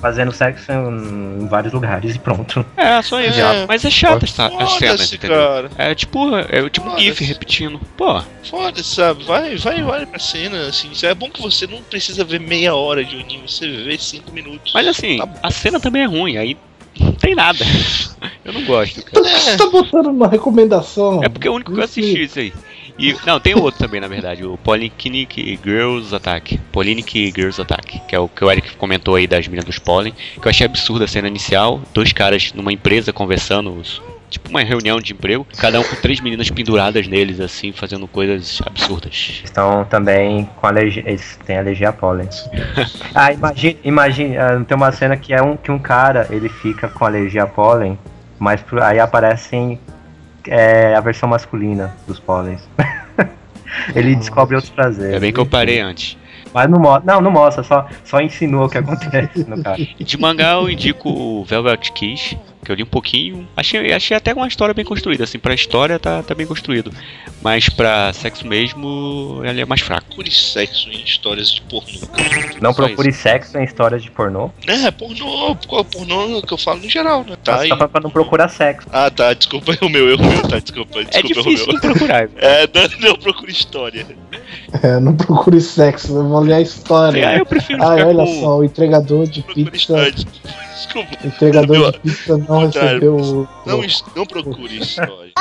Fazendo sexo em vários lugares e pronto. É, só isso. É. Mas é chato essa, as cenas, entendeu? cara. É tipo, é tipo um. GIF repetindo. Pô, Foda-se, sabe? Vai, vai, vai pra cena, assim. É bom que você não precisa ver meia hora de anime, você vê cinco minutos. mas assim, Tá a cena também é ruim, aí não tem nada. Eu não gosto, cara. Você tá botando uma recomendação? É porque é o único que eu assisti isso aí. E, não, tem outro também, na verdade, o Polyclinic Girls Attack. Polyclinic Girls Attack, que é o que o Eric comentou aí das meninas dos Pollen, que eu achei absurda a cena inicial, dois caras numa empresa conversando, tipo uma reunião de emprego, cada um com três meninas penduradas neles, assim, fazendo coisas absurdas. Estão também com alergia. Eles têm alergia a pólen. ah, imagine, imagine, ah, tem uma cena que é um que um cara ele fica com alergia a pólen, mas aí aparecem é, a versão masculina dos pólens. ele descobre outros prazeres. É bem que eu parei antes. Mas não mostra. Não, não mostra, só, só insinua o que acontece no caso. E de mangá eu indico o Velvet Kiss, que eu li um pouquinho. Achei, achei até uma história bem construída, assim, pra história tá, tá bem construído. Mas pra sexo mesmo, ele é mais fraco. Procure sexo em histórias de pornô. Não Só procure sexo em histórias de pornô. É, pornô, pornô que eu falo no geral, né? Tá Tá aí. só pra não procurar sexo. Ah, tá, desculpa, é o meu, é o meu, tá, desculpa, É desculpa, difícil é o de meu. procurar. É, não, não procure história. É, não procure sexo, eu vou ler a história. Ah, eu prefiro Ah, olha com... só, o entregador de pizza. história. Desculpa. O entregador Meu, de pizza não recebeu o. Não, não procure história.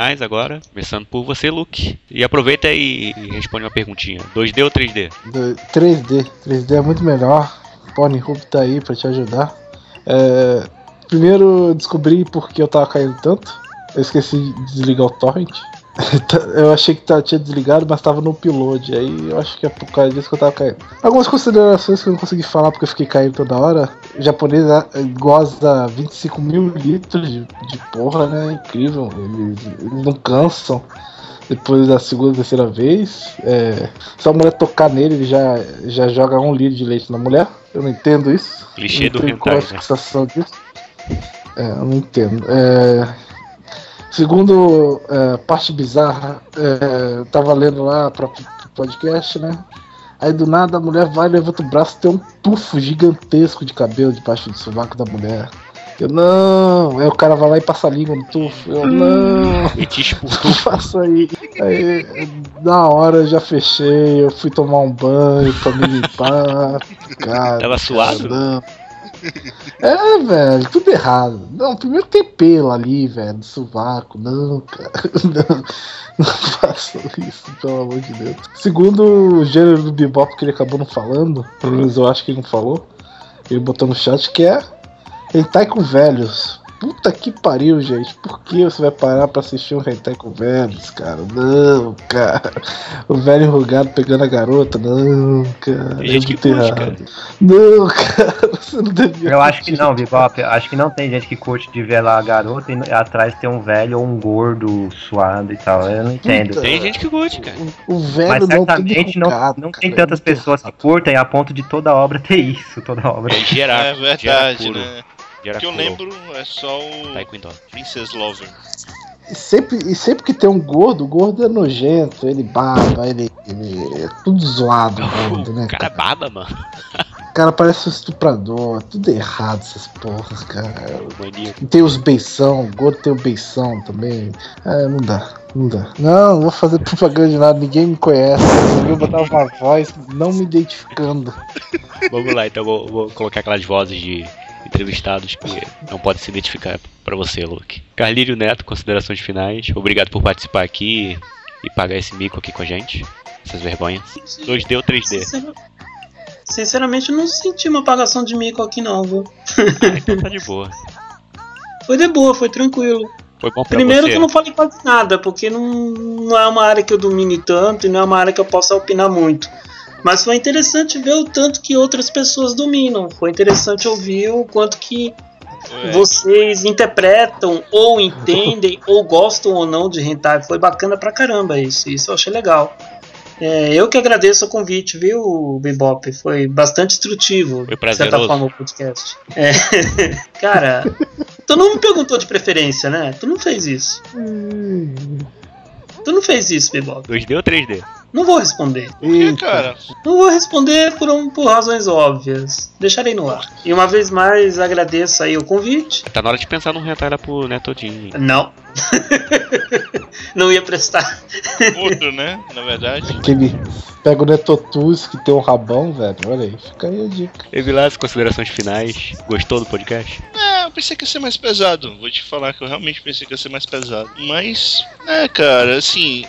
Finais agora, começando por você, Luke. E aproveita e responde uma perguntinha. 2D ou 3D? Do- 3D. 3D é muito melhor. Pornhub tá aí pra te ajudar. É, primeiro descobri porque eu tava caindo tanto. Eu esqueci de desligar o torrent. Tá- Eu achei que tá- tinha desligado, mas tava no upload. Aí eu acho que é por causa disso que eu tava caindo. Algumas considerações que eu não consegui falar porque eu fiquei caindo toda hora. O japonês ah, goza 25 mil litros de, de porra, né? Incrível. Eles, eles não cansam depois da segunda, terceira vez. É, se a mulher tocar nele, ele já, já joga um litro de leite na mulher. Eu não entendo isso. Clichê não do é hentai, né? disso. É, eu não entendo. É, segundo é, parte bizarra, é, eu tava lendo lá para podcast, né? Aí do nada a mulher vai, levanta o braço tem um tufo gigantesco de cabelo debaixo do sovaco da mulher. Eu não, aí o cara vai lá e passa a língua no tufo. Eu não. E te expulsou. Faça aí. Aí, na hora eu já fechei, eu fui tomar um banho pra me limpar. Cara, Tava suado? cara, não. É, velho, tudo errado. Não, primeiro tem pelo ali, velho, no sovaco. Não, cara. Não, não façam isso, pelo amor de Deus. Segundo o gênero do bebop que ele acabou não falando, pelo menos eu acho que ele não falou, ele botou no chat que é hentai com velhos. Puta que pariu, gente. Por que você vai parar pra assistir um hentai com velhos, cara? Não, cara. O velho enrugado pegando a garota. Não, cara. Tem gente é que curte, errado. cara. Não, cara. Você não devia. Eu acho que não, Bebop. Acho que não tem gente que curte de ver lá a garota e atrás tem um velho ou um gordo suado e tal. Eu não entendo. Puta. Tem gente que curte, cara. O velho Mas não certamente não, não cara, tem é tantas muito pessoas que errado. curtem a ponto de toda obra ter isso, toda obra. É gerar, É verdade, gerar né? Que eu lembro é só o Taekwondo. Princess Lover. E sempre, e sempre que tem um gordo, o gordo é nojento, ele baba, ele, ele é tudo zoado, o gordo, né? O cara é baba, mano. O cara parece um estuprador, tudo errado essas porras, cara. Mania. E tem os beição, o gordo tem o beição também. É, não dá, não dá. Não, não vou fazer propaganda de nada, ninguém me conhece. Eu vou botar uma voz não me identificando. Vamos lá, então vou, vou colocar aquelas vozes de, entrevistados que não podem se identificar pra você, Luke. Carlírio Neto, considerações finais. Obrigado por participar aqui e pagar esse mico aqui com a gente. Essas vergonhas. 2D ou 3D? Sincera- Sinceramente, eu não senti uma apagação de mico aqui, não, viu? Ah, então tá de boa. Foi de boa, foi tranquilo. Foi bom pra Primeiro você. que eu não falei quase nada, porque não, não é uma área que eu domine tanto e não é uma área que eu possa opinar muito. Mas foi interessante ver o tanto que outras pessoas dominam. Foi interessante ouvir o quanto que É, vocês interpretam ou entendem ou gostam ou não de hentai. Foi bacana pra caramba isso. Isso eu achei legal. É, eu que agradeço o convite, viu, Bebop? Foi bastante instrutivo, Foi de certa prazeroso. forma, o podcast. É, cara, tu não me perguntou de preferência, né? Tu não fez isso. Tu não fez isso, Bebop. 2D ou 3D? Não vou responder. por que, cara? Não vou responder por, um- por razões óbvias. Deixarei no ar. E uma vez mais agradeço aí o convite. Tá na hora de pensar num lá pro Netodinho. Não. não ia prestar. Outro, né? Na verdade. Aquele pega o Netotus que tem um rabão, velho. Olha aí, fica aí a dica. Evilas, considerações finais. Gostou do podcast? É, eu pensei que ia ser mais pesado. Vou te falar que eu realmente pensei que ia ser mais pesado. Mas, é, cara, assim.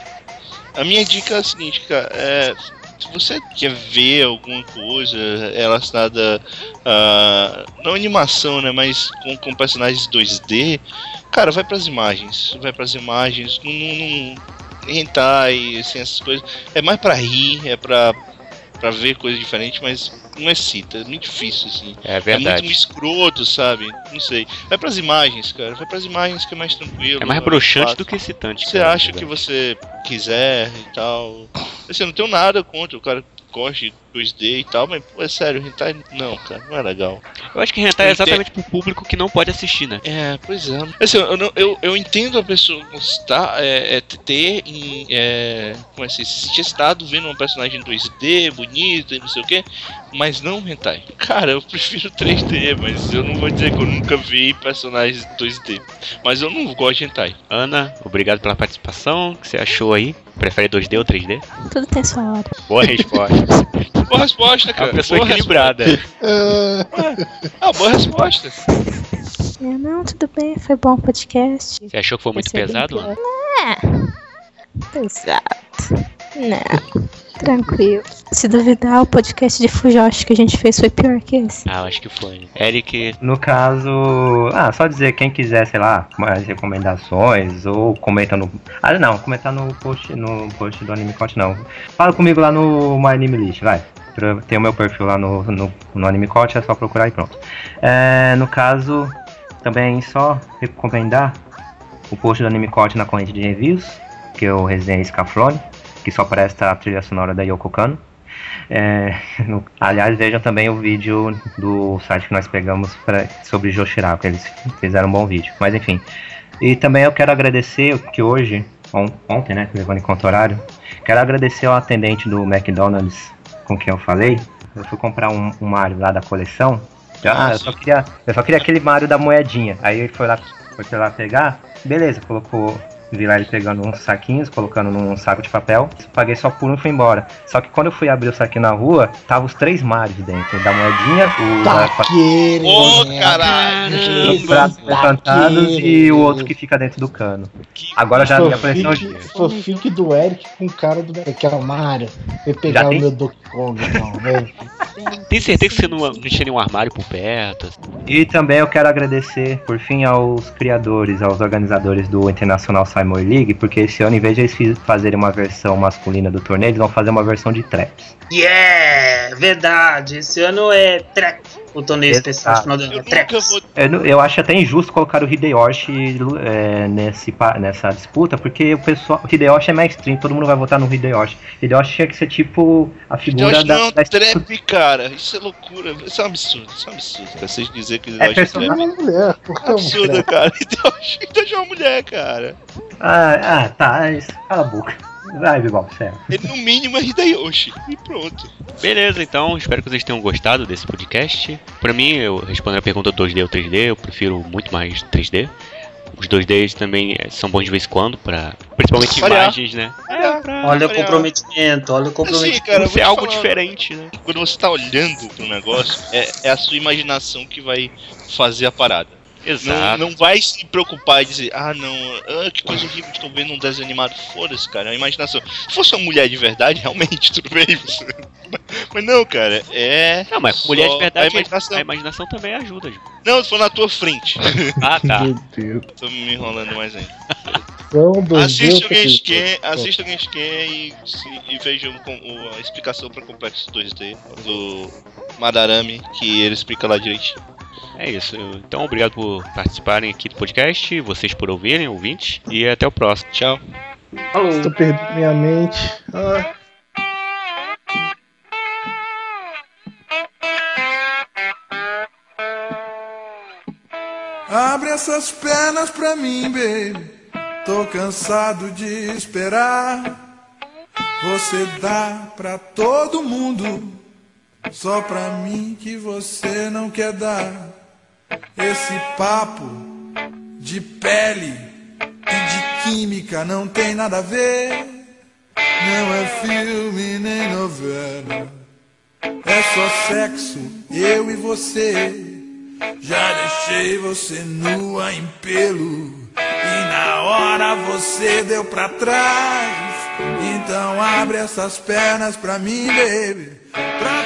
A minha dica é a seguinte, cara. É, se você quer ver alguma coisa relacionada a. Não animação, né? Mas com, com personagens 2D, cara, vai pras imagens. Vai pras imagens. Não. não, não assim, essas coisas. É mais pra rir, é pra, pra ver coisa diferente, mas não excita. É muito difícil, assim. É É muito verdade. escroto, sabe? Não sei. Vai pras imagens, cara. Vai pras imagens que é mais tranquilo. É mais broxante do que excitante. Você cara, acha né? que você quiser e tal. Assim, eu não tenho nada contra o cara gosta de 2D e tal, mas, pô, é sério, hentai não, cara, não é legal. Eu acho que hentai é exatamente pro público que não pode assistir, né? É, pois é. Assim, eu, não- eu, eu entendo a pessoa gostar, é, é, ter, em, é, como é que se sentir excitado vendo uma personagem 2D, bonita e não sei o que, mas não hentai. Cara, eu prefiro 3D, mas eu não vou dizer que eu nunca vi personagens 2D. Mas eu não gosto de hentai. Ana, obrigado pela participação. O que você achou aí? Prefere 2D ou 3D? Tudo tem sua hora. Boa resposta. Boa resposta, É cara. uma pessoa boa equilibrada. resposta. Ah, boa resposta. É, não, tudo bem, foi bom o podcast. Você achou que foi muito pesado. É. Pesado. Não. Tranquilo. Se duvidar, o podcast de Fujoshi que a gente fez foi pior que esse. Ah, eu acho que foi. Eric, No caso, ah, só dizer quem quiser, sei lá, mais recomendações ou comenta no, ah, não, comentar no post, no post do Anime Cote não. Fala comigo lá no My Anime List, vai. Tem o meu perfil lá no, no, no Anime Cote, é só procurar e pronto. É, no caso, também só recomendar o post do Anime Cote na corrente de reviews, que eu resenhei Scaflone, que só presta a trilha sonora da Yoko Kano. É, no- aliás, vejam também o vídeo do site que nós pegamos pra, sobre Joshiraku, eles fizeram um bom vídeo. Mas enfim. E também eu quero agradecer que hoje, on- ontem, né, levando em conta o horário, quero agradecer ao atendente do McDonald's com quem eu falei. Eu fui comprar um, um Mario lá da coleção. Ah, eu só queria, eu só queria aquele Mario da moedinha. Aí ele foi lá, foi lá pegar, beleza, colocou Vi lá ele pegando uns saquinhos, colocando num saco de papel. Paguei só por um e fui embora. Só que quando eu fui abrir o saquinho na rua, tava os três mares dentro. Da moedinha, o da, Tá querendo. Ô, caralho! os pratos plantados e o outro que fica dentro do cano. Agora já me apareceu. Fanfic, fanfic do Eric com o cara do que é o Mario. Vai pegar o meu Donkey Kong, não, né? Tem certeza que você não, não tinha nenhum armário por perto? E também eu quero agradecer, por fim, aos criadores, aos organizadores do Internacional Simon League, porque esse ano, em vez de eles fazerem uma versão masculina do torneio, eles vão fazer uma versão de traps. Yeah! Verdade. Esse ano é Trap. O torneio Exato. especial de final do ano. nunca Traps. vou. Eu, eu acho até injusto colocar o Hideyoshi é, nesse, nessa disputa, porque o pessoal. O Hideyoshi é mainstream, todo mundo vai votar no Hideyoshi. Hideyoshi tinha que ser tipo a figura da. não, da- trap, cara. Isso é loucura. Isso é um absurdo. Isso é um absurdo. cara. Vocês dizer que ele É gosta de personagem. trap. É uma mulher, por que é Absurdo, cara. Então é uma mulher, cara. Ah, ah, tá. isso- Cala a boca. Vai, sério. Ele no mínimo é Hideyoshi. E pronto. Beleza, então espero que vocês tenham gostado desse podcast. Pra mim, eu respondendo a pergunta 2D ou 3D, eu prefiro muito mais 3D. Os 2Ds também eh, são bons de vez em quando, pra, principalmente Variar. imagens, né? É, pra Olha o Olha, comprometimento, olha o Assim, comprometimento. cara, vou ser te algo falar, diferente, né? Quando você tá olhando pro negócio, é, é a sua imaginação que vai fazer a parada. Não, Exato. não vai se preocupar e dizer, ah não, ah, que coisa horrível, estou vendo um desenho animado. Foda-se, cara, é a imaginação. Se fosse uma mulher de verdade, realmente, tudo bem. Mas não, cara, é. Não, mas mulher de verdade, A imaginação. a imaginação também ajuda, Ju. Não, se for na tua frente. Ah, tá. Meu Deus. Tô me enrolando mais ainda. Dos Assista o Genshin, assista o Genshin e, e vejam a explicação para Complexo 2D do Madarame, que ele explica lá direitinho. É isso. Então, obrigado por participarem aqui do podcast, vocês por ouvirem, ouvintes, e até o próximo. Tchau. Falou. Estou perdendo minha mente. Ah. Abre essas pernas pra mim, baby. Tô cansado de esperar. Você dá pra todo mundo. Só pra mim que você não quer dar. Esse papo de pele e de química não tem nada a ver. Não é filme nem novela. É só sexo, eu e você. Já deixei você nua em pelo E na hora você deu pra trás. Então abre essas pernas pra mim, baby. Pra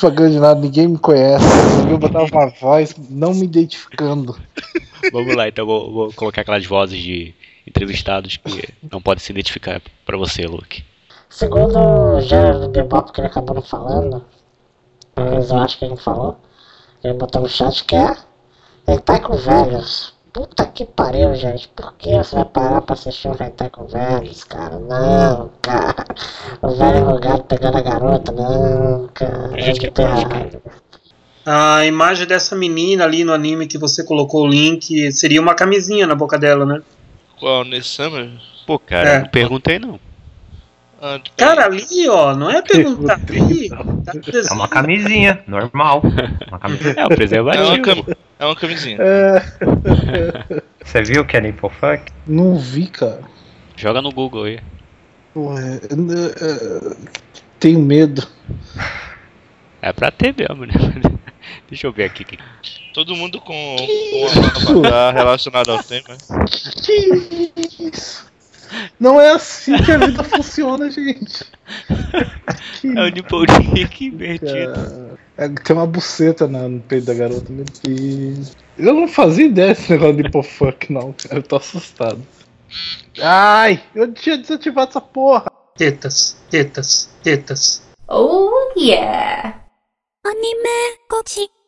propaganda de nada, ninguém me conhece. Eu botar uma voz não me identificando. Vamos lá, então vou, vou colocar aquelas vozes de entrevistados que não podem se identificar pra você, Luke. Segundo o gênero do bebop que ele acabou não falando, pelo menos eu acho que ele não falou, ele botou no chat que é Hentai com velhos. Puta que pariu, gente. Por que você vai parar pra assistir um hentai com velhos, cara? Não, cara. O velho rogado pegando a garota, não, cara. A gente que que tá. A imagem dessa menina ali no anime que você colocou o link seria uma camisinha na boca dela, né? Qual? Nesse Summer? Pô, cara, É. não perguntei não. Cara, ali, ó, não é perguntar ali. Tá É uma camisinha, normal. Uma camisinha. É o é, uma preservativo. cam... é uma camisinha. É, Você viu que é Nipple Fuck? não vi, cara. Joga no Google aí. Pô, é, é, tenho medo. É pra ter mesmo, né? Deixa eu ver aqui. que- Todo mundo com, com um avatar relacionado ao tema. Que isso? Não é assim que a vida funciona, gente. Aqui, é o nipple dick invertido. É, é, tem uma buceta na, no peito da garota. Eu não fazia ideia desse negócio de nipple fuck, não. Eu tô assustado. Ai, eu tinha desativado essa porra. Tetas, tetas, tetas. Oh yeah! Anime, cochi.